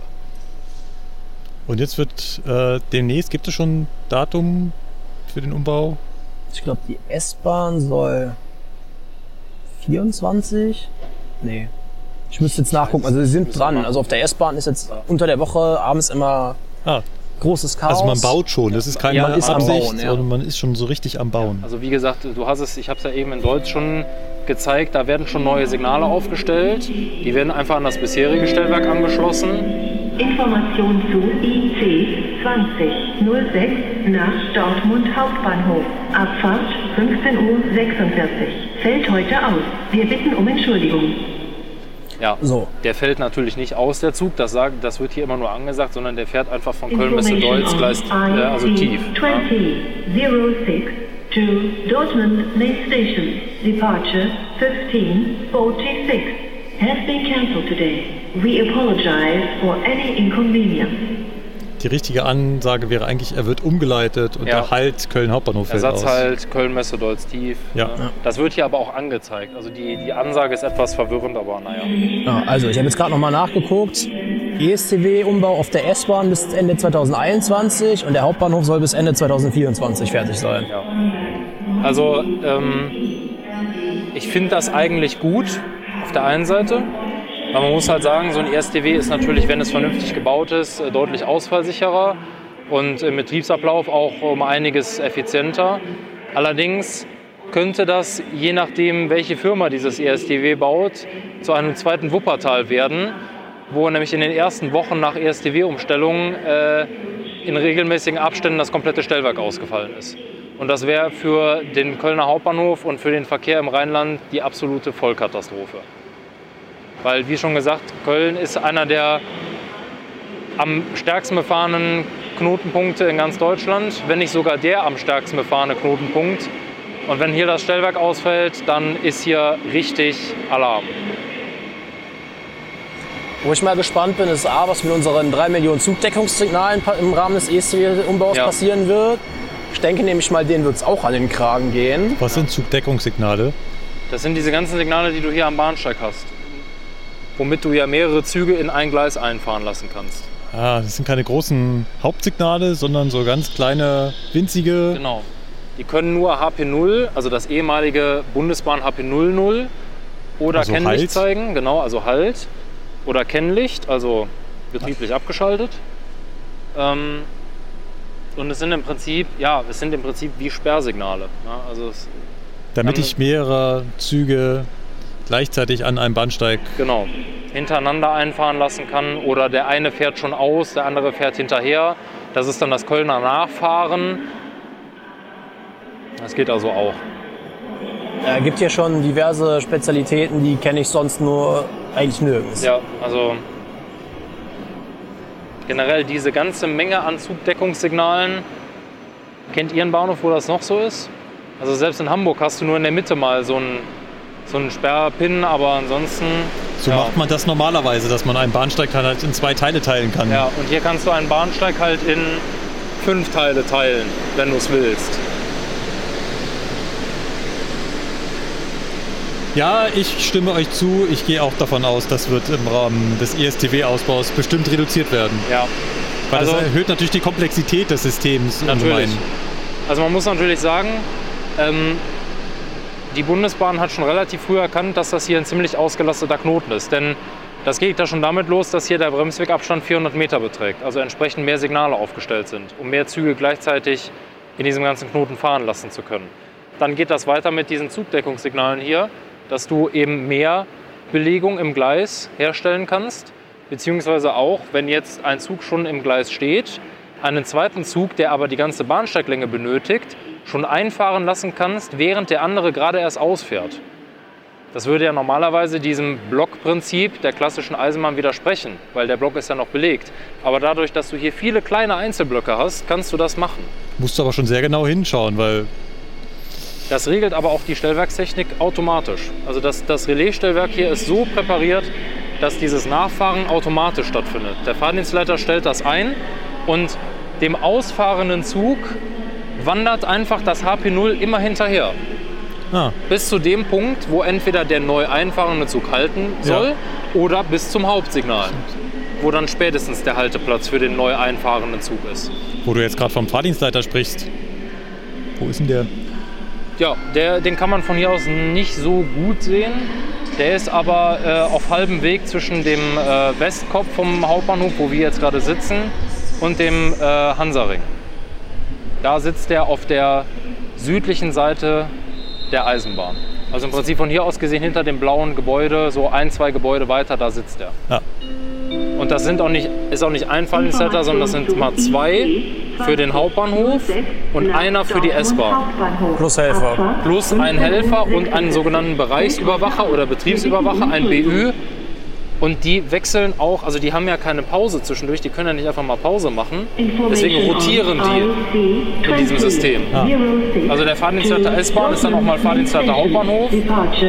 Und jetzt wird äh, demnächst, gibt es schon ein Datum für den Umbau? Ich glaube, die S-Bahn soll 24? Nee. Ich müsste jetzt nachgucken. Also sie sind dran. Also auf der S-Bahn ist jetzt unter der Woche abends immer Ah, großes Chaos. also man baut schon. Das ist keine Ja, man ist am Absicht, Bauen, ja. sondern man ist schon so richtig am Bauen. Also wie gesagt, du hast es, ich habe es ja eben in Deutsch schon gezeigt, da werden schon neue Signale aufgestellt. Die werden einfach an das bisherige Stellwerk angeschlossen. Information zu IC 2006 nach Dortmund Hauptbahnhof. Abfahrt 15.46 Uhr. Fällt heute aus. Wir bitten um Entschuldigung. Ja, So. der fällt natürlich nicht aus, der Zug, das, sagt, das wird hier immer nur angesagt, sondern der fährt einfach von Köln bis zu Deutz, Gleis, äh, also tief. Ja. 2006 to Dortmund Main Station. Departure 1546 has been cancelled today. We apologize for any inconvenience. Die richtige Ansage wäre eigentlich, er wird umgeleitet und Ja. der Halt Köln Hauptbahnhof fällt aus. Ersatzhalt, Köln, Messe, Deutz, tief. Ja. ne? Das wird hier aber auch angezeigt. Also die, die Ansage ist etwas verwirrend, aber naja. Ja, also ich habe jetzt gerade nochmal nachgeguckt. ESCW-Umbau auf der S-Bahn bis Ende 2021 und der Hauptbahnhof soll bis Ende 2024 fertig sein. Ja. Also ähm, ich finde das eigentlich gut auf der einen Seite. Aber man muss halt sagen, so ein ESDW ist natürlich, wenn es vernünftig gebaut ist, äh, deutlich ausfallsicherer und im Betriebsablauf auch um einiges effizienter. Allerdings könnte das, je nachdem, welche Firma dieses ESDW baut, zu einem zweiten Wuppertal werden. wo nämlich in den ersten Wochen nach ESTW-Umstellung äh, in regelmäßigen Abständen das komplette Stellwerk ausgefallen ist. Und das wäre für den Kölner Hauptbahnhof und für den Verkehr im Rheinland die absolute Vollkatastrophe. Weil, wie schon gesagt, Köln ist einer der am stärksten befahrenen Knotenpunkte in ganz Deutschland, wenn nicht sogar der am stärksten befahrene Knotenpunkt. Und wenn hier das Stellwerk ausfällt, dann ist hier richtig Alarm. Wo ich mal gespannt bin, ist A, was mit unseren 3 Millionen Zugdeckungssignalen im Rahmen des ESC-Umbaus Ja. passieren wird. Ich denke nämlich mal, denen wird es auch an den Kragen gehen. Was sind Zugdeckungssignale? Das sind diese ganzen Signale, die du hier am Bahnsteig hast. Womit du ja mehrere Züge in ein Gleis einfahren lassen kannst. Ah, das sind keine großen Hauptsignale, sondern so ganz kleine, winzige. Genau. Die können nur HP0, also das ehemalige Bundesbahn HP00 oder Also Kennlicht Halt. zeigen, genau, also Halt. Oder Kennlicht, also betrieblich abgeschaltet. Ähm, und es sind im Prinzip, ja, es sind im Prinzip wie Sperrsignale. Ja, also es, Damit ich mehrere Züge gleichzeitig an einem Bahnsteig. genau, hintereinander einfahren lassen kann. Oder der eine fährt schon aus, der andere fährt hinterher. Das ist dann das Kölner Nachfahren. Das geht also auch. Es gibt hier schon diverse Spezialitäten, die kenne ich sonst nur eigentlich nirgends. Ja, also generell diese ganze Menge an Zugdeckungssignalen. Kennt ihr einen Bahnhof, wo das noch so ist? Also selbst in Hamburg hast du nur in der Mitte mal so einen, so einen Sperrpin, aber ansonsten. So ja. macht man das normalerweise, dass man einen Bahnsteig halt in zwei Teile teilen kann. Ja, und hier kannst du einen Bahnsteig halt in fünf Teile teilen, wenn du es willst. Ja, ich stimme euch zu. Ich gehe auch davon aus, das wird im Rahmen des ESTW-Ausbaus bestimmt reduziert werden. Ja, Weil Also- das erhöht natürlich die Komplexität des Systems. Natürlich. ungemein. Also man muss natürlich sagen, ähm, die Bundesbahn hat schon relativ früh erkannt, dass das hier ein ziemlich ausgelasteter Knoten ist. Denn das geht ja schon damit los, dass hier der Bremswegabstand 400 Meter beträgt. Also entsprechend mehr Signale aufgestellt sind, um mehr Züge gleichzeitig in diesem ganzen Knoten fahren lassen zu können. Dann geht das weiter mit diesen Zugdeckungssignalen hier, dass du eben mehr Belegung im Gleis herstellen kannst. Beziehungsweise auch, wenn jetzt ein Zug schon im Gleis steht, einen zweiten Zug, der aber die ganze Bahnsteiglänge benötigt, schon einfahren lassen kannst, während der andere gerade erst ausfährt. Das würde ja normalerweise diesem Blockprinzip der klassischen Eisenbahn widersprechen, weil der Block ist ja noch belegt. Aber dadurch, dass du hier viele kleine Einzelblöcke hast, kannst du das machen. Musst du aber schon sehr genau hinschauen, weil Das regelt aber auch die Stellwerkstechnik automatisch. Also das, das Relaisstellwerk hier ist so präpariert, dass dieses Nachfahren automatisch stattfindet. Der Fahrdienstleiter stellt das ein und dem ausfahrenden Zug wandert einfach das HP0 immer hinterher. ah, Bis zu dem Punkt, wo entweder der neu einfahrende Zug halten soll oder bis zum Hauptsignal, wo dann spätestens der Halteplatz für den neu einfahrenden Zug ist. wo du jetzt gerade vom Fahrdienstleiter sprichst. Wo ist denn der? Ja, der, den kann man von hier aus nicht so gut sehen. Der ist aber äh, auf halbem Weg zwischen dem äh, Westkopf vom Hauptbahnhof, wo wir jetzt gerade sitzen, und dem äh, Hansaring. Da sitzt der auf der südlichen Seite der Eisenbahn. Also im Prinzip von hier aus gesehen hinter dem blauen Gebäude, so ein, zwei Gebäude weiter, da sitzt er. Ja. Und das sind auch nicht, ist auch nicht ein Fahrdienstleiter, sondern das sind mal zwei für den Hauptbahnhof und einer für die S-Bahn. Plus Helfer. Plus ein Helfer und einen sogenannten Bereichsüberwacher oder Betriebsüberwacher, ein BÜ. Und die wechseln auch, also die haben ja keine Pause zwischendurch, die können ja nicht einfach mal Pause machen. Deswegen rotieren die in diesem System. Also der Fahrdienstleiter S-Bahn ist dann auch mal Fahrdienstleiter Hauptbahnhof.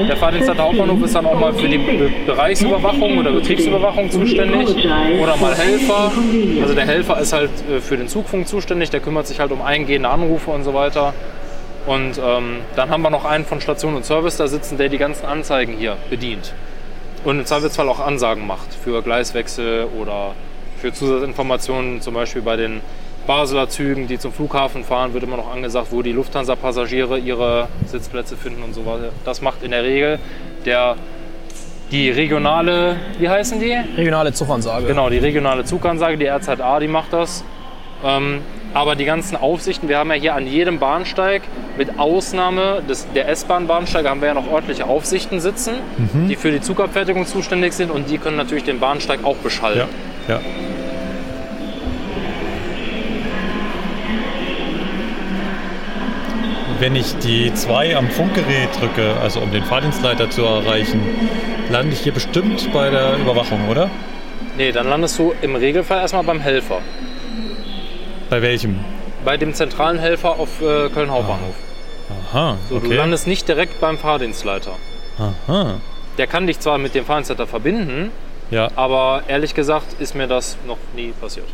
Der Fahrdienstleiter Hauptbahnhof ist dann auch mal für die Be Bereichsüberwachung oder Betriebsüberwachung zuständig. Oder mal Helfer. Also der Helfer ist halt äh, für den Zugfunk zuständig, der kümmert sich halt um eingehende Anrufe und so weiter. Und ähm, dann haben wir noch einen von Station und Service da sitzen, der die ganzen Anzeigen hier bedient. Und im Zweifelsfall auch Ansagen macht für Gleiswechsel oder für Zusatzinformationen, zum Beispiel bei den Basler Zügen, die zum Flughafen fahren, wird immer noch angesagt, wo die Lufthansa-Passagiere ihre Sitzplätze finden und so weiter. Das macht in der Regel der, die regionale, wie heißen die? Regionale Zugansage. Genau, die regionale Zugansage, die RZA, die macht das. Ähm, Aber die ganzen Aufsichten, wir haben ja hier an jedem Bahnsteig, mit Ausnahme des, der S-Bahn-Bahnsteige, haben wir ja noch ordentliche Aufsichten sitzen, die für die Zugabfertigung zuständig sind und die können natürlich den Bahnsteig auch beschallen. Ja. ja. Wenn ich die 2 am Funkgerät drücke, also um den Fahrdienstleiter zu erreichen, lande ich hier bestimmt bei der Überwachung, oder? Nee, dann landest du im Regelfall erstmal beim Helfer. Bei welchem? Bei dem zentralen Helfer auf äh, Köln Hauptbahnhof. Aha, So, Du okay. landest nicht direkt beim Fahrdienstleiter. Aha. Der kann dich zwar mit dem Fahrdienstleiter verbinden, Ja, aber ehrlich gesagt ist mir das noch nie passiert.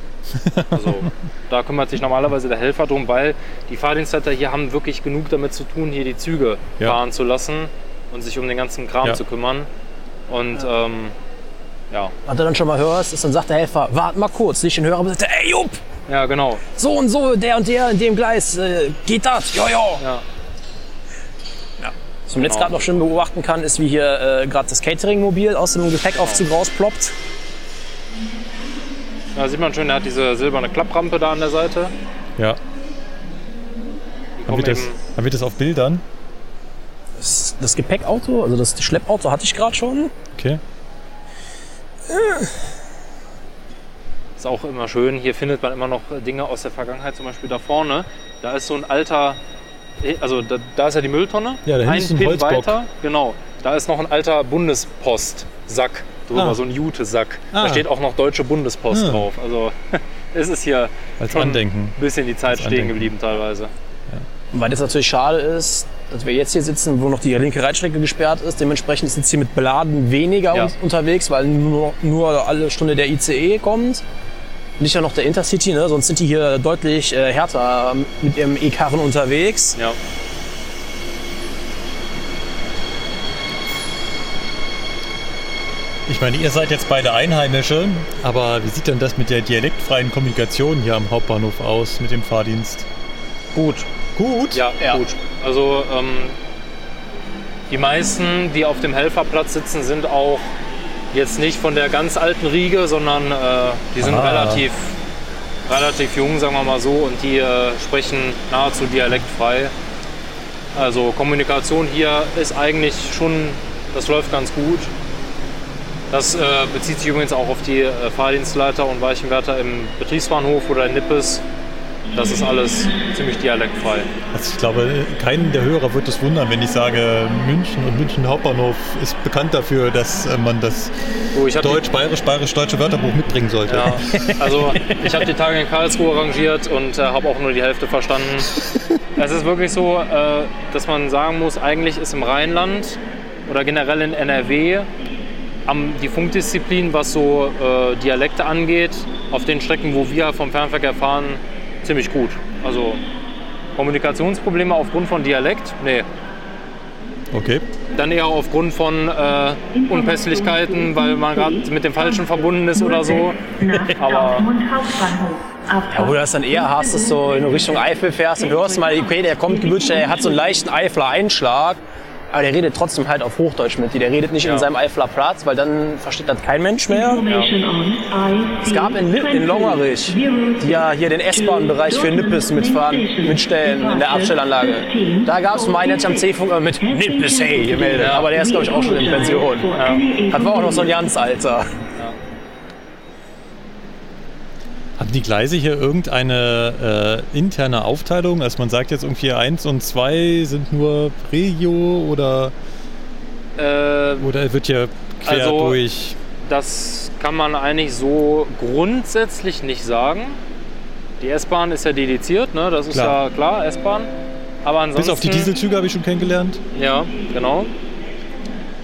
Also da kümmert sich normalerweise der Helfer drum, weil die Fahrdienstleiter hier haben wirklich genug damit zu tun, hier die Züge Ja. fahren zu lassen und sich um den ganzen Kram Ja. zu kümmern. Und ja. Ähm, ja, Was du dann schon mal hörst, ist dann sagt der Helfer, warte mal kurz, nicht den Hörer, aber sagt, er, ey Jupp, ja genau. so und so, der und der in dem Gleis, äh, geht das? Ja, ja. Ja. Was man jetzt Genau. gerade noch schön beobachten kann, ist, wie hier äh, gerade das Catering-Mobil aus dem Gepäckaufzug rausploppt. Da sieht man schön, er hat diese silberne Klapprampe da an der Seite. ja. Haben wir, das, haben wir das auf Bildern? Das, das Gepäckauto, also das Schleppauto hatte ich gerade schon. Okay. Ist auch immer schön. Hier findet man immer noch Dinge aus der Vergangenheit, zum Beispiel da vorne. Da ist so ein alter, also da, da ist ja die Mülltonne. Ja, da hinten ist ein Pin Holzbock. weiter, genau. Da ist noch ein alter Bundespostsack drüber, Ah. so ein Jute-Sack. Ah. Da steht auch noch Deutsche Bundespost Ah. drauf. Also es ist hier Als schon Andenken. ein bisschen die Zeit Als stehen Andenken. geblieben teilweise. Und weil das natürlich schade ist, dass wir jetzt hier sitzen, wo noch die linke Reitstrecke gesperrt ist. Dementsprechend jetzt hier mit Beladen weniger Ja. un- unterwegs, weil nur, nur alle Stunde der ICE kommt. Nicht ja noch der Intercity, ne? sonst sind die hier deutlich äh, härter mit ihrem E-Karren unterwegs. Ja. Ich meine, ihr seid jetzt beide Einheimische, aber wie sieht denn das mit der dialektfreien Kommunikation hier am Hauptbahnhof aus, mit dem Fahrdienst? Gut. Gut? Ja, Ja. gut. Also ähm, die meisten, die auf dem Helferplatz sitzen, sind auch jetzt nicht von der ganz alten Riege, sondern äh, die sind Ah. relativ, relativ jung, sagen wir mal so, und die äh, sprechen nahezu dialektfrei. Also Kommunikation hier ist eigentlich schon, das läuft ganz gut. Das äh, bezieht sich übrigens auch auf die äh, Fahrdienstleiter und Weichenwärter im Betriebsbahnhof oder in Nippes. Das ist alles ziemlich dialektfrei. Also ich glaube, keinen der Hörer wird es wundern, wenn ich sage, München und München Hauptbahnhof ist bekannt dafür, dass äh, man das So, ich hab die- Deutsch, Bayerisch, Bayerisch-Deutsche Wörterbuch mitbringen sollte. Ja, also ich habe die Tage in Karlsruhe arrangiert und äh, habe auch nur die Hälfte verstanden. Es ist wirklich so, äh, dass man sagen muss, eigentlich ist im Rheinland oder generell in NRW die Funkdisziplin, was so äh, Dialekte angeht, auf den Strecken, wo wir vom Fernverkehr fahren, ziemlich gut. Also Kommunikationsprobleme aufgrund von Dialekt, nee. Okay. Dann eher aufgrund von äh, Unpässlichkeiten, weil man gerade mit dem Falschen verbunden ist oder so. Aber Ja, wo du das dann eher hast, dass du in Richtung Eifel fährst und hörst mal, okay, der kommt gebütscht, der hat so einen leichten Eifler Einschlag. Aber der redet trotzdem halt auf Hochdeutsch mit dir. Der redet nicht Ja. in seinem Eifler Platz, weil dann versteht das kein Mensch mehr. Es gab in, Li- in Longerich, die ja hier den S-Bahn-Bereich für Nippes mitfahren, mitstellen in der Abstellanlage. Da gab es meinen jetzt am C-Funk immer mit Nippes, hey, gemeldet. Aber der ist, glaube ich, auch schon in Pension. Das war auch noch so ein ganz alter. Haben die Gleise hier irgendeine äh, interne Aufteilung? Also man sagt jetzt irgendwie 1 und 2 sind nur Regio oder, äh, oder wird hier quer Also- durch? Das kann man eigentlich so grundsätzlich nicht sagen. Die S-Bahn ist ja dediziert, ne? das ist Klar. ja klar, S-Bahn. Aber ansonsten, Bis auf die Dieselzüge habe ich schon kennengelernt. Ja, genau.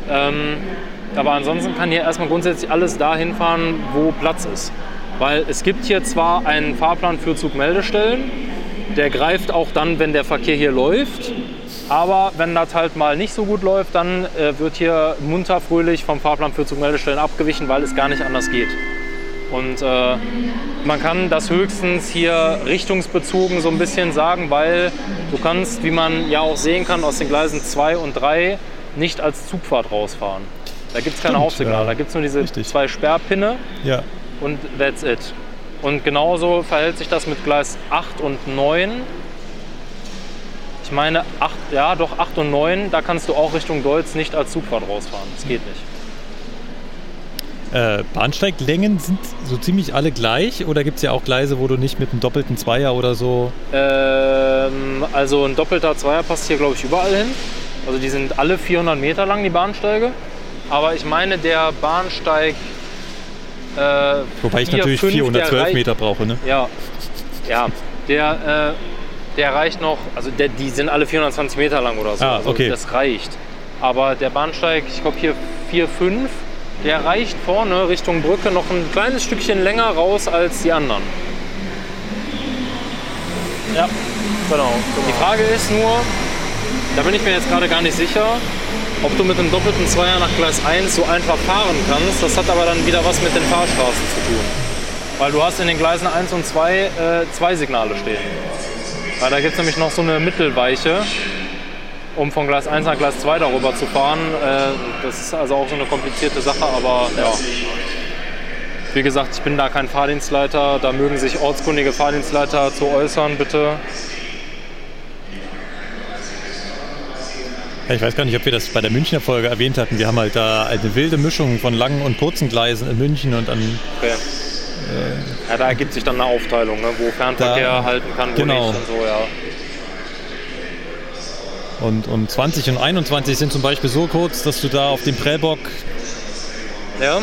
Ähm, aber ansonsten kann hier erstmal grundsätzlich alles dahin fahren, wo Platz ist. Weil es gibt hier zwar einen Fahrplan für Zugmeldestellen, der greift auch dann, wenn der Verkehr hier läuft. Aber wenn das halt mal nicht so gut läuft, dann äh, wird hier munter fröhlich vom Fahrplan für Zugmeldestellen abgewichen, weil es gar nicht anders geht. Und äh, man kann das höchstens hier richtungsbezogen so ein bisschen sagen, weil du kannst, wie man ja auch sehen kann, aus den Gleisen 2 und 3 nicht als Zugfahrt rausfahren. Da gibt es keine Aufsignale, ja. da gibt es nur diese Richtig. zwei Sperrpinne Ja. Und that's it. Und genauso verhält sich das mit Gleis 8 und 9. Ich meine, 8, ja, doch 8 und 9, da kannst du auch Richtung Deutz nicht als Zugfahrt rausfahren. Das geht nicht. Äh, Bahnsteiglängen sind so ziemlich alle gleich oder gibt es ja auch Gleise, wo du nicht mit einem doppelten Zweier oder so. Ähm, also ein doppelter Zweier passt hier, glaube ich, überall hin. Also die sind alle 400 Meter lang, die Bahnsteige. Aber ich meine, der Bahnsteig. Äh, Wobei ich 4, natürlich 5, der 412 reicht- Meter brauche, ne? Ja, ja. Der, äh, der reicht noch, also der, die sind alle 420 Meter lang oder so. Ah, also okay. Das reicht. Aber der Bahnsteig, ich glaube hier 4, 5, der reicht vorne Richtung Brücke noch ein kleines Stückchen länger raus als die anderen. Ja, genau. Die Frage ist nur, da bin ich mir jetzt gerade gar nicht sicher, ob du mit einem doppelten Zweier nach Gleis 1 so einfach fahren kannst. Das hat aber dann wieder was mit den Fahrstraßen zu tun. Weil du hast in den Gleisen 1 und 2 äh, zwei Signale stehen. Weil da gibt es nämlich noch so eine Mittelweiche, um von Gleis 1 nach Gleis 2 darüber zu fahren. Äh, das ist also auch so eine komplizierte Sache, aber ja. Wie gesagt, ich bin da kein Fahrdienstleiter. Da mögen sich ortskundige Fahrdienstleiter zu äußern, bitte. Ich weiß gar nicht, ob wir das bei der Münchner Folge erwähnt hatten. Wir haben halt da eine wilde Mischung von langen und kurzen Gleisen in München und dann Okay. Ja, da ergibt sich dann eine Aufteilung, ne, wo Fernverkehr Da- halten kann, wo genau. nicht und so, ja. und, und 20 und 21 sind zum Beispiel so kurz, dass du da auf dem Prellbock Ja?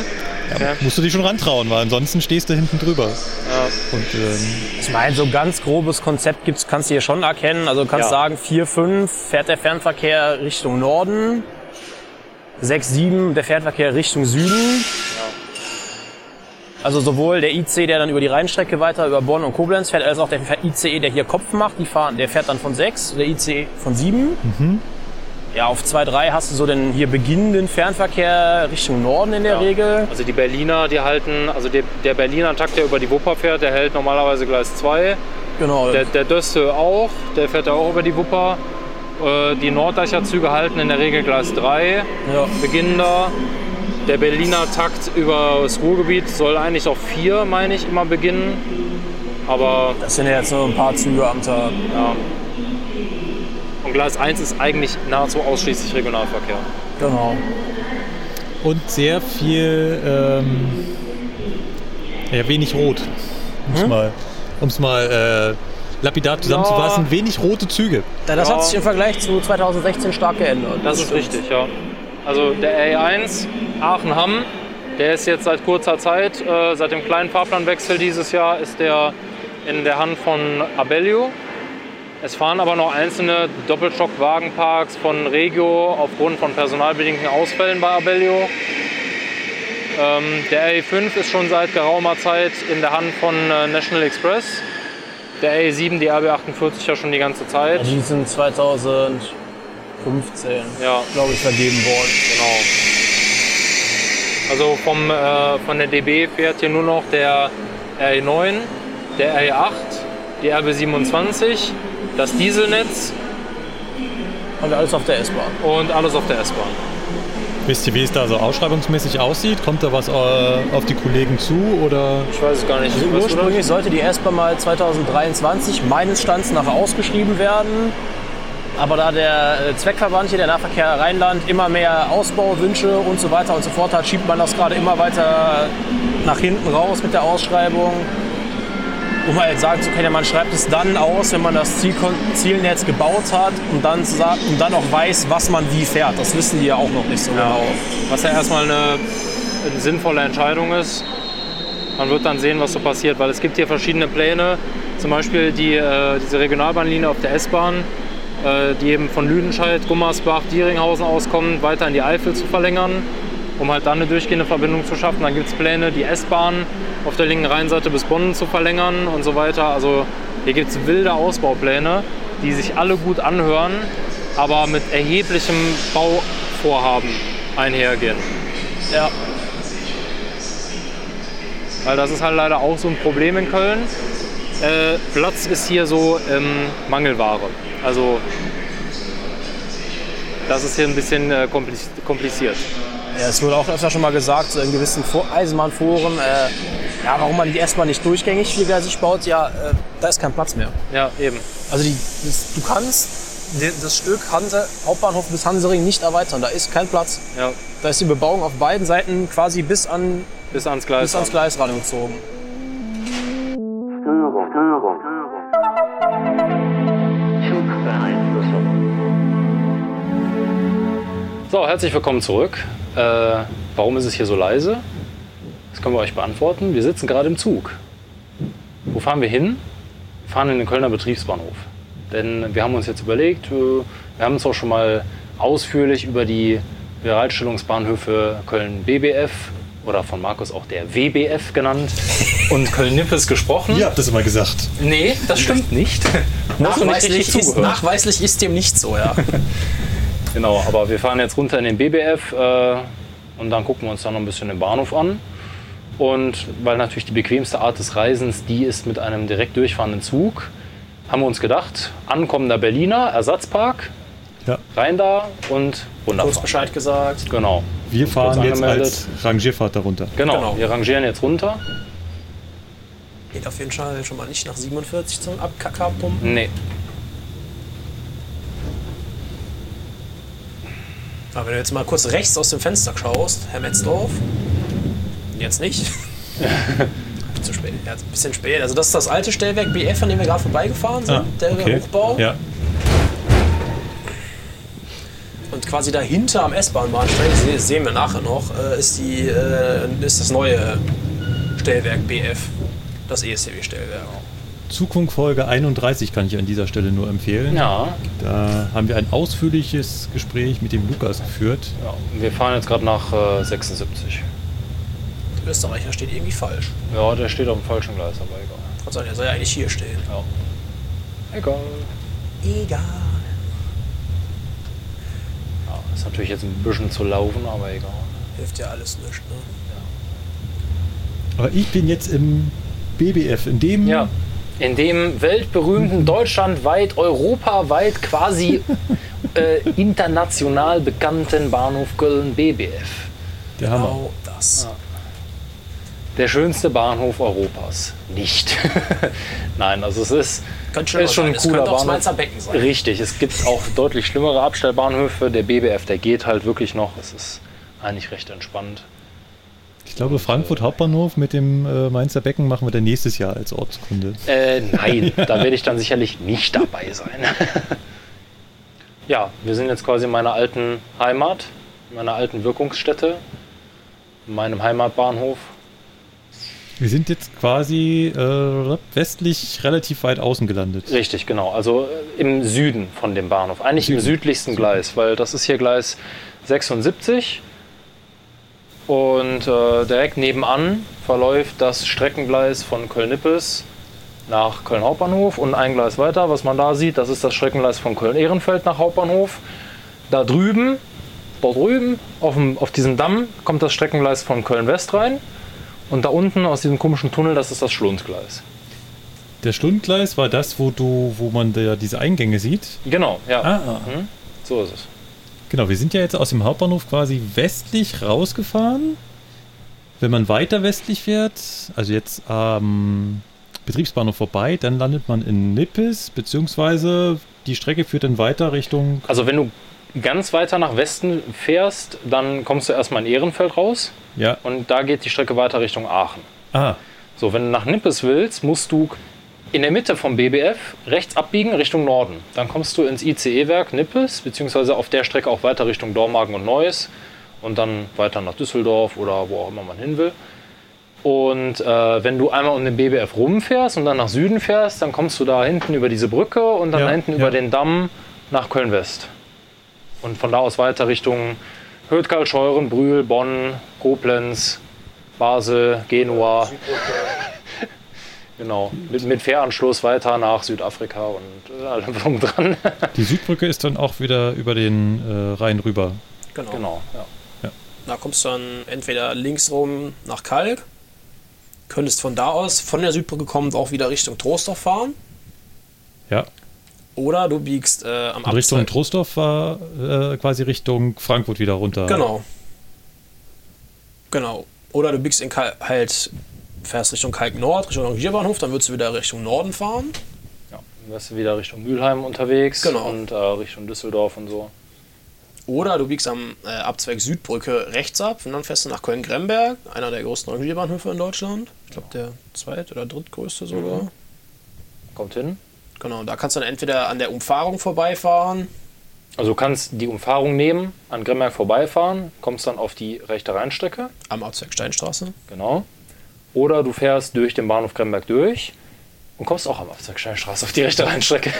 Okay. musst du dich schon rantrauen, weil ansonsten stehst du hinten drüber. Ja. Und ähm, Ich meine, so ganz grobes Konzept gibt's, kannst du hier schon erkennen. Also du kannst Ja. sagen, 4, 5 fährt der Fernverkehr Richtung Norden. 6, 7 der Fährverkehr Richtung Süden. Also sowohl der IC, der dann über die Rheinstrecke weiter über Bonn und Koblenz fährt, als auch der ICE, der hier Kopf macht, die fahren, der fährt dann von 6, der ICE von 7. Ja, auf 2, 3 hast du so den hier beginnenden Fernverkehr Richtung Norden in der Ja. Regel. Also die Berliner, die halten, also der, der Berliner Takt, der über die Wupper fährt, der hält normalerweise Gleis 2. Genau. Der, der Döste auch, der fährt ja auch über die Wupper. Äh, Die Norddeicher Züge halten in der Regel Gleis 3, ja. beginnen da. Der Berliner Takt über das Ruhrgebiet soll eigentlich auf 4, meine ich, immer beginnen. Aber Das sind ja jetzt nur ein paar Züge am Tag. ja. Und Gleis 1 ist eigentlich nahezu ausschließlich Regionalverkehr. Genau. und sehr viel, ähm, ja, wenig rot. Um es mal, um's mal äh, lapidar zusammenzufassen. Wenig rote Züge. Ja, das Ja. hat sich im Vergleich zu 2016 stark geändert. Das ist stimmt. richtig, ja. Also der RE1 Aachen-Hamm, der ist jetzt seit kurzer Zeit, äh, seit dem kleinen Fahrplanwechsel dieses Jahr, ist der in der Hand von Abellio. Es fahren aber noch einzelne Doppelstock-Wagenparks von Regio aufgrund von personalbedingten Ausfällen bei Abellio. Ähm, der RE5 ist schon seit geraumer Zeit in der Hand von äh, National Express. Der RE7, die RB48 ja schon die ganze Zeit. Die sind 2015, Ja, glaube ich, vergeben worden. Genau. Also vom, äh, von der DB fährt hier nur noch der RE9, der RE8, die RB27, das Dieselnetz Und alles auf der S-Bahn. und alles auf der S-Bahn. Wisst ihr, wie es da so ausschreibungsmäßig aussieht? Kommt da was äh, auf die Kollegen zu oder? Ich weiß es gar nicht. Also ursprünglich sollte die S-Bahn mal 2023 meines Stands nach ausgeschrieben werden. Aber da der äh, Zweckverband hier, der Nahverkehr Rheinland, immer mehr Ausbauwünsche und so weiter und so fort hat, schiebt man das gerade immer weiter nach hinten raus mit der Ausschreibung. Um halt sagen zu können, ja, man schreibt es dann aus, wenn man das Zielkon Zielnetz gebaut hat und dann, sagen, und dann auch weiß, was man wie fährt. Das wissen die ja auch noch nicht so genau. Was ja erstmal eine, eine sinnvolle Entscheidung ist. Man wird dann sehen, was so passiert, weil es gibt hier verschiedene Pläne. Zum Beispiel die, äh, diese Regionalbahnlinie auf der S-Bahn, äh, die eben von Lüdenscheid, Gummersbach, Dieringhausen auskommt, weiter in die Eifel zu verlängern, um halt dann eine durchgehende Verbindung zu schaffen. Dann gibt es Pläne, die S-Bahn auf der linken Rheinseite bis Bonn zu verlängern und so weiter. Also hier gibt es wilde Ausbaupläne, die sich alle gut anhören, aber mit erheblichem Bauvorhaben einhergehen. Ja. Weil das ist halt leider auch so ein Problem in Köln. Äh, Platz ist hier so ähm, Mangelware. Also das ist hier ein bisschen äh, kompliz- kompliziert. Ja, es wurde auch öfter schon mal gesagt, so in gewissen Eisenbahnforen, äh, Ja, warum man die erstmal nicht durchgängig viergleisig baut, ja, äh, da ist kein Platz mehr. Ja, eben. Also die, das, du kannst das Stück Hanse, Hauptbahnhof bis Hansering nicht erweitern. Da ist kein Platz. Ja, Da ist die Bebauung auf beiden Seiten quasi bis, an, bis ans Gleis. bis ans Gleis rangezogen. So, herzlich willkommen zurück. Äh, warum ist es hier so leise? Das können wir euch beantworten. Wir sitzen gerade im Zug. Wo fahren wir hin? Wir fahren in den Kölner Betriebsbahnhof. Denn wir haben uns jetzt überlegt, äh, wir haben uns auch schon mal ausführlich über die Bereitstellungsbahnhöfe Köln BBF oder von Markus auch der WBF genannt und Köln-Nippes gesprochen. Ihr habt das immer gesagt. Nee, das stimmt nicht. Nicht Nachweislich richtig ist, nachweislich ist dem nicht so, ja. Genau, aber wir fahren jetzt runter in den BBF äh, und dann gucken wir uns dann noch ein bisschen den Bahnhof an. Und weil natürlich die bequemste Art des Reisens die ist mit einem direkt durchfahrenden Zug, haben wir uns gedacht, ankommender Berliner, Ersatzpark, Ja. rein da und Kurz wunderbar. Bescheid gesagt. Genau, Wir Kurz fahren jetzt als Rangierfahrt darunter. genau, Genau. wir rangieren jetzt runter. Geht auf jeden Fall schon mal nicht nach 47 zum Abkacker pumpen. Nee, Aber wenn du jetzt mal kurz rechts aus dem Fenster schaust, Herr Metzdorf. Jetzt nicht. Zu spät. Ja, ein bisschen spät. Also das ist das alte Stellwerk BF, an dem wir gerade vorbeigefahren sind, Ah, der okay. Hochbau. Ja. Und quasi dahinter am S-Bahn-Bahnsteig, das se- sehen wir nachher noch, äh, ist, die, äh, ist das neue Stellwerk BF. Das E ESCW-Stellwerk. Zugfunk Folge 31 kann ich an dieser Stelle nur empfehlen. ja, Da haben wir ein ausführliches Gespräch mit dem Lukas geführt. ja, wir fahren jetzt gerade nach äh, 76. Der Österreicher steht irgendwie falsch. Ja, der steht auf dem falschen Gleis, aber egal. Kann sein, er soll ja eigentlich hier stehen. Ja. Egal. Egal. Ja, ist natürlich jetzt ein bisschen zu laufen, aber egal. Hilft ja alles nicht, ne? Aber ich bin jetzt im BBF, in dem Ja. In dem weltberühmten, deutschlandweit, europaweit quasi äh, international bekannten Bahnhof Köln BBF. der Hammer. Genau das. Der schönste Bahnhof Europas. Nicht. Nein, also es ist, schlimmer ist schon sein. ein Es cooler könnte auch das Bahnhof. Becken sein. Richtig, es gibt auch deutlich schlimmere Abstellbahnhöfe. Der BBF, der geht halt wirklich noch. Es ist eigentlich recht entspannt. Ich glaube, Frankfurt Hauptbahnhof mit dem äh, Mainzer Becken machen wir dann nächstes Jahr als Ortskunde. Äh, nein, da werde ich dann sicherlich nicht dabei sein. ja, wir sind jetzt quasi in meiner alten Heimat, in meiner alten Wirkungsstätte, in meinem Heimatbahnhof. Wir sind jetzt quasi äh, westlich relativ weit außen gelandet. Richtig, genau. Also äh, im Süden von dem Bahnhof. Eigentlich im südlichsten Gleis, weil das ist hier Gleis 76. Und äh, direkt nebenan verläuft das Streckengleis von Köln-Nippes nach Köln Hauptbahnhof und ein Gleis weiter, was man da sieht, das ist das Streckengleis von Köln-Ehrenfeld nach Hauptbahnhof. Da drüben, dort drüben, auf, dem, auf diesem Damm kommt das Streckengleis von Köln-West rein. Und da unten aus diesem komischen Tunnel, das ist das Schlundgleis. Der Stundgleis war das, wo du, wo man da diese Eingänge sieht. Genau, ja. Ah, Mhm. So ist es. Genau. Wir sind ja jetzt aus dem Hauptbahnhof quasi westlich rausgefahren. Wenn man weiter westlich fährt, also jetzt am Betriebsbahnhof vorbei, dann landet man in Nippes, beziehungsweise die Strecke führt dann weiter Richtung. Also wenn du ganz weiter nach Westen fährst, dann kommst du erstmal in Ehrenfeld raus Ja. und da geht die Strecke weiter Richtung Aachen. Ah, So, wenn du nach Nippes willst, musst du in der Mitte vom BBF rechts abbiegen Richtung Norden. Dann kommst du ins ICE-Werk Nippes, beziehungsweise auf der Strecke auch weiter Richtung Dormagen und Neuss und dann weiter nach Düsseldorf oder wo auch immer man hin will. Und äh, wenn du einmal um den BBF rumfährst und dann nach Süden fährst, dann kommst du da hinten über diese Brücke und dann Ja, da hinten ja. über den Damm nach Köln-West. Und von da aus weiter Richtung Hötgal, Scheuren, Brühl, Bonn, Koblenz, Basel, Genua. Genau, mit, mit Fähranschluss weiter nach Südafrika und äh, allem drum dran. die Südbrücke ist dann auch wieder über den äh, Rhein rüber. Genau. genau, ja. Da kommst du dann entweder links rum nach Kalk, könntest von da aus, von der Südbrücke kommend, auch wieder Richtung Troisdorf fahren. Ja. Oder du biegst äh, am Und Richtung Abzweig- Trostorf war äh, quasi Richtung Frankfurt wieder runter. Genau. Genau. Oder du biegst in Kal halt fährst Richtung Kalk Nord, Richtung Rangierbahnhof, dann würdest du wieder Richtung Norden fahren. Ja, dann wärst du wieder Richtung Mülheim unterwegs Genau. und äh, Richtung Düsseldorf und so. Oder du biegst am äh, Abzweig Südbrücke rechts ab und dann fährst du nach Köln-Gremberg, einer der größten Rangierbahnhöfe in Deutschland. Ich glaube, der zweit- oder drittgrößte sogar. Kommt hin. Genau, da kannst du dann entweder an der Umfahrung vorbeifahren. Also du kannst die Umfahrung nehmen, an Gremberg vorbeifahren, kommst dann auf die rechte Rheinstrecke, Am Abzweig Steinstraße. genau. Oder du fährst durch den Bahnhof Gremberg durch und kommst auch am Abzweig Steinstraße auf die rechte Rheinstrecke.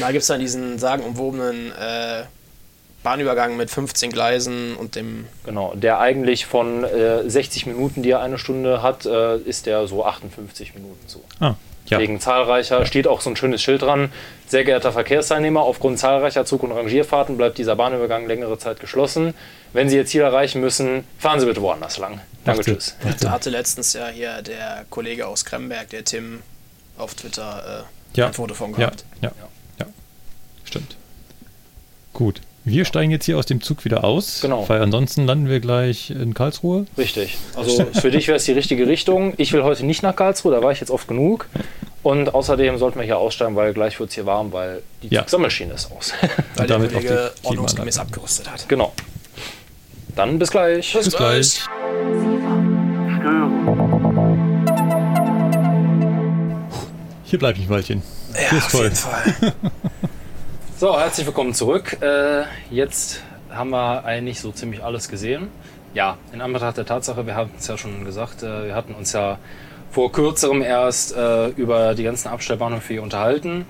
Da gibt es dann diesen sagenumwobenen äh, Bahnübergang mit 15 Gleisen und dem. genau, der eigentlich von äh, 60 Minuten, die er eine Stunde hat, äh, ist der so 58 Minuten so. Ah, ja. Wegen zahlreicher, steht auch so ein schönes Schild dran. Sehr geehrter Verkehrsteilnehmer, aufgrund zahlreicher Zug- und Rangierfahrten bleibt dieser Bahnübergang längere Zeit geschlossen. Wenn Sie Ihr Ziel erreichen müssen, fahren Sie bitte woanders lang. Danke, tschüss. Da hatte letztens ja hier der Kollege aus Kremberg, der Tim, auf Twitter äh, Ja. ein Foto von Ja, gehabt. ja, ja. Stimmt. Gut. Wir steigen jetzt hier aus dem Zug wieder aus, Genau. weil ansonsten landen wir gleich in Karlsruhe. Richtig. Also für dich wäre es die richtige Richtung. Ich will heute nicht nach Karlsruhe, da war ich jetzt oft genug. Und außerdem sollten wir hier aussteigen, weil gleich wird es hier warm, weil die Ja. Sammelmaschine ist aus. Weil der damit auch Kollege die ordnungsgemäß abgerüstet hat. genau. Dann bis gleich. Bis gleich. Hier bleibe ich ein Weilchen. Ja, ist auf toll. jeden Fall. So, herzlich willkommen zurück. Äh, jetzt haben wir eigentlich so ziemlich alles gesehen. Ja, in Anbetracht der Tatsache, wir haben es ja schon gesagt, äh, wir hatten uns ja vor kürzerem erst äh, über die ganzen Abstellbahnhöfe hier unterhalten.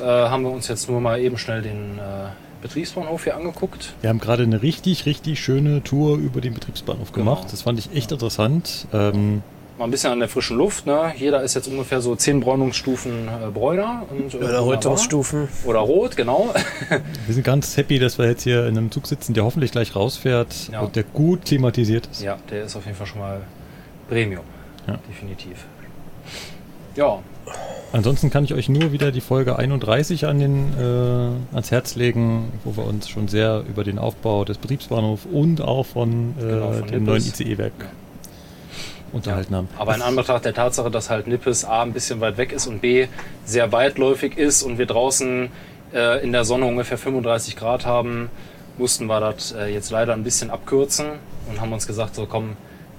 Äh, haben wir uns jetzt nur mal eben schnell den äh, Betriebsbahnhof hier angeguckt. Wir haben gerade eine richtig, richtig schöne Tour über den Betriebsbahnhof gemacht. Genau. Das fand ich echt interessant. Ähm, Mal ein bisschen an der frischen Luft. Ne? Jeder ist jetzt ungefähr so 10 Bräunungsstufen äh, Bräuner. Und, äh, Oder. Rötungsstufen. Oder rot, genau. wir sind ganz happy, dass wir jetzt hier in einem Zug sitzen, der hoffentlich gleich rausfährt Ja. und der gut klimatisiert ist. Ja, der ist auf jeden Fall schon mal Premium. Ja. Definitiv. Ja, Ansonsten kann ich euch nur wieder die Folge 31 an den, äh, ans Herz legen, wo wir uns schon sehr über den Aufbau des Betriebsbahnhofs und auch von, äh, Genau, von dem neuen Nippes. ICE-Werk unterhalten haben. aber in Anbetracht der Tatsache, dass halt Nippes A ein bisschen weit weg ist und B sehr weitläufig ist und wir draußen äh, in der Sonne ungefähr 35 Grad haben, mussten wir das äh, jetzt leider ein bisschen abkürzen und haben uns gesagt, so komm,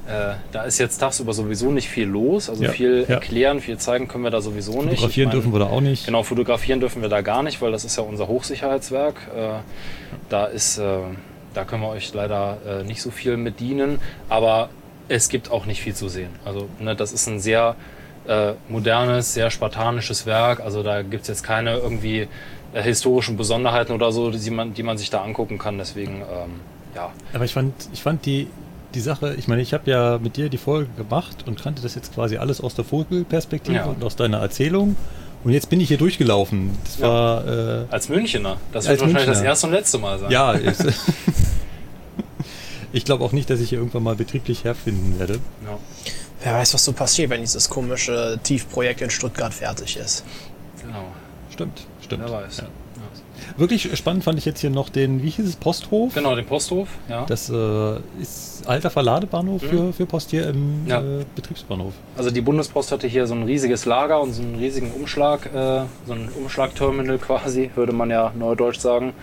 äh, da ist jetzt tagsüber sowieso nicht viel los, also Ja, viel ja. erklären, viel zeigen können wir da sowieso nicht. Ich Fotografieren dürfen wir da auch nicht. Genau, fotografieren dürfen wir da gar nicht, weil das ist ja unser Hochsicherheitswerk. Äh, da ist, äh, da können wir euch leider äh, nicht so viel mit dienen, aber es gibt auch nicht viel zu sehen. Also ne, das ist ein sehr äh, modernes, sehr spartanisches Werk. Also da gibt es jetzt keine irgendwie äh, historischen Besonderheiten oder so, die man, die man sich da angucken kann. Deswegen, ähm, ja, Aber ich fand, ich fand die, die Sache, ich meine, ich habe ja mit dir die Folge gemacht und kannte das jetzt quasi alles aus der Vogelperspektive Ja. und aus deiner Erzählung. Und jetzt bin ich hier durchgelaufen. Das Ja. war, äh, als Münchener, das Als wird wahrscheinlich das erste und letzte Mal sein. ja, ist, ich glaube auch nicht, dass ich hier irgendwann mal betrieblich herfinden werde. Ja. Wer weiß, was so passiert, wenn dieses komische Tiefprojekt in Stuttgart fertig ist. Genau. Stimmt, stimmt. Wer weiß. Ja. Wirklich spannend fand ich jetzt hier noch den, wie hieß es, Posthof? Genau, den Posthof, ja. Das äh, ist alter Verladebahnhof für, für Post hier im Mhm. Ja. äh, Betriebsbahnhof. Also die Bundespost hatte hier so ein riesiges Lager und so einen riesigen Umschlag, äh, so ein Umschlagterminal quasi, würde man ja neudeutsch sagen.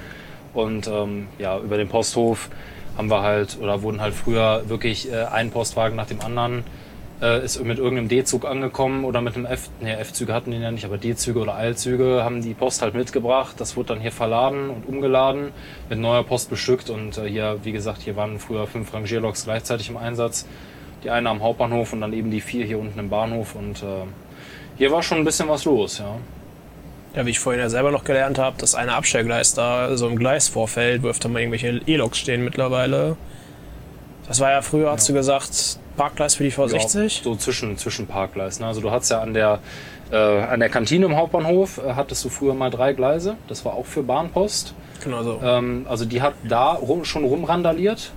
Und ähm, ja, über den Posthof haben wir halt, oder wurden halt früher wirklich äh, ein Postwagen nach dem anderen, äh, ist mit irgendeinem D-Zug angekommen oder mit einem F, ne, F-Züge hatten die ja nicht, aber D-Züge oder Eilzüge haben die Post halt mitgebracht. Das wurde dann hier verladen und umgeladen, mit neuer Post bestückt und äh, hier, wie gesagt, hier waren früher fünf Rangierloks gleichzeitig im Einsatz. Die eine am Hauptbahnhof und dann eben die vier hier unten im Bahnhof und äh, hier war schon ein bisschen was los, ja. Ja, wie ich vorhin ja selber noch gelernt habe, dass eine Abstellgleis da so im Gleisvorfeld, wo öfter mal irgendwelche E-Loks stehen mittlerweile. Das war ja früher, hast du gesagt, Parkgleis für die V60? Ja, so zwischen, zwischen Parkgleisen. Also du hattest ja an der, äh, an der Kantine im Hauptbahnhof, äh, hattest du früher mal drei Gleise. Das war auch für Bahnpost. Genau so. Ähm, also die hat da rum, schon rumrandaliert.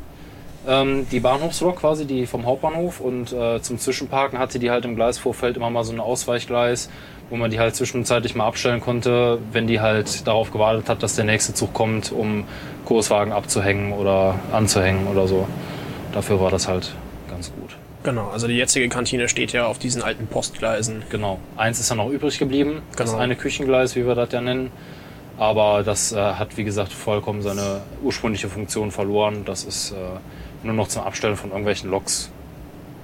Ähm, die Bahnhofslok quasi, die vom Hauptbahnhof. Und äh, zum Zwischenparken hatte die halt im Gleisvorfeld immer mal so ein Ausweichgleis, wo man die halt zwischenzeitlich mal abstellen konnte, wenn die halt darauf gewartet hat, dass der nächste Zug kommt, um Kurswagen abzuhängen oder anzuhängen oder so. Dafür war das halt ganz gut. Genau, also die jetzige Kantine steht ja auf diesen alten Postgleisen. Genau. Eins ist ja noch übrig geblieben. Das Genau. eine Küchengleis, wie wir das ja nennen. Aber das äh, hat, wie gesagt, vollkommen seine ursprüngliche Funktion verloren. Das ist äh, nur noch zum Abstellen von irgendwelchen Loks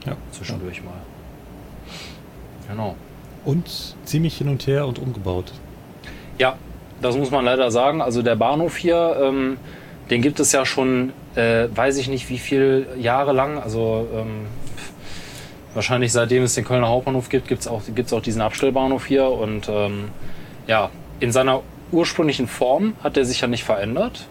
Ja. zwischendurch mal. Genau. Und ziemlich hin und her und umgebaut. Ja, das muss man leider sagen. Also der Bahnhof hier, ähm, den gibt es ja schon, äh, weiß ich nicht wie viel Jahre lang. Also ähm, wahrscheinlich seitdem es den Kölner Hauptbahnhof gibt, gibt es auch, gibt's auch diesen Abstellbahnhof hier. Und ähm, ja, in seiner ursprünglichen Form hat er sich ja nicht verändert.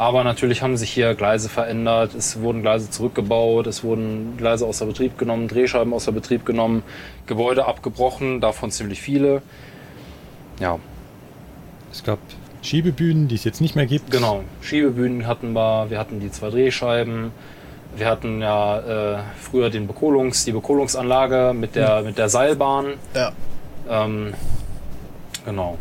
Aber natürlich haben sich hier Gleise verändert, es wurden Gleise zurückgebaut, es wurden Gleise außer Betrieb genommen, Drehscheiben außer Betrieb genommen, Gebäude abgebrochen, davon ziemlich viele. Ja, Es gab Schiebebühnen, die es jetzt nicht mehr gibt. Genau, Schiebebühnen hatten wir, wir hatten die zwei Drehscheiben, wir hatten ja äh, früher den Bekohlungs, die Bekohlungsanlage mit der, mit der Seilbahn. Ja. Ähm, genau.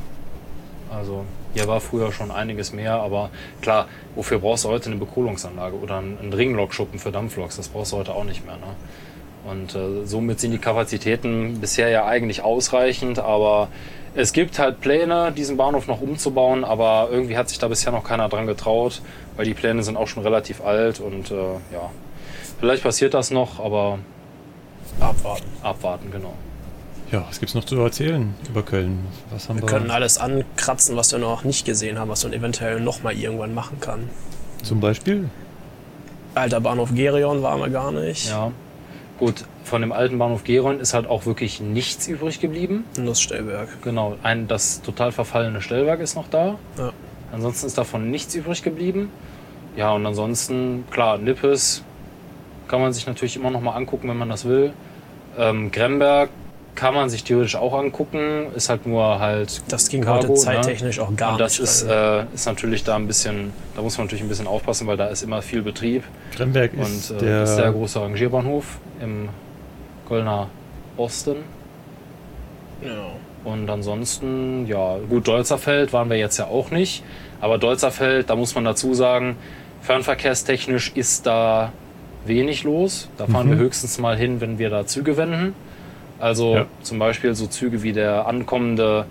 Also hier war früher schon einiges mehr, aber klar, wofür brauchst du heute eine Bekohlungsanlage oder einen, Ringlokschuppen für Dampfloks? Das brauchst du heute auch nicht mehr. Ne? Und äh, somit sind die Kapazitäten bisher ja eigentlich ausreichend, aber es gibt halt Pläne, diesen Bahnhof noch umzubauen, aber irgendwie hat sich da bisher noch keiner dran getraut, weil die Pläne sind auch schon relativ alt und äh, ja, vielleicht passiert das noch, aber Abwarten. abwarten, genau. Ja, was gibt's noch zu erzählen über Köln? Was haben Wir wir? können alles ankratzen, was wir noch nicht gesehen haben, was man eventuell noch mal irgendwann machen kann. Zum Beispiel? Alter Bahnhof Gerion waren wir gar nicht. Ja. Gut, von dem alten Bahnhof Geron ist halt auch wirklich nichts übrig geblieben. Nussstellwerk. Genau, ein, das total verfallene Stellwerk ist noch da. Ja. Ansonsten ist davon nichts übrig geblieben. Ja, und ansonsten, klar, Nippes kann man sich natürlich immer noch mal angucken, wenn man das will. Ähm, Gremberg kann man sich theoretisch auch angucken, ist halt nur halt. Das ging Cargo, heute zeittechnisch auch gar und das nicht. ist, weil- äh, ist natürlich da ein bisschen, da muss man natürlich ein bisschen aufpassen, weil da ist immer viel Betrieb. Kremberg Und ist äh, der, ist der große Rangierbahnhof im Kölner Osten. ja. Und ansonsten, ja, gut, Dolzerfeld waren wir jetzt ja auch nicht. Aber Dolzerfeld, da muss man dazu sagen, fernverkehrstechnisch ist da wenig los. Da fahren Mhm. wir höchstens mal hin, wenn wir da Züge wenden. Also Ja. zum Beispiel so Züge wie der ankommende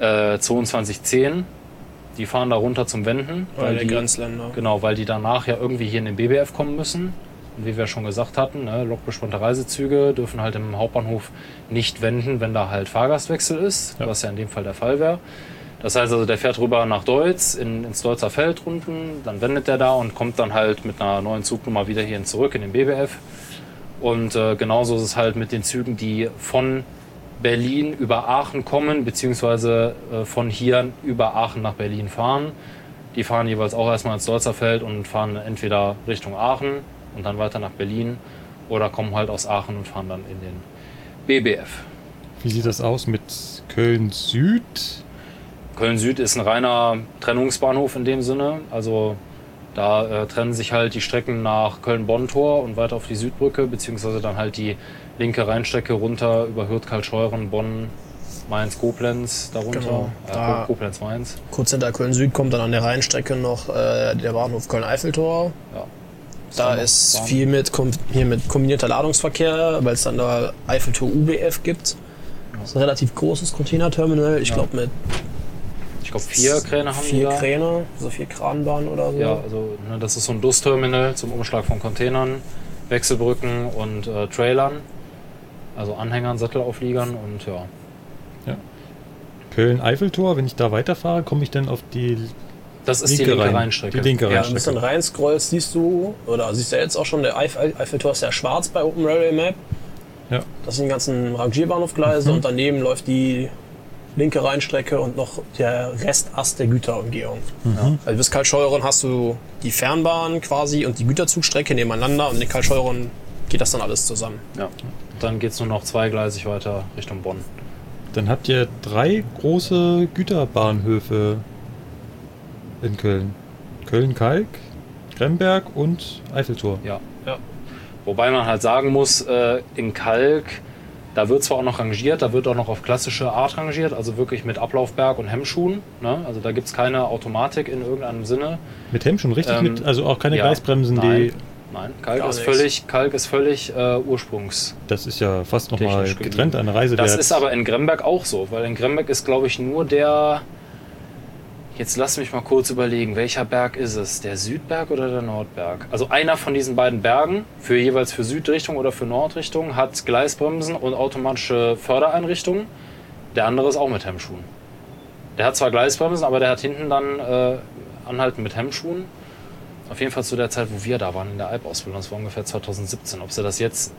äh, 2210. Die fahren da runter zum Wenden. Oder der die, Grenzländer. Genau, weil die danach ja irgendwie hier in den BBF kommen müssen. Und wie wir schon gesagt hatten, ne, lokbespannte Reisezüge dürfen halt im Hauptbahnhof nicht wenden, wenn da halt Fahrgastwechsel ist, Ja. was ja in dem Fall der Fall wäre. Das heißt also, der fährt rüber nach Deutz, in, ins Deutzer Feld unten, dann wendet der da und kommt dann halt mit einer neuen Zugnummer wieder hierhin zurück in den BBF. Und äh, genauso ist es halt mit den Zügen, die von Berlin über Aachen kommen, beziehungsweise äh, von hier über Aachen nach Berlin fahren. Die fahren jeweils auch erstmal ins Deutzerfeld und fahren entweder Richtung Aachen und dann weiter nach Berlin oder kommen halt aus Aachen und fahren dann in den BBF. wie sieht das aus mit Köln Süd? Köln Süd ist ein reiner Trennungsbahnhof in dem Sinne. Also da äh, trennen sich halt die Strecken nach Köln-Bonn-Tor und weiter auf die Südbrücke, beziehungsweise dann halt die linke Rheinstrecke runter über Hürth-Kalscheuren, Bonn, Mainz, Koblenz darunter. Genau. Äh, Koblenz, Mainz. Kurz hinter Köln-Süd kommt dann an der Rheinstrecke noch äh, der Bahnhof Köln-Eiffeltor. Ja. Da ist Bahn- viel mit, hier mit kombinierter Ladungsverkehr, weil es dann da Eiffeltor UBF gibt. Das ist ein relativ großes Containerterminal. Ich Ja. glaube mit Ich glaube, vier Kräne haben die vier. Kräne, so vier Kranbahnen oder so. Ja, also ne, das ist so ein DUS-Terminal zum Umschlag von Containern, Wechselbrücken und äh, Trailern. Also Anhängern, Sattelaufliegern und ja. Köln-Eiffeltor, wenn ich da weiterfahre, komme ich dann auf die. Das ist die Linke linke Rhein- Rheinstrecke. die linke Ja, ein Rheinstrecke. bisschen reinscrollst, siehst du, oder siehst du jetzt auch schon, der Eif Eiffeltor ist ja schwarz bei Open Railway Map. Ja. Das sind die ganzen Rangierbahnhofgleise Mhm. und daneben läuft die linke Rheinstrecke und noch der Restast der Güterumgehung. Mhm. Also bis Kalscheuren hast du die Fernbahn quasi und die Güterzugstrecke nebeneinander und in Kalscheuren geht das dann alles zusammen. Ja. Dann geht es nur noch zweigleisig weiter Richtung Bonn. Dann habt ihr drei große Güterbahnhöfe in Köln. Köln-Kalk, Gremberg und Eiffeltor. Ja. Ja. Wobei man halt sagen muss, äh, in Kalk, da wird zwar auch noch rangiert, da wird auch noch auf klassische Art rangiert, also wirklich mit Ablaufberg und Hemmschuhen. Ne? Also da gibt es keine Automatik in irgendeinem Sinne. Mit Hemm schon richtig Ähm, mit, also auch keine ja, Gleisbremsen, nein. die. Nein, Kalk Gar ist nichts. völlig, Kalk ist völlig äh, Ursprungs. Das ist ja fast nochmal Technisch getrennt, eine Reise Das ist aber in Gremberg auch so, weil in Gremberg ist, glaube ich, nur der. Jetzt lass mich mal kurz überlegen, welcher Berg ist es? Der Südberg oder der Nordberg? Also einer von diesen beiden Bergen, für jeweils für Südrichtung oder für Nordrichtung, hat Gleisbremsen und automatische Fördereinrichtungen. Der andere ist auch mit Hemmschuhen. Der hat zwar Gleisbremsen, aber der hat hinten dann äh, Anhalten mit Hemmschuhen. Auf jeden Fall zu der Zeit, wo wir da waren in der Alpausbildung, das war ungefähr 2017. Ob sie das jetzt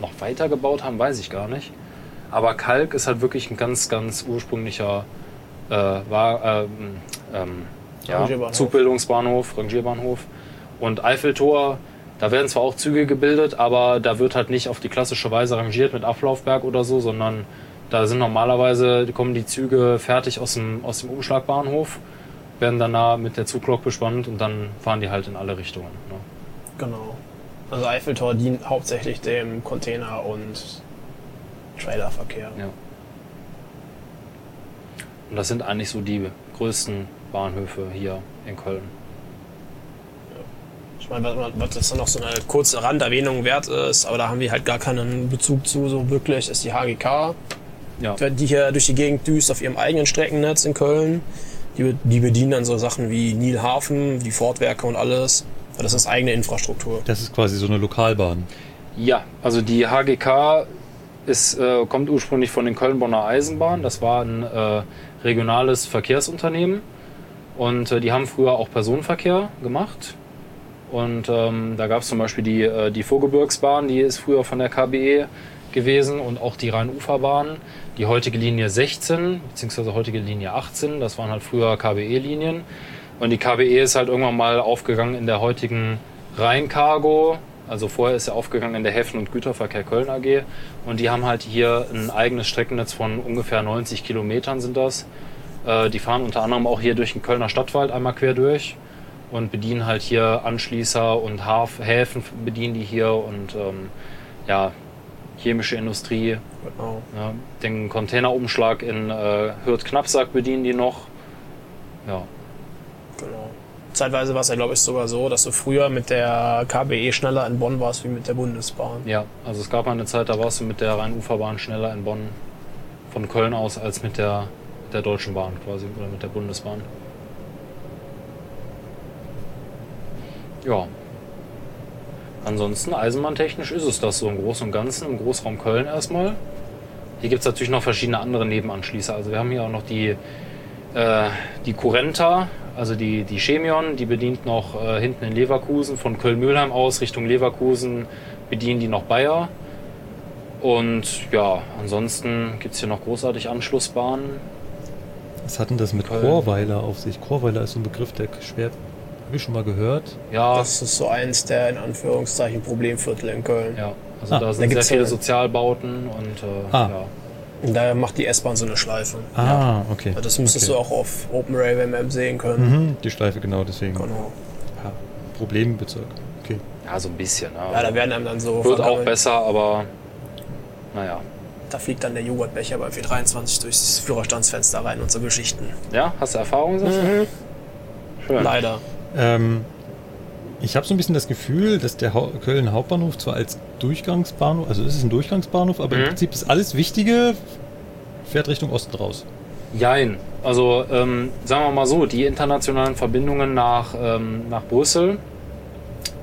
noch weitergebaut haben, weiß ich gar nicht. Aber Kalk ist halt wirklich ein ganz, ganz ursprünglicher äh, war, ähm, ähm, ja, Rangierbahnhof. Zugbildungsbahnhof, Rangierbahnhof. Und Eiffeltor, da werden zwar auch Züge gebildet, aber da wird halt nicht auf die klassische Weise rangiert mit Ablaufberg oder so, sondern da sind normalerweise, kommen die Züge fertig aus dem, aus dem Umschlagbahnhof, werden dann da mit der Zuglok bespannt und dann fahren die halt in alle Richtungen. Ne? Genau. Also Eiffeltor dient hauptsächlich dem Container- und Trailerverkehr. Ja. Und das sind eigentlich so die größten Bahnhöfe hier in Köln. Ich meine, was, das dann noch so eine kurze Randerwähnung wert ist, aber da haben wir halt gar keinen Bezug zu, so wirklich, ist die HGK, Ja. die hier durch die Gegend düst auf ihrem eigenen Streckennetz in Köln. Die, die bedienen dann so Sachen wie Nilhafen, die Fortwerke und alles. Das ist eigene Infrastruktur. Das ist quasi so eine Lokalbahn. Ja, also die HGK ist, äh, kommt ursprünglich von den Köln-Bonner Eisenbahnen. Das war ein äh, regionales Verkehrsunternehmen. Und äh, die haben früher auch Personenverkehr gemacht. Und ähm, da gab es zum Beispiel die, äh, die Vorgebirgsbahn, die ist früher von der KBE gewesen und auch die Rhein-Ufer-Bahn. Die heutige Linie 16, beziehungsweise heutige Linie 18, das waren halt früher KBE-Linien. Und die KBE ist halt irgendwann mal aufgegangen in der heutigen Rheincargo. Also vorher ist er aufgegangen in der Häfen- und Güterverkehr Köln AG. Und die haben halt hier ein eigenes Streckennetz von ungefähr 90 Kilometern sind das. Äh, die fahren unter anderem auch hier durch den Kölner Stadtwald einmal quer durch und bedienen halt hier Anschließer und Haf Häfen bedienen die hier und ähm, ja, chemische Industrie, Genau. ja, den Containerumschlag in äh, Hürth-Knappsack bedienen die noch. Ja. Zeitweise war es ja, glaube ich, sogar so, dass du früher mit der KBE schneller in Bonn warst wie mit der Bundesbahn. ja, also es gab mal eine Zeit, da warst du mit der Rhein-Ufer-Bahn schneller in Bonn von Köln aus als mit der, der Deutschen Bahn quasi oder mit der Bundesbahn. Ja. Ansonsten eisenbahntechnisch ist es das so im Großen und Ganzen, im Großraum Köln erstmal. Hier gibt es natürlich noch verschiedene andere Nebenanschließer. Also wir haben hier auch noch die, äh, die Currenta, also die, die Chemion, die bedient noch äh, hinten in Leverkusen, von Köln-Mühlheim aus Richtung Leverkusen bedienen die noch Bayer. Und ja, ansonsten gibt es hier noch großartig Anschlussbahnen. Was hat denn das mit Köln. Chorweiler auf sich? Chorweiler ist so ein Begriff, der schwer. Habe ich schon mal gehört. Ja, Das ist so eins der in Anführungszeichen Problemviertel in Köln. ja also Ah, da da sind sehr viele Sozialbauten und äh, Ah. ja. Da macht die S-Bahn so eine Schleife. Ah, okay. Ja, Das müsstest okay. du auch auf Open Railway Map sehen können. Mhm, die Schleife, genau deswegen. Genau. Ja, Problembezirk. Okay. ja, so ein bisschen. Ja, Ja, da werden einem dann so Wird auch vergammelt. besser, aber naja. Da fliegt dann der Joghurtbecher bei 423 durchs Führerstandsfenster rein und so Geschichten. Ja, hast du Erfahrung? Mhm. Schön. Leider. Ähm, ich habe so ein bisschen das Gefühl, dass der Hau Köln Hauptbahnhof zwar als Durchgangsbahnhof, also es ist ein Durchgangsbahnhof, aber Mhm. im Prinzip ist alles Wichtige fährt Richtung Osten raus. Jein. Also ähm, sagen wir mal so, die internationalen Verbindungen nach, ähm, nach Brüssel,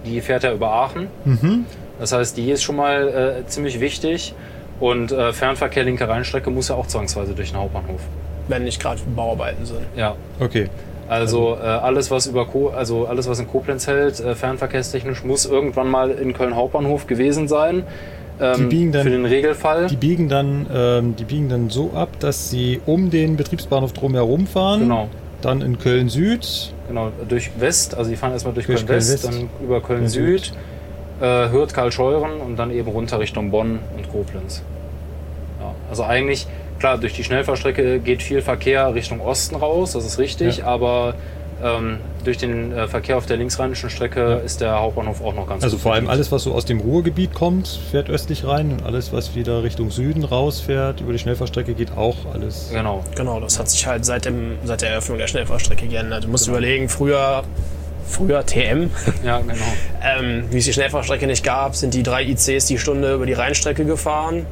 die fährt ja über Aachen. Mhm. Das heißt, die ist schon mal äh, ziemlich wichtig. Und äh, Fernverkehr linke Rheinstrecke muss ja auch zwangsweise durch den Hauptbahnhof. Wenn nicht gerade Bauarbeiten sind. Ja. Okay. Also äh, alles, was über Co also alles, was in Koblenz hält, äh, fernverkehrstechnisch, muss irgendwann mal in Köln Hauptbahnhof gewesen sein. Ähm, Die biegen dann- für den Regelfall. Die biegen dann, ähm, die biegen dann so ab, dass sie um den Betriebsbahnhof drumherum fahren. Genau. Dann in Köln Süd. Genau, durch West, also die fahren erstmal durch, Durch Köln West, Köln-West. dann über Köln Süd, äh, Hürth, Karlscheuren und dann eben runter Richtung Bonn und Koblenz. Ja, also eigentlich, klar, durch die Schnellfahrstrecke geht viel Verkehr Richtung Osten raus, das ist richtig, Ja. aber ähm, durch den äh, Verkehr auf der linksrheinischen Strecke ist der Hauptbahnhof auch noch ganz Also gut vor allem alles, was so aus dem Ruhrgebiet kommt, fährt östlich rein. Und alles, was wieder Richtung Süden rausfährt, über die Schnellfahrstrecke geht auch alles. Genau, Genau, das hat sich halt seit, dem, seit der Eröffnung der Schnellfahrstrecke geändert. Du musst Genau. überlegen, früher früher TM. Ja, genau. Ähm, wie es die Schnellfahrstrecke nicht gab, sind die drei ICs die Stunde über die Rheinstrecke gefahren.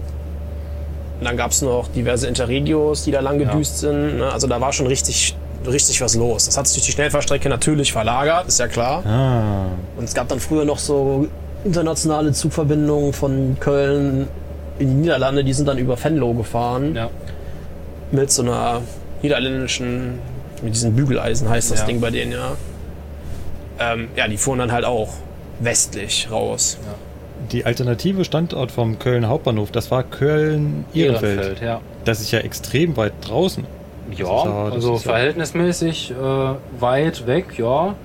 Und dann gab es noch diverse Interregios, die da lang gedüst sind. Ne? Also da war schon richtig, richtig was los. Das hat sich durch die Schnellfahrstrecke natürlich verlagert, ist ja klar. Ah. Und es gab dann früher noch so internationale Zugverbindungen von Köln in die Niederlande, die sind dann über Venlo gefahren. Ja. Mit so einer niederländischen, mit diesen Bügeleisen heißt das Ja. Ding bei denen, ja. Ähm, ja, die fuhren dann halt auch westlich raus. Die alternative Standort vom Köln Hauptbahnhof, das war Köln-Ehrenfeld. Ehrenfeld, ja. Das ist ja extrem weit draußen. Ja, ja- also ja- verhältnismäßig äh, weit weg, ja.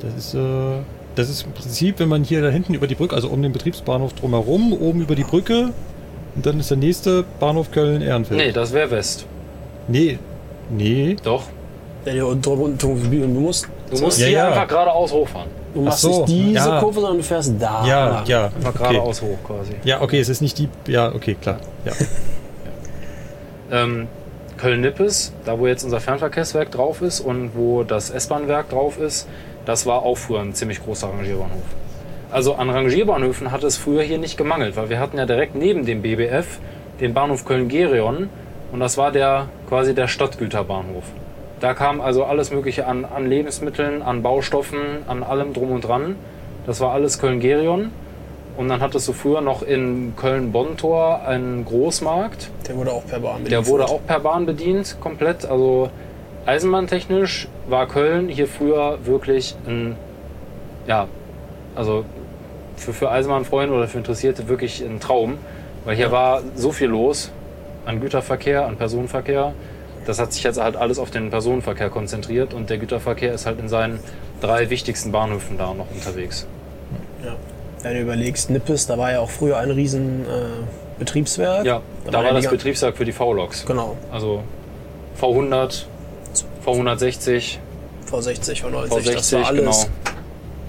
Das ist, äh, das ist im Prinzip, wenn man hier da hinten über die Brücke, also um den Betriebsbahnhof drumherum, oben über die Brücke und dann ist der nächste Bahnhof Köln-Ehrenfeld. Nee, das wäre West. Nee. Nee. Doch. Ja, du, du, du, du musst, Du musst Ja, hier ja. einfach geradeaus hochfahren. Du machst so, nicht diese ja. Kurve, sondern du fährst da. Ja, ja. Einfach Okay. geradeaus hoch quasi. Ja, okay, es ist nicht die. Ja, okay, klar. Ja. Ähm, Köln-Nippes, da wo jetzt unser Fernverkehrswerk drauf ist und wo das S-Bahn-Werk drauf ist, das war auch früher ein ziemlich großer Rangierbahnhof. Also an Rangierbahnhöfen hat es früher hier nicht gemangelt, weil wir hatten ja direkt neben dem BBF den Bahnhof Köln-Gerion und das war der quasi der Stadtgüterbahnhof. Da kam also alles Mögliche an, an Lebensmitteln, an Baustoffen, an allem drum und dran. Das war alles Köln-Gerion. Und dann hattest du früher noch in Köln-Bonn-Tor einen Großmarkt. Der wurde auch per Bahn Der wurde auch per Bahn bedient, komplett. Also eisenbahntechnisch war Köln hier früher wirklich ein, ja, also für, für Eisenbahnfreunde oder für Interessierte wirklich ein Traum. Weil hier war so viel los an Güterverkehr, an Personenverkehr. Das hat sich jetzt halt alles auf den Personenverkehr konzentriert und der Güterverkehr ist halt in seinen drei wichtigsten Bahnhöfen da noch unterwegs. Ja. Wenn du überlegst, Nippes, da war ja auch früher ein riesen äh, Betriebswerk. Ja, da, waren war das Betriebswerk für die V-Loks. Genau, Also V100, V160, V60, V90, V60, das war genau. alles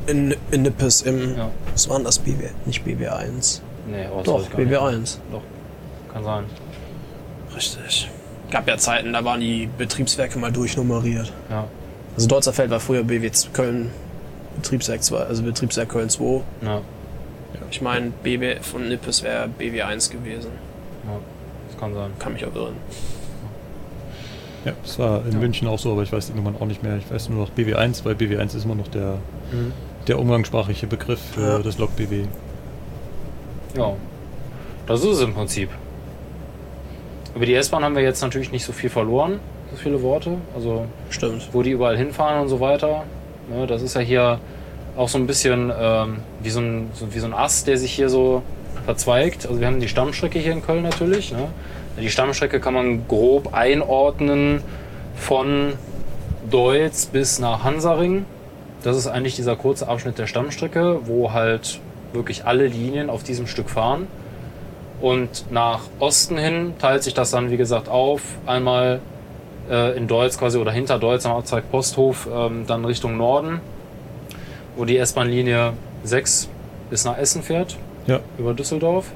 in, in Nippes im, Ja. was war denn das, BB, nicht BB1? Nee, oh, das Doch, weiß ich gar nicht. BB1. Kann sein. Richtig. Gab ja Zeiten, da waren die Betriebswerke mal durchnummeriert. Ja. Also Deutzerfeld war früher BW Köln Betriebswerk 2, also Betriebswerk Köln 2. Ja, Ich meine, BB von Nippes wäre BW1 gewesen. das kann sein. Kann mich auch irren. ja, das war in München auch so, aber ich weiß die Nummern auch nicht mehr. Ich weiß nur noch BW1, weil BW1 ist immer noch der, der umgangssprachliche Begriff für Ja. das Lok BW. Ja. Das ist es im Prinzip. Über die S-Bahn haben wir jetzt natürlich nicht so viel verloren, so viele Worte. Also Stimmt. wo die überall hinfahren und so weiter. Ne, das ist ja hier auch so ein bisschen ähm, wie, so ein, so, wie so ein Ast, der sich hier so verzweigt. Also wir haben die Stammstrecke hier in Köln natürlich. Ne? Die Stammstrecke kann man grob einordnen von Deutz bis nach Hansaring. Das ist eigentlich dieser kurze Abschnitt der Stammstrecke, wo halt wirklich alle Linien auf diesem Stück fahren. Und nach Osten hin teilt sich das dann, wie gesagt, auf. Einmal äh, in Deutz quasi oder hinter Deutz am Abzweig Posthof ähm, dann Richtung Norden, wo die S-Bahn-Linie 6 bis nach Essen fährt, Ja. über Düsseldorf.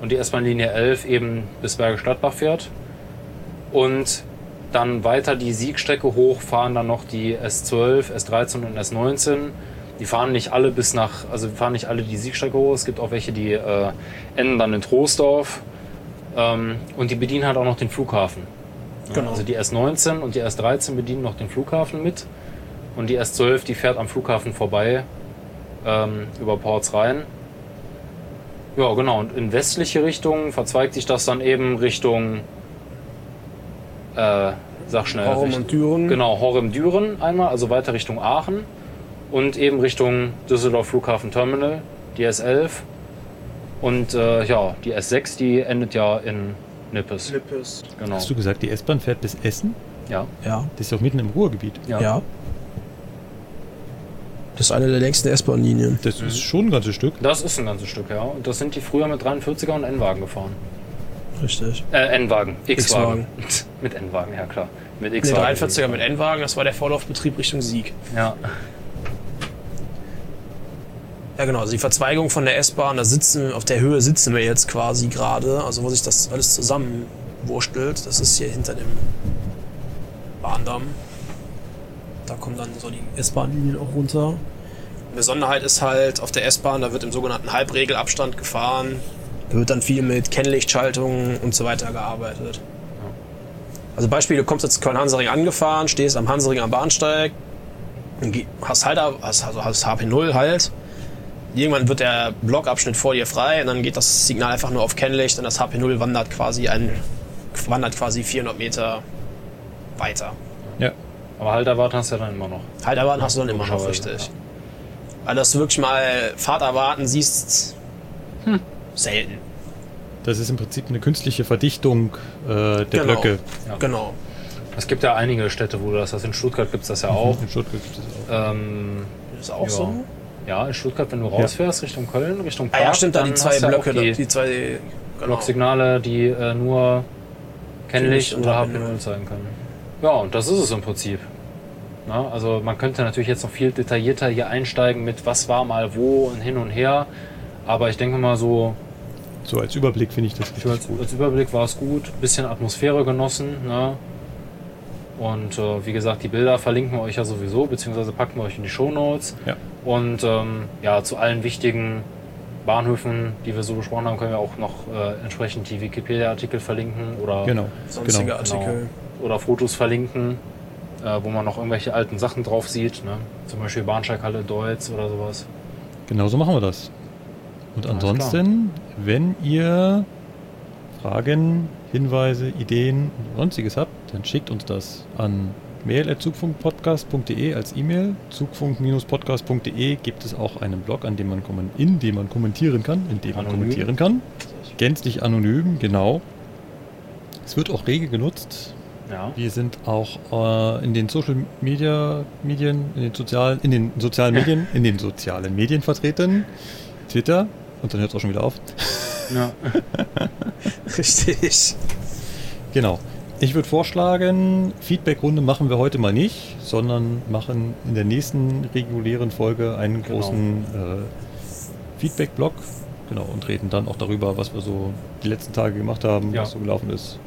Und die S-Bahn-Linie 11 eben bis Bergisch Gladbach fährt. Und dann weiter die Siegstrecke hoch fahren dann noch die S12, S13 und S19. Die fahren nicht alle bis nach, also fahren nicht alle die Siegstrecke hoch. Es gibt auch welche, die äh, enden dann in Troisdorf. Ähm, und die bedienen halt auch noch den Flughafen. Ja, Genau. Also die S19 und die S13 bedienen noch den Flughafen mit. Und die S12, die fährt am Flughafen vorbei ähm, über Ports rein. Ja, genau. Und in westliche Richtung verzweigt sich das dann eben Richtung, äh, sag schnell. Richt- und Düren. Genau, Horem-Düren einmal, also weiter Richtung Aachen. Und eben Richtung Düsseldorf Flughafen Terminal, die S11. Und äh, ja, die S6, die endet ja in Nippes. Nippes. Genau. Hast du gesagt, die S-Bahn fährt bis Essen? Ja. Ja. Das ist doch mitten im Ruhrgebiet. Ja. Ja. Das ist eine der längsten S-Bahn-Linien. Das ist schon ein ganzes Stück. Das ist ein ganzes Stück, ja. Und das sind die früher mit 43er und N-Wagen gefahren. Richtig. Äh, N-Wagen. X-Wagen. Mit N-Wagen, ja klar. Mit Nee, X-Wagen. 43er mit N-Wagen, das war der Vorlaufbetrieb Richtung Sieg. Ja. Ja, genau. Also die Verzweigung von der S-Bahn, da sitzen, auf der Höhe sitzen wir jetzt quasi gerade. Also wo sich das alles zusammenwurstelt. Das ist hier hinter dem Bahndamm. Da kommen dann so die S-Bahn-Linien auch runter. Besonderheit ist halt auf der S-Bahn, da wird im sogenannten Halbregelabstand gefahren. Da wird dann viel mit Kennlichtschaltungen und so weiter gearbeitet. Also Beispiel, du kommst jetzt Köln-Hansering angefahren, stehst am Hansering am Bahnsteig, hast halt hast, also hast HP0 halt. Irgendwann wird der Blockabschnitt vor dir frei und dann geht das Signal einfach nur auf Kennlicht und das HP0 wandert quasi ein, wandert quasi 400 Meter weiter. Ja. Aber halt erwarten hast du ja dann immer noch. Halt erwarten hast du dann immer noch richtig. Weil dass du wirklich mal Fahrt erwarten siehst, selten. Das ist im Prinzip eine künstliche Verdichtung äh, der Genau. Blöcke. Ja. Genau. Es gibt ja einige Städte, wo du das hast. In Stuttgart gibt es das ja auch. In Stuttgart gibt es auch. Ähm, Ist auch Ja. so. Ja, in Stuttgart, wenn du rausfährst, Richtung Köln, Richtung Ah Park, ja, stimmt, da die dann zwei ja Blöcke, die die zwei genau. Blocksignale, die äh, nur Kennlicht oder HP0. HP0 zeigen können. Ja, und das ist es im Prinzip. Na, also man könnte natürlich jetzt noch viel detaillierter hier einsteigen mit was war mal wo und hin und her. Aber ich denke mal so, So als Überblick finde ich das für als, richtig gut. als Überblick war es gut. Bisschen Atmosphäre genossen. Ne? Und äh, wie gesagt, die Bilder verlinken wir euch ja sowieso, beziehungsweise packen wir euch in die Shownotes. Ja. Und ähm, ja, zu allen wichtigen Bahnhöfen, die wir so besprochen haben, können wir auch noch äh, entsprechend die Wikipedia-Artikel verlinken oder, Genau. Sonstige genau. Artikel. oder Fotos verlinken, äh, wo man noch irgendwelche alten Sachen drauf sieht. Ne? Zum Beispiel Bahnsteighalle Deutz oder sowas. Genau so machen wir das. Und ansonsten, wenn ihr Fragen, Hinweise, Ideen und sonstiges habt, dann schickt uns das an mail.zugfunkpodcast.de als E-Mail. Zugfunk-podcast.de gibt es auch einen Blog, an dem man kommen, in dem man kommentieren kann, in dem man Anonym. kommentieren kann. Gänzlich anonym, genau. Es wird auch rege genutzt. Ja. Wir sind auch äh, in den Social Media Medien, in den sozialen, in den sozialen Medien, in den sozialen Medien vertreten. Twitter. Und dann hört es auch schon wieder auf. ja. Richtig. Genau. Ich würde vorschlagen, Feedbackrunde machen wir heute mal nicht, sondern machen in der nächsten regulären Folge einen Genau. großen äh, Feedback-Blog. Genau, und reden dann auch darüber, was wir so die letzten Tage gemacht haben, Ja. was so gelaufen ist.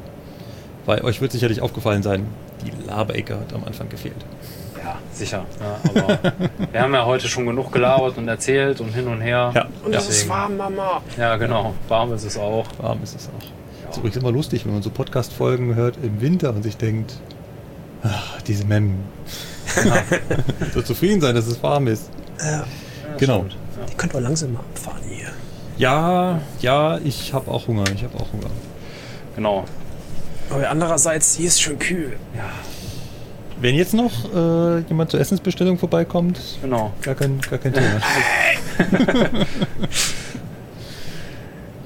Weil euch wird sicherlich aufgefallen sein, die Laberecke hat am Anfang gefehlt. Ja, sicher. Ja, aber wir haben ja heute schon genug gelabert und erzählt und hin und her. Ja. Und es ist warm, Mama. Ja, genau. Warm ist es auch. Warm ist es auch. Ist übrigens immer lustig, wenn man so Podcast-Folgen hört im Winter und sich denkt, ach, diese Mem. so zufrieden sein, dass es warm ist. Ja. Genau. stimmt. Ja. Ihr könnt mal langsam mal abfahren hier. Ja, ja, ich habe auch Hunger. Ich habe auch Hunger. Genau. Aber andererseits, hier ist schon kühl. Wenn jetzt noch äh, jemand zur Essensbestellung vorbeikommt, Genau. gar kein, gar kein Thema.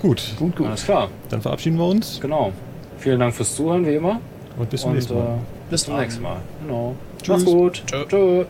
gut, gut, gut. Alles klar. Dann verabschieden wir uns Genau. Vielen Dank fürs Zuhören, wie immer. und bis zum und nächsten Mal. äh, bis zum nächsten Mal. Genau. Tschüss. Mach's gut. Tschö. Tschö.